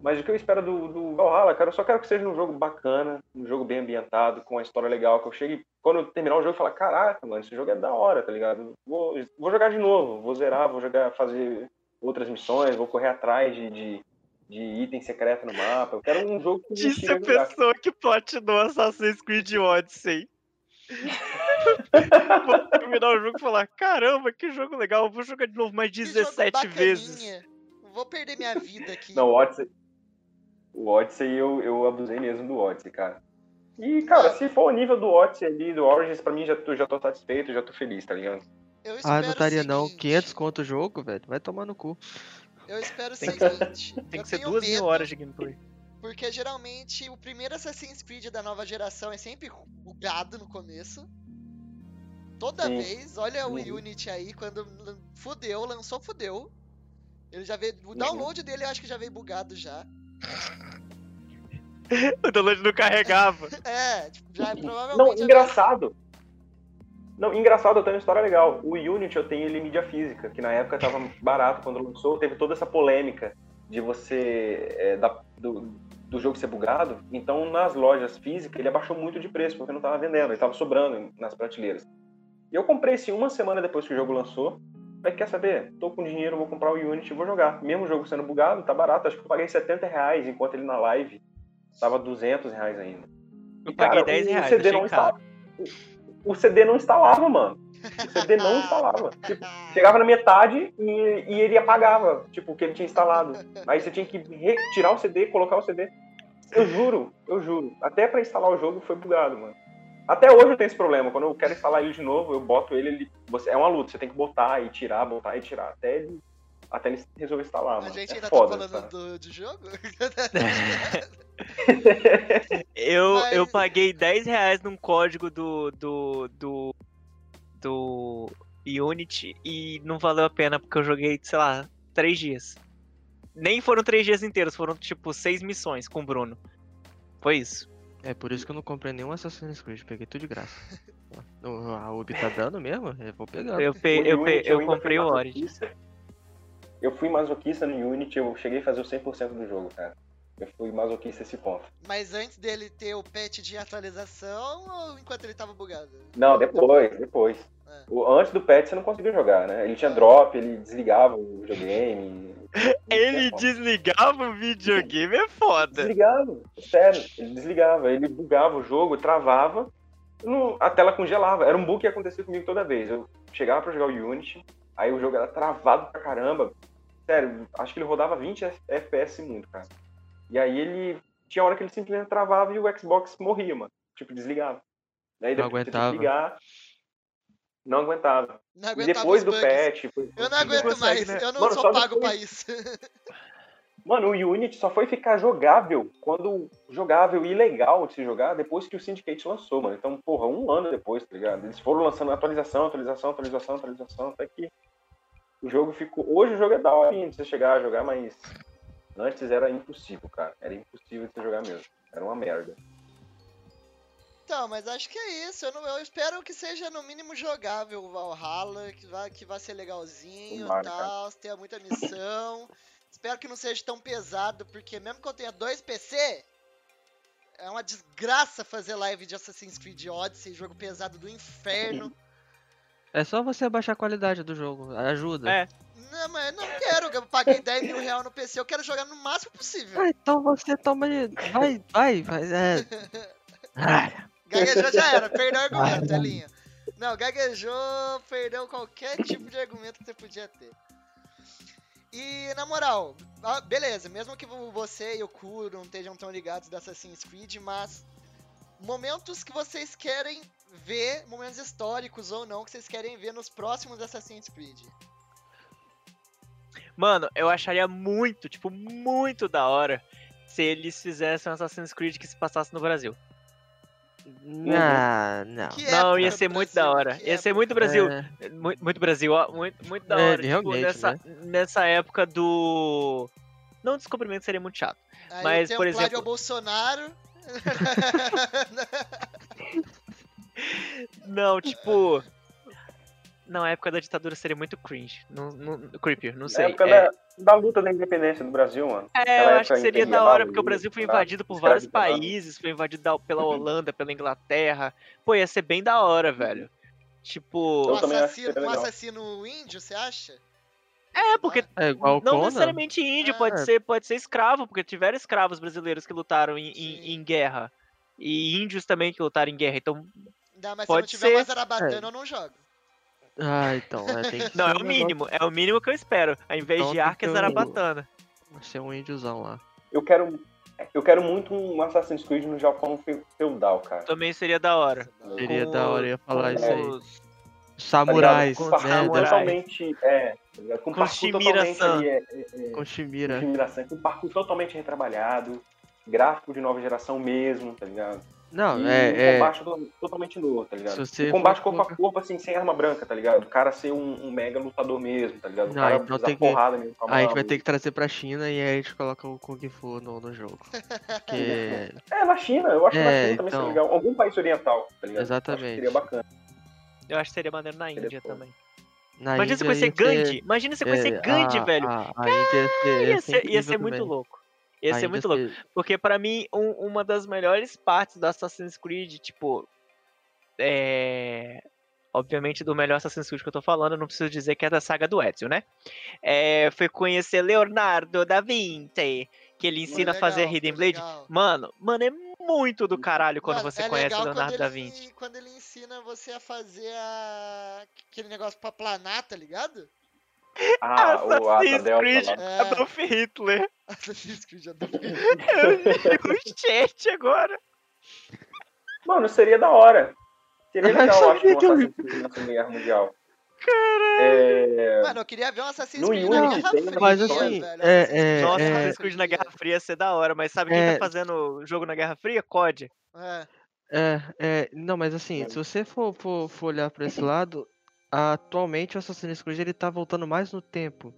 Mas o que eu espero do, do Valhalla, cara, eu só quero que seja um jogo bacana, um jogo bem ambientado, com uma história legal, que eu chegue, quando eu terminar o jogo, falar, caraca, mano, esse jogo é da hora, tá ligado? Vou, vou jogar de novo, vou zerar, vou jogar, fazer outras missões, vou correr atrás de, de, de item secreto no mapa. Eu quero um jogo que Disse a pessoa que platinou Assassin's Creed Odyssey. vou terminar o jogo e falar: caramba, que jogo legal, vou jogar de novo mais 17 vezes. Vou perder minha vida aqui. Não, o Odyssey. O Odyssey eu, eu abusei mesmo do Odyssey, cara. E, cara, se for o nível do Odyssey ali, do Origins, pra mim já tô, já tô satisfeito, já tô feliz, tá ligado? Eu ah, não estaria não. 500 conto o jogo, velho. Vai tomar no cu. Eu espero o tem seguinte. tem que ser duas mil horas de gameplay. Porque geralmente o primeiro Assassin's Creed da nova geração é sempre bugado no começo. Toda Sim. vez, olha o Unity aí, quando fudeu, lançou, fudeu. Ele já veio. O download dele eu acho que já veio bugado já. o download não carregava. é, tipo, já provavelmente. Não, engraçado. Não, engraçado, eu tenho uma história legal. O Unity eu tenho ele em mídia física, que na época tava barato quando lançou, teve toda essa polêmica de você. É, da, do, do jogo ser bugado. Então, nas lojas físicas, ele abaixou muito de preço, porque não tava vendendo, ele tava sobrando nas prateleiras. E eu comprei esse uma semana depois que o jogo lançou. Falei, quer saber? Tô com dinheiro, vou comprar o Unity e vou jogar. Mesmo o jogo sendo bugado, tá barato. Acho que eu paguei 70 reais, enquanto ele na live tava 200 reais ainda. Eu e, paguei cara, 10 reais, o CD não instalava. O CD não instalava, mano. O CD não instalava. Tipo, chegava na metade e, e ele apagava, tipo, o que ele tinha instalado. Aí você tinha que retirar o CD, colocar o CD. Eu juro, eu juro. Até para instalar o jogo foi bugado, mano. Até hoje eu tenho esse problema. Quando eu quero instalar ele de novo, eu boto ele, ele você, é uma luta. Você tem que botar e tirar, botar e tirar. Até ele, até ele resolver instalar. A mano. gente é ainda tá foda, tá falando do, de jogo? eu, Mas... eu paguei 10 reais num código do, do, do, do Unity e não valeu a pena porque eu joguei, sei lá, 3 dias. Nem foram 3 dias inteiros, foram tipo 6 missões com o Bruno. Foi isso. É por isso que eu não comprei nenhum Assassin's Creed, peguei tudo de graça. a Ubi tá dando mesmo? Eu vou pegar. Eu, pe eu, Unity, eu, eu comprei o Origin. Eu fui masoquista no Unity, eu cheguei a fazer o 100% do jogo, cara. Eu fui masoquista esse ponto. Mas antes dele ter o patch de atualização ou enquanto ele tava bugado? Não, depois, depois. É. O, antes do patch você não conseguiu jogar, né? Ele tinha drop, ele desligava o videogame. ele desligava o videogame, é foda. Desligava, sério, ele desligava. Ele bugava o jogo, travava, no, a tela congelava. Era um bug que acontecia comigo toda vez. Eu chegava pra jogar o Unity, aí o jogo era travado pra caramba. Sério, acho que ele rodava 20 FPS muito, cara. E aí ele. Tinha hora que ele simplesmente travava e o Xbox morria, mano. Tipo, desligava. Aí depois não aguentava. desligar. Não aguentava. Não aguentava depois do bugs. patch. Eu não aguento consegue, mais, né? eu não mano, sou pago depois... pra isso. Mano, o Unity só foi ficar jogável quando jogável e legal de se jogar depois que o Syndicate lançou, mano. Então, porra, um ano depois, tá ligado? Eles foram lançando atualização, atualização, atualização, atualização, até que o jogo ficou. Hoje o jogo é da hora de você chegar a jogar, mas Antes era impossível, cara. Era impossível de você jogar mesmo. Era uma merda. Então, mas acho que é isso. Eu, não, eu espero que seja no mínimo jogável o Valhalla, que vai, que vai ser legalzinho e tal, tenha muita missão. espero que não seja tão pesado, porque mesmo que eu tenha dois PC, é uma desgraça fazer live de Assassin's Creed Odyssey, jogo pesado do inferno. É só você abaixar a qualidade do jogo, ajuda. É. Não, mas eu não quero, eu paguei 10 mil reais no PC, eu quero jogar no máximo possível. Ah, então você toma. Vai, vai, vai. É. Gaguejou já era, perdeu o argumento, Elinha. Não, gaguejou, perdeu qualquer tipo de argumento que você podia ter. E, na moral, beleza, mesmo que você e o Kuro não estejam tão ligados da Assassin's Creed, mas momentos que vocês querem ver, momentos históricos ou não, que vocês querem ver nos próximos Assassin's Creed. Mano, eu acharia muito, tipo, muito da hora se eles fizessem um Assassin's Creed que se passasse no Brasil. Não, não. não, ia ser muito da hora. Ia ser muito Brasil. É. Muito, muito, Brasil, ó. Muito, muito da é, hora. É, tipo, nessa, né? nessa época do. Não, descobrimento seria muito chato. Aí mas, por exemplo. ao Bolsonaro. não, tipo. Não, a época da ditadura seria muito cringe. Não, não, creepy, não sei. Na época é... da, da, luta da independência do Brasil, mano. É, eu acho que seria da hora, porque o Brasil foi invadido por vários países, foi invadido pela Holanda, pela Inglaterra. Pô, ia ser bem da hora, velho. Tipo. Um assassino, um assassino índio, você acha? É, porque é igual não Conan. necessariamente índio, pode, é. ser, pode ser escravo, porque tiveram escravos brasileiros que lutaram em, em, em, guerra. E índios também que lutaram em guerra, então. Não, mas pode se não tiver ser... mais Arabatana, é. eu não jogo. Ah, então, é, tem que Não, é o mínimo, é o mínimo que eu espero. Ao invés então, de Arca, é Zarabatana. Ser um índiozão lá. Eu quero, eu quero muito um Assassin's Creed no Japão feudal, cara. Também seria da hora. Seria da hora, eu ia falar é, isso aí. Samurais, com né? totalmente, é, com, com parkour totalmente ali, é, é, com Shimira. Com Shimira com parkour totalmente retrabalhado. gráfico de nova geração mesmo, tá ligado? Não, e é. Um combate é... totalmente novo, tá ligado? Se combate corpo a corpo, assim, sem arma branca, tá ligado? O cara ser um, um mega lutador mesmo, tá ligado? O Não, cara então tem que... porrada mesmo. Aí a gente vai ter que trazer pra China e aí a gente coloca o Kung Fu no, no jogo. Porque... É, na China, eu acho que É, na China também então. seria legal. Algum país oriental, tá ligado? Exatamente. Eu acho que seria bacana. Eu acho que seria maneiro na Índia também. Na Imagina você Índia conhecer ia ser- Gandhi. Imagina você conhecer é, Gandhi, a- velho. A, a Índia ia ser, ia ser, ia ser muito louco. Ia ser muito louco. Porque pra mim, um- uma das melhores partes do Assassin's Creed, tipo. É. Obviamente, do melhor Assassin's Creed que eu tô falando, eu não preciso dizer que é da saga do Ezio, né? É, foi conhecer Leonardo da Vinci, que ele ensina a fazer a legal, Hidden foi Blade. legal. Mano, mano, é muito do caralho quando Mano, você é conhece legal Leonardo quando da ele- Vinci. Quando ele ensina você a fazer a... aquele negócio pra planar, tá ligado? Ah, o Assassin's Delta Creed. É. Adolf Hitler. Assassin's Creed Adolf Eu li no chat agora. Mano, seria da hora. Seria legal, eu acho, um Assassin's Creed na Segunda Guerra Mundial. É... Mano, eu queria ver um Assassin's No Creed Unity na Guerra tem, Fria, mas assim, velho. é- é- na Nossa, Guerra Assassin's Creed na. Guerra Fria ia ser da hora, mas sabe quem É. tá fazendo jogo na Guerra Fria? COD. É. É, é, não, mas assim, se você for, for, for olhar pra esse lado, atualmente o Assassin's Creed ele tá voltando mais no tempo.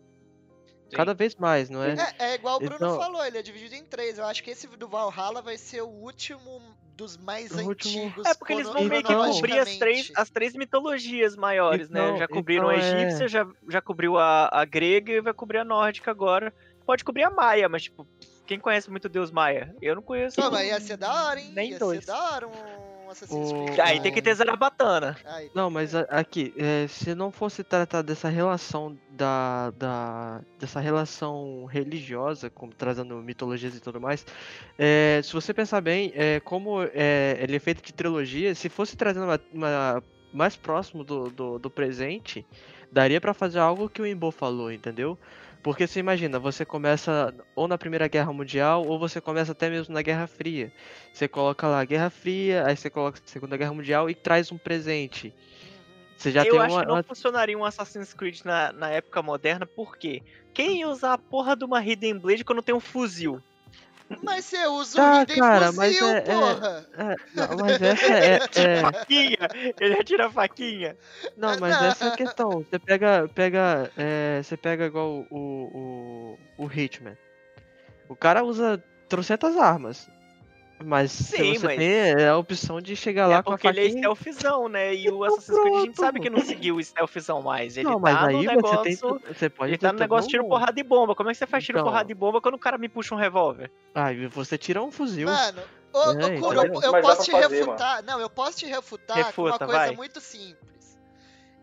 Sim. Cada vez mais, não é? É, é igual o Bruno Então- falou, ele é dividido em três. Eu acho que esse do Valhalla vai ser o último dos mais O último- antigos. É porque eles vão meio que cobrir as três, as três mitologias maiores, né? Então- Já cobriram então a é- egípcia, já, já cobriu a, a grega e vai cobrir a nórdica agora. Pode cobrir a maia, mas tipo, quem conhece muito o deus maia? Eu não conheço. Pô, mas ia ser da hora, hein? Nem ia dois. ser da hora um Assassin's O- Creed. Aí tem que ter Zarabatana. Aí, Não, mas a- aqui, é, se não fosse tratar dessa relação da, da dessa relação religiosa, como trazendo mitologias e tudo mais, é, se você pensar bem, é, como é, ele é feito de trilogia, se fosse trazendo uma, uma- mais próximo do, do, do presente, daria pra fazer algo que o Imbo falou, entendeu? Porque você imagina, você começa ou na Primeira Guerra Mundial, ou você começa até mesmo na Guerra Fria. Você coloca lá Guerra Fria, aí você coloca Segunda Guerra Mundial e traz um presente. Você já eu tem acho uma, que não uma- funcionaria um Assassin's Creed na, na época moderna, por quê? Quem ia usar a porra de uma Hidden Blade quando tem um fuzil? Mas você usa Tá, o Hidden cara, mas Fuzil, é- é- porra! É, não, mas essa é, é- Faquinha! Ele atira a faquinha. Não, mas essa é a questão. Você pega. pega é, você pega igual o, o, o Hitman. O cara usa trocentas armas. Mas se Sim, você mas- tem é a opção de chegar lá é com a porque ele é faquinha. stealthzão, né? E o Então Assassin's Creed a gente sabe que não seguiu o stealthzão mais. Ele não, mas tá no aí negócio. você tem. tu- Você pode Ele tá no negócio tiro, porrada de bomba. Como é que você faz tiro, Então. porrada de bomba quando o cara me puxa um revólver? Ah, e você tira um fuzil. Mano, ô, É, ô Kuro, entendeu? eu, eu Mas posso te fazer, refutar. Não, eu posso te refutar com uma Refuta, coisa vai. muito simples.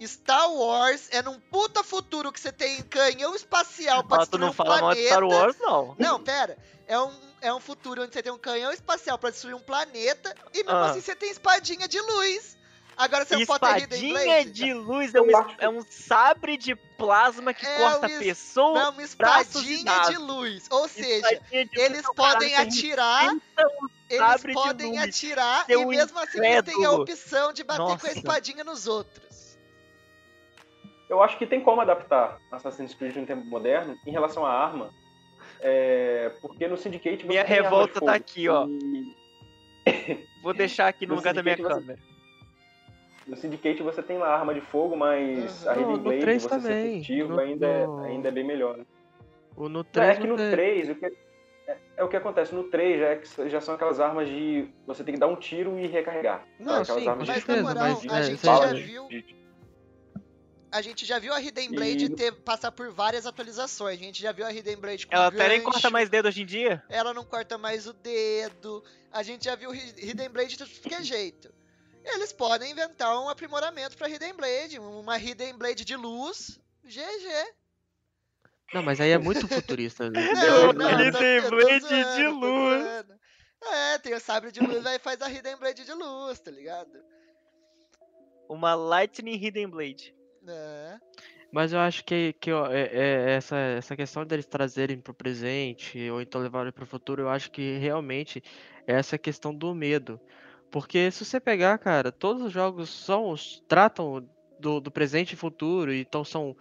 Star Wars é num puta futuro que você tem canhão espacial pra Ah, tu destruir não um fala mal de Star planeta. Wars, não. Não, pera. É um, é um futuro onde você tem um canhão espacial pra destruir um planeta e mesmo Ah. assim você tem espadinha de luz. Agora você não pode ter Espadinha de luz é um, é um sabre de plasma que É corta um es- pessoas. Não, uma espadinha de luz. Ou seja, de eles podem atirar, eles podem atirar e mesmo assim eles têm a opção de bater com a Nossa. espadinha nos outros. Eu acho que tem como adaptar Assassin's Creed no tempo moderno em relação à arma. É, porque no Syndicate você Minha de revolta tá aqui, ó. E Vou deixar aqui no No lugar da minha Syndicate você- câmera. no Syndicate você tem lá a arma de fogo, mas Uhum. a no Blade, você também. ser furtivo, No- ainda, é- ainda é bem melhor. né? O no Não, 3 é que no você- 3, o que, é, é o que acontece. No 3 já, é que já são aquelas armas de. Você tem que dar um tiro e recarregar. Não, aquelas sim, armas com de Mas na moral, mas, a gente já viu. de- A gente já viu a Hidden Blade E- ter, passar por várias atualizações. A gente já viu a Hidden Blade com Ela até nem corta mais dedo hoje em dia. Ela não corta mais o dedo. A gente já viu Hi- Hidden Blade de tudo que é jeito. Eles podem inventar um aprimoramento pra Hidden Blade. Uma Hidden Blade de luz. GG. Não, mas aí é muito futurista. né? Não, não, Hidden Blade de zoando, tô luz. É, tem o sabre de luz, aí faz a Hidden Blade de luz, tá ligado? Uma Lightning Hidden Blade. É. Mas eu acho que, que ó, é- é essa, essa questão deles trazerem pro presente ou então levarem pro futuro, eu acho que realmente é essa questão do medo. Porque se você pegar, cara, todos os jogos são, tratam do, do presente e futuro, então são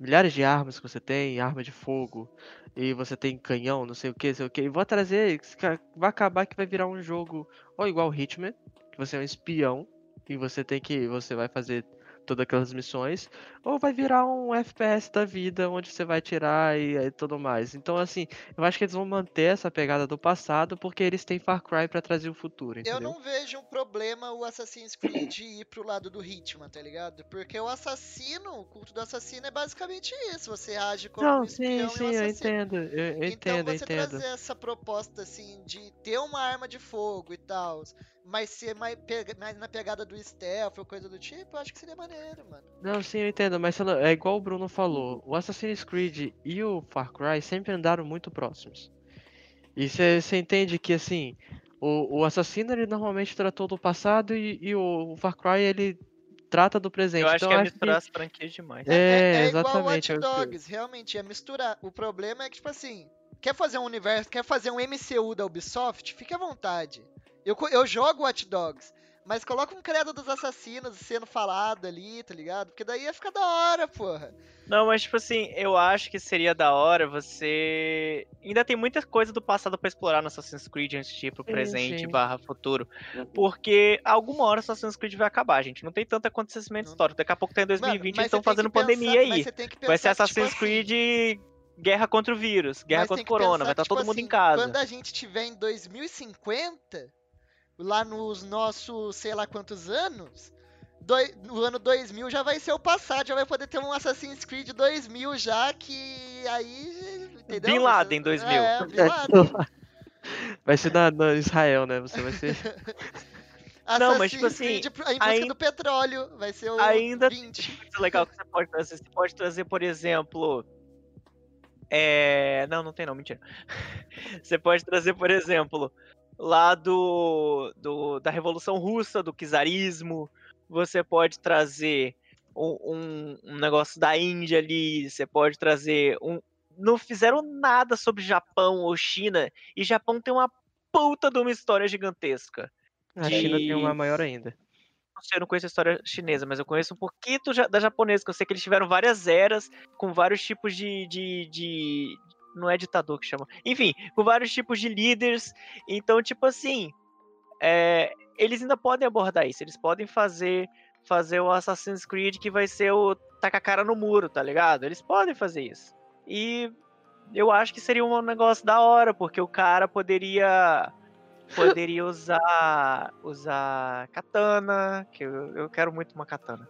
milhares de armas que você tem, arma de fogo, e você tem canhão, não sei o que, sei o que, e vou trazer, vai acabar que vai virar um jogo ou igual Hitman, que você é um espião, e você tem que, você vai fazer todas aquelas missões, ou vai virar um FPS da vida, onde você vai tirar e, e, tudo mais. Então, assim, eu acho que eles vão manter essa pegada do passado, porque eles têm Far Cry para trazer o futuro, entendeu? Eu não vejo um problema o Assassin's Creed ir pro lado do Hitman, tá ligado? Porque o assassino, o culto do assassino é basicamente isso, você age como não, um espião sim, sim, e um eu entendo, eu, eu então, entendo, você entendo. trazer essa proposta, assim, de ter uma arma de fogo e tal, mas ser mais, mais na pegada do stealth ou coisa do tipo, eu acho que seria maneiro, mano. Não, sim, eu entendo, mas é igual o Bruno falou, o Assassin's Creed e o Far Cry sempre andaram muito próximos. E você entende que, assim, o, o assassino ele normalmente tratou do passado e, e o, o Far Cry ele trata do presente. Eu acho então, que é misturar que... as franquias demais. É, é, é exatamente. igual Watch Dogs, realmente, é misturar. O problema é que, tipo assim, quer fazer um universo, quer fazer um MCU da Ubisoft, fique à vontade. Eu, eu jogo Watch Dogs, mas coloca um credo dos assassinos sendo falado ali, tá ligado? Porque daí ia ficar da hora, porra. Não, mas tipo assim, eu acho que seria da hora você. Ainda tem muita coisa do passado para explorar no Assassin's Creed antes de ir pro presente sim. barra futuro. Porque alguma hora Assassin's Creed vai acabar, gente. Não tem tanto acontecimento não. histórico. Daqui a pouco tá em 2020 eles estão fazendo pandemia aí. vai ser Assassin's tipo Creed. Assim, guerra contra o vírus, guerra contra o corona, vai estar tá tipo todo mundo assim, em casa. Quando a gente tiver em 2050, lá nos nossos sei lá quantos anos, do, no ano 2000 já vai ser o passado, já vai poder ter um Assassin's Creed 2000 já, que aí, entendeu? Bin Laden 2000. É, Bin Laden. Vai ser na, na Israel, né? Você vai ser... Não, mas tipo assim, Creed, em busca ainda, do petróleo, vai ser o ainda 20. Muito legal que você pode trazer. Você pode trazer, por exemplo, é... Não, não tem não, mentira. Você pode trazer, por exemplo, lá do, do, da Revolução Russa, do czarismo. Você pode trazer um, um, um, negócio da Índia ali. Você pode trazer um. Não fizeram nada sobre Japão ou China. E Japão tem uma puta de uma história gigantesca. A de... China tem uma maior ainda. Eu não conheço a história chinesa, mas eu conheço um pouquinho da japonesa, que eu sei que eles tiveram várias eras com vários tipos de, de, de, não é ditador que chama. Enfim, com vários tipos de líderes. Então, tipo assim, é, eles ainda podem abordar isso. Eles podem fazer fazer o Assassin's Creed que vai ser o taca a cara no muro, tá ligado? Eles podem fazer isso. E eu acho que seria um negócio da hora, porque o cara poderia poderia usar usar katana, que eu, eu quero muito uma katana.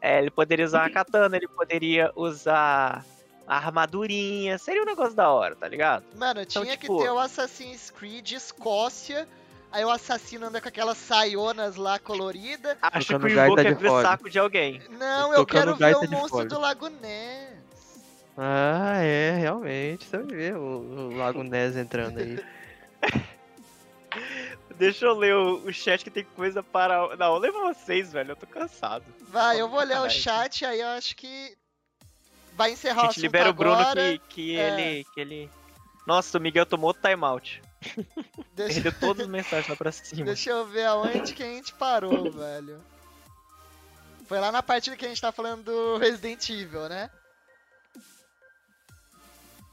É, ele poderia usar a katana, ele poderia usar a armadurinha. Seria um negócio da hora, tá ligado? Mano, então, tinha tipo... que ter o Assassin's Creed Escócia. Aí o assassino anda com aquelas saionas lá coloridas. Acho que o Ivo quer ver saco de alguém. Não, eu quero ver o monstro do Lago Ness. Ah, é, realmente. Você vai ver o, o Lago Ness entrando aí. Deixa eu ler o, o, chat que tem coisa para. Não, leva vocês, velho. Eu tô cansado. Vai, eu vou ler o chat, aí eu acho que vai encerrar a gente libera o Bruno que, que, é... ele, que ele. Nossa, o Miguel tomou timeout. Deixa... Perdeu todas as mensagens lá pra cima. Deixa eu ver aonde que a gente parou, velho. Foi lá na partida que a gente tá falando do Resident Evil, né?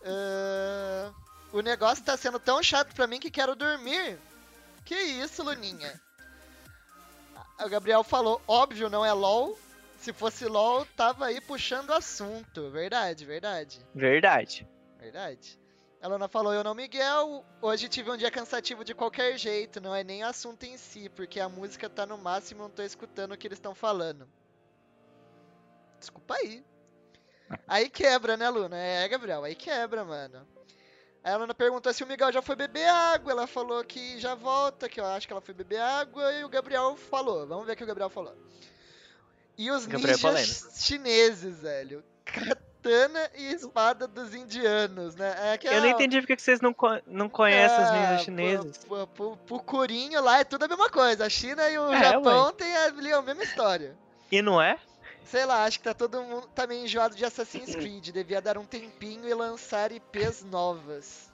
Uh... O negócio tá sendo tão chato pra mim que quero dormir. Que isso, Luninha? O Gabriel falou, óbvio, não é LOL. Se fosse LOL, tava aí puxando assunto. Verdade, verdade. Verdade. Verdade. A Luna falou, eu não, Miguel. Hoje tive um dia cansativo de qualquer jeito. Não é nem assunto em si, porque a música tá no máximo e não tô escutando o que eles estão falando. Desculpa aí. Aí quebra, né, Luna? É, Gabriel, aí quebra, mano. Aí a Luna perguntou se o Miguel já foi beber água. Ela falou que já volta, que eu acho que ela foi beber água. E o Gabriel falou. Vamos ver o que o Gabriel falou. E os ninjas chineses, velho. Katana e espada dos indianos, né? É que, Eu não entendi porque vocês não, co não conhecem é, os ninjas chineses. Pro, pro, pro, Curinho lá é tudo a mesma coisa. A China e o é, Japão têm ali a mesma história. E não é? Sei lá, acho que tá todo mundo tá meio enjoado de Assassin's Creed. Devia dar um tempinho e lançar IPs novas.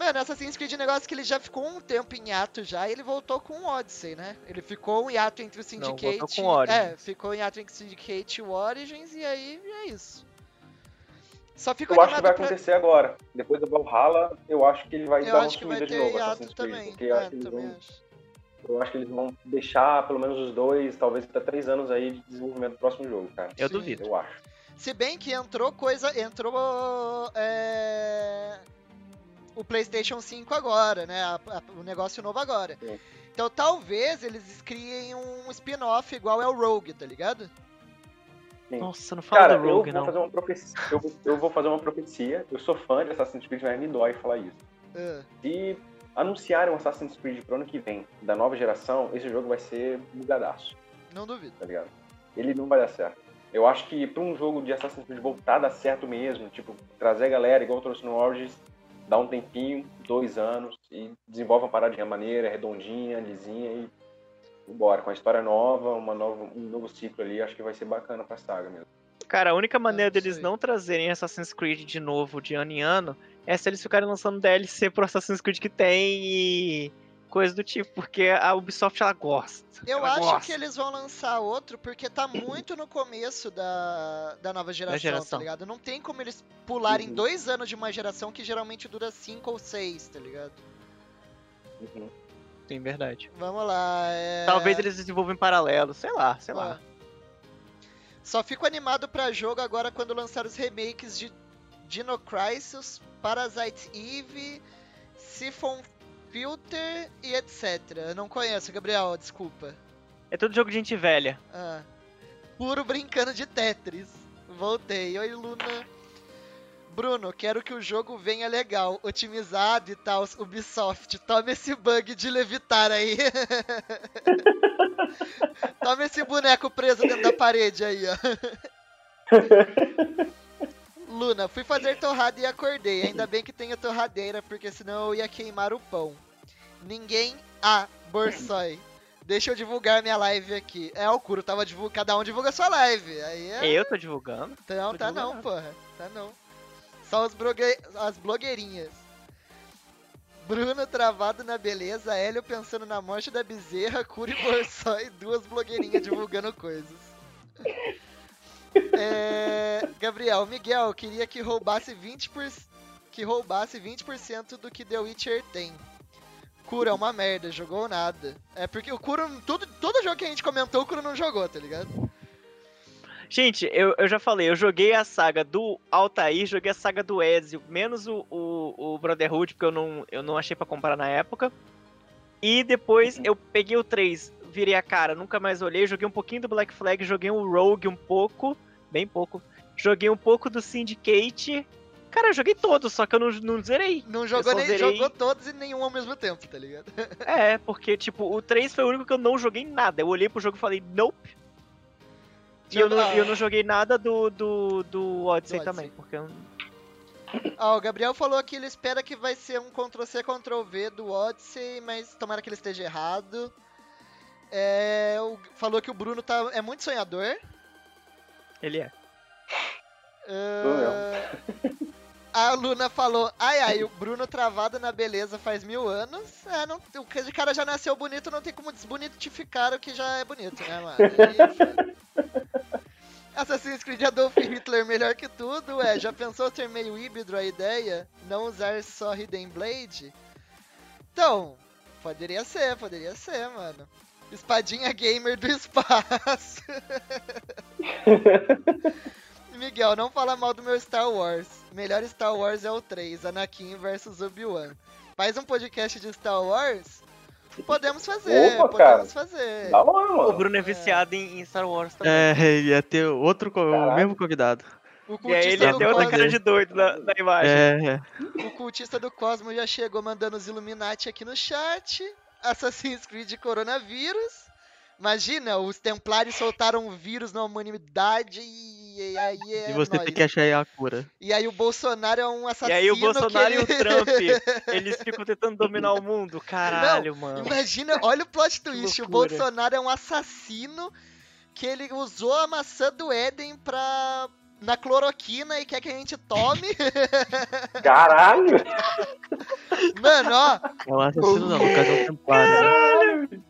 Mano, Assassin's Creed é um negócio que ele já ficou um tempo em hiato já e ele voltou com o Odyssey, né? Ele ficou um hiato entre o Syndicate. Não, com o Origins. É, ficou em hiato entre o Syndicate e o Origins e aí é isso. Só fico eu acho que vai pra... acontecer agora. Depois do Valhalla, eu acho que ele vai eu dar uma subida de novo Assassin's Creed. Também. Porque é, acho vão... acho. eu acho que eles vão deixar pelo menos os dois, talvez até três anos aí de desenvolvimento do próximo jogo, cara. Eu Sim. duvido. Eu acho. Se bem que entrou coisa. Entrou. É, o PlayStation 5 agora, né? A, a, o negócio novo agora. Sim. Então talvez eles criem um spin-off igual é o Rogue, tá ligado? Sim. Nossa, não fala Cara, do Rogue, eu não. Vou fazer uma profecia, eu, eu, vou fazer uma profecia. Eu sou fã de Assassin's Creed, mas me dói falar isso. Uh. Se anunciarem um Assassin's Creed pro ano que vem, da nova geração, esse jogo vai ser bugadaço. Não duvido. Tá ligado? Ele não vai dar certo. Eu acho que pra um jogo de Assassin's Creed voltar a dar certo mesmo, tipo, trazer a galera, igual trouxe no Origins, dá um tempinho, dois anos, e desenvolve uma paradinha maneira, redondinha, lisinha e bora. Com a história nova, uma nova, um novo ciclo ali, acho que vai ser bacana pra saga mesmo. Cara, a única maneira deles não trazerem Assassin's Creed de novo, de ano em ano, é se eles ficarem lançando DLC pro Assassin's Creed que tem e coisa do tipo, porque a Ubisoft ela gosta. Eu ela acho gosta. que eles vão lançar outro porque tá muito no começo da, da nova geração, da geração, tá ligado? Não tem como eles pularem uhum. dois anos de uma geração que geralmente dura cinco ou seis, tá ligado? Uhum. Sim, verdade. Vamos lá. É... Talvez eles desenvolvam em paralelo, sei lá, sei lá. Só fico animado para jogo agora quando lançar os remakes de Dino Crisis, Parasite Eve, Siphon Filter e etc. Eu não conheço, Gabriel, desculpa. É tudo jogo de gente velha. Ah. Puro brincando de Tetris. Voltei. Oi, Luna. Bruno, quero que o jogo venha legal, otimizado e tal. Ubisoft, toma esse bug de levitar aí. toma esse boneco preso dentro da parede aí, ó. Luna, fui fazer torrada e acordei. Ainda bem que a torradeira, porque senão eu ia queimar o pão. Ninguém. Ah, Borsoi. Deixa eu divulgar minha live aqui. É, o Curo tava divulgando. Cada um divulga sua live. Aí é... Eu tô divulgando? Não, tô tá divulgando. não, porra. Tá não. Só os blogue... as blogueirinhas. Bruno travado na beleza, Hélio pensando na morte da bezerra, Curo e Borsoi, duas blogueirinhas divulgando coisas. É, Gabriel, Miguel, queria que roubasse 20%, por, que roubasse 20% do que The Witcher tem. Cura é uma merda, jogou nada. É porque o Cura, todo, todo jogo que a gente comentou, o Cura não jogou, tá ligado? Gente, eu, eu já falei, eu joguei a saga do Altair, joguei a saga do Ezio, menos o, o, o Brotherhood, porque eu não, eu não achei para comprar na época. E depois eu peguei o 3, virei a cara, nunca mais olhei. Joguei um pouquinho do Black Flag, joguei o Rogue um pouco, bem pouco. Joguei um pouco do Syndicate. Cara, eu joguei todos, só que eu não, não zerei. Não jogou nem zerei... jogou todos e nenhum ao mesmo tempo, tá ligado? é, porque, tipo, o 3 foi o único que eu não joguei nada. Eu olhei pro jogo e falei, nope. E eu não, eu não joguei nada do, do, do Odyssey, do Odyssey. também, porque eu ah, o Gabriel falou que ele espera que vai ser um Ctrl-C, Ctrl-V do Odyssey, mas tomara que ele esteja errado. É, falou que o Bruno tá, é muito sonhador. Ele é. Uh, a Luna falou, ai ai, o Bruno travado na beleza faz mil anos. É, não, o cara já nasceu bonito, não tem como desbonitificar o que já é bonito, né, mano? Assassin's Creed Adolf Hitler melhor que tudo, é. Já pensou ser meio híbrido a ideia? Não usar só Hidden Blade? Então, poderia ser, poderia ser, mano. Espadinha gamer do espaço. Miguel, não fala mal do meu Star Wars. Melhor Star Wars é o 3, Anakin versus Obi-Wan. Faz um podcast de Star Wars? Podemos fazer, Opa, podemos cara. fazer. Dá lá, mano. O Bruno é viciado é. em Star Wars também. É, ia ter outro, o mesmo convidado. O e aí ele ia ter outra cara de doido na, na imagem. É, é. O cultista do Cosmo já chegou mandando os Illuminati aqui no chat. Assassin's Creed Coronavírus. Imagina, os Templários soltaram um vírus na humanidade e aí é E você nóis. tem que achar aí a cura. E aí o Bolsonaro é um assassino. E aí o Bolsonaro ele... e o Trump, eles ficam tentando dominar o mundo. Caralho, Não, mano. Imagina, olha o plot twist. O Bolsonaro é um assassino que ele usou a maçã do Éden pra, na cloroquina e quer que a gente tome. Caralho! Mano, ó. É um assassino não, no caso é um templário. Caralho!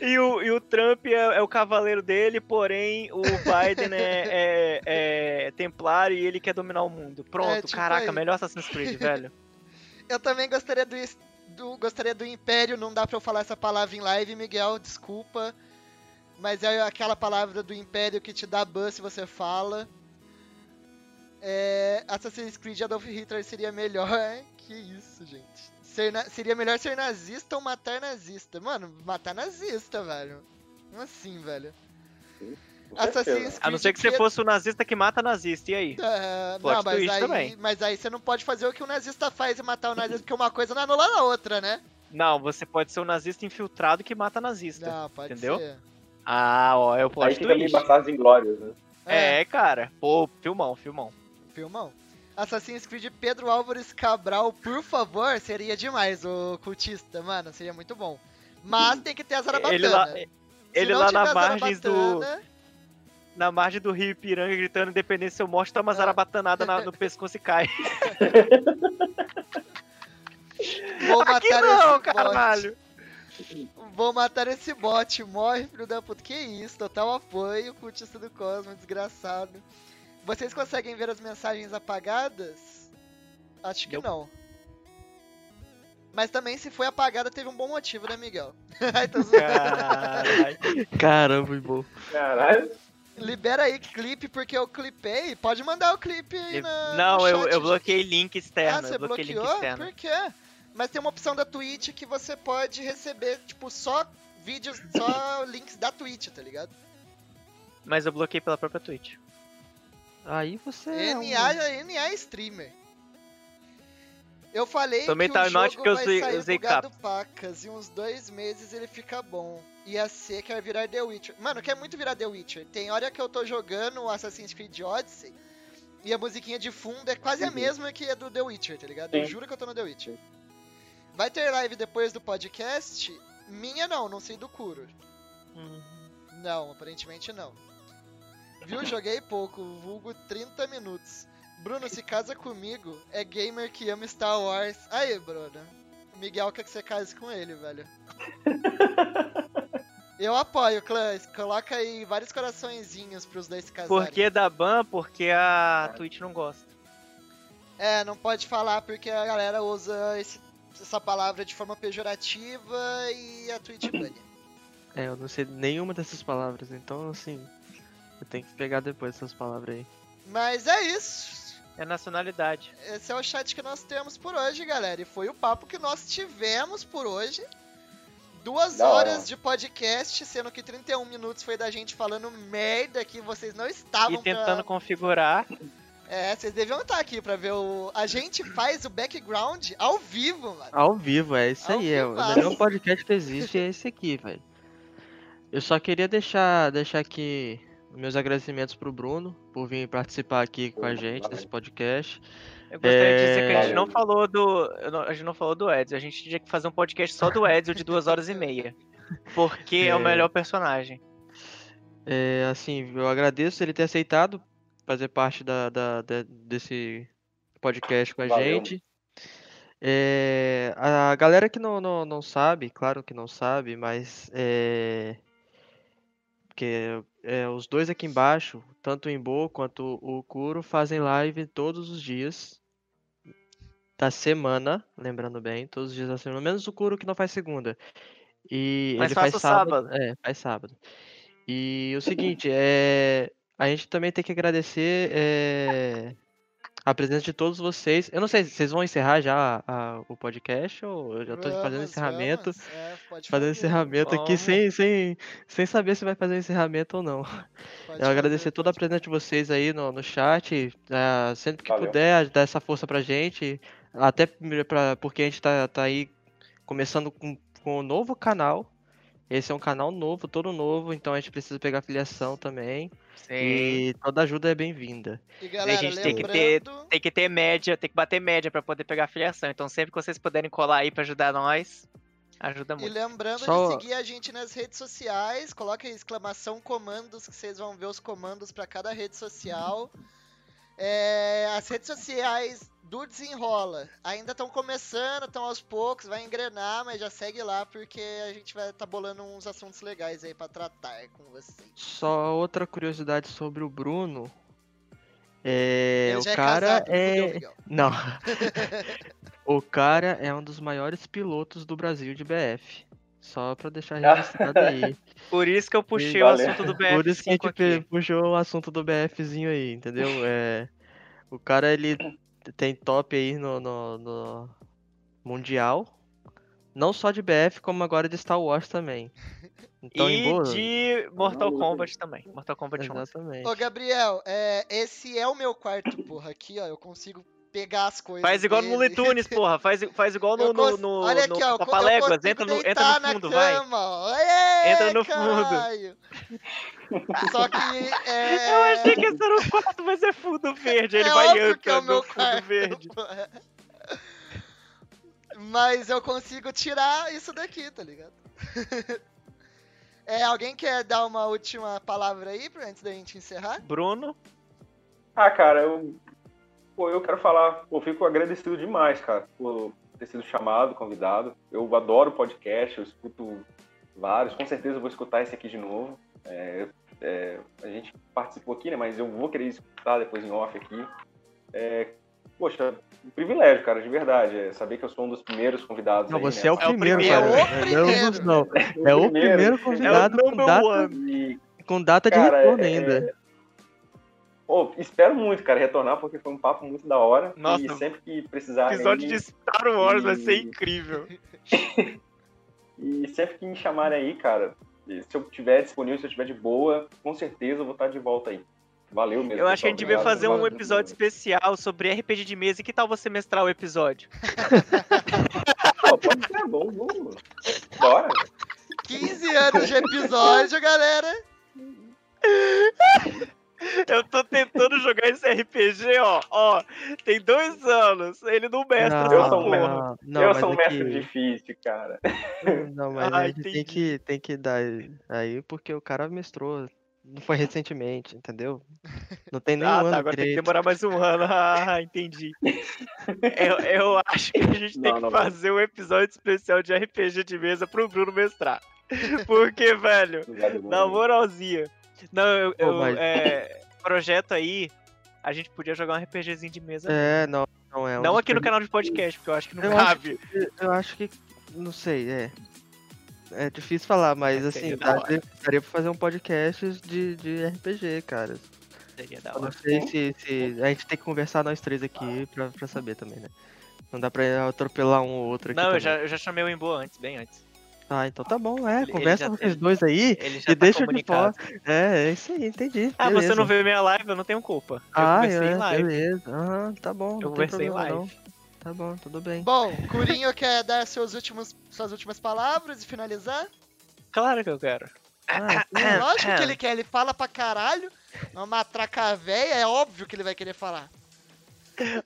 E o, e o Trump é, é, o cavaleiro dele, porém o Biden é, é, é, templário e ele quer dominar o mundo. Pronto, é, tipo caraca, aí. melhor Assassin's Creed, velho. Eu também gostaria do, do, gostaria do Império, não dá pra eu falar essa palavra em live, Miguel, desculpa. Mas é aquela palavra do Império que te dá ban se você fala. É, Assassin's Creed Adolf Hitler seria melhor. que isso, gente. Ser na... Seria melhor ser nazista ou matar nazista. Mano, matar nazista, velho. Como assim, velho? Assassin's Creed. A não ser que você fosse o nazista que mata nazista, e aí? Uh, não, mas aí, também. mas aí você não pode fazer o que o nazista faz e matar o nazista, porque uma coisa não anula a outra, né? Não, você pode ser um nazista infiltrado que mata nazista. Não, pode entendeu? ser. Ah, ó, eu posso Aí fica meio Bastardos Inglórios, né? É. é, cara. Pô, filmão, filmão. Filmão. Assassin's Creed Pedro Álvares Cabral, por favor, seria demais o cultista, mano, seria muito bom. Mas tem que ter a Zarabatana. Ele lá, ele lá na margem do na margem do rio Ipiranga gritando independência eu mostro, toma ah. zarabatanada na, no pescoço e cai. Vou matar Aqui não, caralho. Vou matar esse bot. Morre, filho da puta. Que isso? Total apoio, cultista do Cosmo, desgraçado. Vocês conseguem ver as mensagens apagadas? Acho que Eu... não. Mas também, se foi apagada, teve um bom motivo, né, Miguel? Caramba, bom. Caralho. Libera aí clipe, porque eu clipei. Pode mandar o clipe aí na, Não, eu, eu bloqueei link externo. Ah, você bloqueou? Link externo. Por quê? Mas tem uma opção da Twitch que você pode receber, tipo, só vídeos, só links da Twitch, tá ligado? Mas eu bloqueei pela própria Twitch. Aí você. NA, é um... NA é streamer. Eu falei Também que tá o jogo que eu vai usei, sair bugado pacas e uns dois meses ele fica bom. E a C quer virar The Witcher. Mano, quer muito virar The Witcher. Tem hora que eu tô jogando Assassin's Creed Odyssey e a musiquinha de fundo é quase uhum. a mesma que a do The Witcher, tá ligado? Sim. Eu juro que eu tô no The Witcher. Vai ter live depois do podcast? Minha não, não sei do Kuro. Uhum. Não, aparentemente não. Viu? Joguei pouco, vulgo 30 minutos. Bruno, se casa comigo, é gamer que ama Star Wars. Aí, Bruno. Miguel quer que você case com ele, velho. Eu apoio, Clãs. Coloca aí vários coraçõezinhos pros dois casarem. Por que da ban? Porque a Twitch não gosta. É, não pode falar porque a galera usa esse essa palavra de forma pejorativa e a Twitch bane. É, eu não sei nenhuma dessas palavras, então assim, eu tenho que pegar depois essas palavras aí. Mas é isso. É nacionalidade. Esse é o chat que nós temos por hoje, galera. E foi o papo que nós tivemos por hoje. Duas horas de podcast, sendo que 31 minutos foi da gente falando merda que vocês não estavam E tentando pra... configurar. É, vocês deviam estar aqui pra ver o. A gente faz o background ao vivo, mano. Ao vivo, é isso ao aí. É o melhor podcast que existe é esse aqui, velho. Eu só queria deixar, deixar aqui meus agradecimentos pro Bruno por vir participar aqui com a gente desse podcast. Eu gostaria é... de dizer que a gente não falou do. A gente não falou do Eds. A gente tinha que fazer um podcast só do Eds de duas horas e meia. Porque é, é o melhor personagem. É, assim, eu agradeço ele ter aceitado fazer parte da, da, da desse podcast com a Valeu. gente. É, a galera que não, não, não sabe, claro que não sabe, mas é, que é, os dois aqui embaixo, tanto o Imbo quanto o Kuro, fazem live todos os dias da semana, lembrando bem, todos os dias da semana, menos o Kuro que não faz segunda. E mas ele faz sábado, sábado. É, faz sábado. E o seguinte, é, a gente também tem que agradecer é, a presença de todos vocês. Eu não sei, vocês vão encerrar já a, o podcast ou eu já estou fazendo encerramento? É, fazendo encerramento aqui sem, sem, sem saber se vai fazer encerramento ou não. Pode eu agradecer toda a presença de vocês aí no, no chat. Uh, sempre que Valeu. puder, dar essa força pra gente. Até pra, porque a gente tá, tá aí começando com, com um novo canal. Esse é um canal novo, todo novo, então a gente precisa pegar filiação também. Sim. E toda ajuda é bem-vinda. E galera, a gente lembrando... tem que ter, tem que ter média, tem que bater média para poder pegar filiação. Então sempre que vocês puderem colar aí para ajudar nós, ajuda muito. E lembrando Só... de seguir a gente nas redes sociais, coloque exclamação comandos que vocês vão ver os comandos para cada rede social. É, as redes sociais do Desenrola ainda estão começando, estão aos poucos, vai engrenar, mas já segue lá porque a gente vai estar tá bolando uns assuntos legais aí para tratar com vocês. Só outra curiosidade sobre o Bruno. É, o é cara é. é... Não. o cara é um dos maiores pilotos do Brasil de BF. Só pra deixar registrado aí. Por isso que eu puxei Sim, o assunto do BF. Por isso que a gente puxou o assunto do BFzinho aí, entendeu? É, o cara, ele tem top aí no, no, no, Mundial. Não só de BF, como agora de Star Wars também. Então, e boa... de Mortal Kombat também. Mortal Kombat 11. Exatamente. Ô, Gabriel, é, esse é o meu quarto, porra. Aqui, ó, eu consigo pegar as coisas. Faz igual dele. no Looney porra. Faz, faz igual no, no, no, Olha aqui, ó, Papaléguas. Entra no, entra no fundo, vai. Aê, entra no caralho. fundo. Só que. É... Eu achei que esse era o quarto, mas é fundo verde. Ele é vai entrando que é o meu fundo quarto, verde. Mas eu consigo tirar isso daqui, tá ligado? É, alguém quer dar uma última palavra aí pra, antes da gente encerrar? Bruno? Ah, cara, eu Pô, eu quero falar, eu fico agradecido demais, cara, por ter sido chamado, convidado. Eu adoro podcast, eu escuto vários, com certeza eu vou escutar esse aqui de novo. É, é, a gente participou aqui, né, mas eu vou querer escutar depois em off aqui. É, poxa, um privilégio, cara, de verdade. É saber que eu sou um dos primeiros convidados. Não, aí, você né? é o primeiro, cara. É o primeiro. Não, é o primeiro convidado é o com, data, com data de cara, retorno é, ainda. Pô, espero muito, cara, retornar, porque foi um papo muito da hora. Nossa, e sempre que precisar. episódio de Star Wars e... vai ser incrível. e sempre que me chamarem aí, cara, se eu tiver disponível, se eu tiver de boa, com certeza eu vou estar de volta aí. Valeu mesmo. Eu acho que a gente devia fazer um episódio especial sobre RPG de mesa. E que tal você mestrar o episódio? Pô, pode ser bom, vamos. Bora. 15 anos de episódio, galera. Eu tô tentando jogar esse RPG, ó. Ó, tem dois anos. Ele não mestra não, eu sou mestre, não, eu sou um mestre que... difícil, cara. Não, mas ah, a gente tem que, tem que dar aí, porque o cara mestrou. Não foi recentemente, entendeu? Não tem nem ah, um tá, ano agora direito. tem que demorar mais um ano. Ah, entendi. eu, eu acho que a gente tem não, que fazer um episódio especial de RPG de mesa pro Bruno mestrar. Porque, velho, na moralzinha, não, eu, eu mas... é, projeto aí, a gente podia jogar um RPGzinho de mesa. É, não, não é. Um não aqui no canal de podcast, porque eu acho que não eu cabe. Acho que, eu acho que, não sei, é. É difícil falar, mas é, assim, daria, daria pra fazer um podcast de, de RPG, cara. Seria da hora. Não sei se, se, A gente tem que conversar nós três aqui pra, pra saber também, né? Não dá pra atropelar um ou outro aqui. Não, eu já, eu já chamei o Imbo antes, bem antes. Ah, então tá bom, é. Conversa com vocês dois aí e tá deixa de fora. É, é isso aí, entendi. Ah, beleza. você não vê minha live, eu não tenho culpa. Eu ah, conversei é, em live. Beleza. Ah, tá bom. Eu conversei em live. Não. Tá bom, tudo bem. Bom, Curinho quer dar seus últimos, suas últimas palavras e finalizar? Claro que eu quero. Ah, lógico que ele quer, ele fala pra caralho. Uma matraca velha, é óbvio que ele vai querer falar.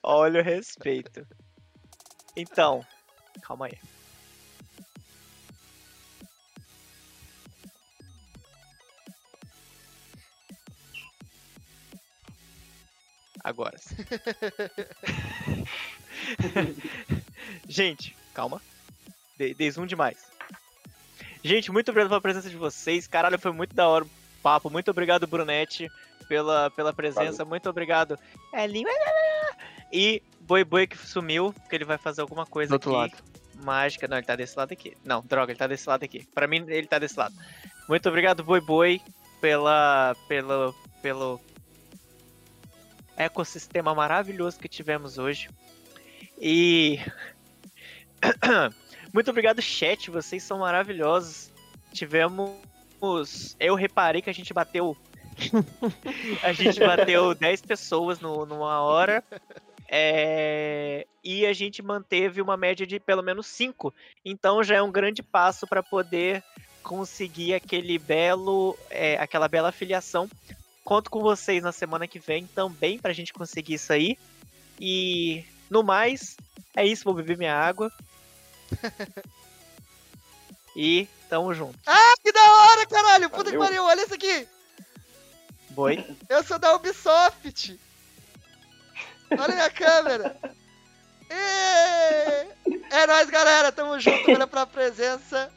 Olha o respeito. Então, calma aí. Agora. Gente, calma. Dei zoom demais. Gente, muito obrigado pela presença de vocês. Caralho, foi muito da hora o papo. Muito obrigado, Brunete, pela, pela presença. Valeu. Muito obrigado, Elinho. E Boi Boi que sumiu, que ele vai fazer alguma coisa Do outro aqui. Lado. Mágica. Não, ele tá desse lado aqui. Não, droga, ele tá desse lado aqui. Pra mim, ele tá desse lado. Muito obrigado, Boi Boi, pela, pelo, pelo ecossistema maravilhoso que tivemos hoje. E muito obrigado, chat. Vocês são maravilhosos. Tivemos. Eu reparei que a gente bateu. a gente bateu 10 pessoas no, numa hora. É... E a gente manteve uma média de pelo menos 5. Então já é um grande passo para poder conseguir aquele belo, é, aquela bela afiliação Conto com vocês na semana que vem também pra gente conseguir isso aí. E no mais, é isso, vou beber minha água. e tamo junto. Ah, que da hora, caralho! Puta Valeu. que pariu, olha isso aqui! Boi. Eu sou da Ubisoft! Olha minha câmera! E... É nóis, galera! Tamo junto, olha pra presença.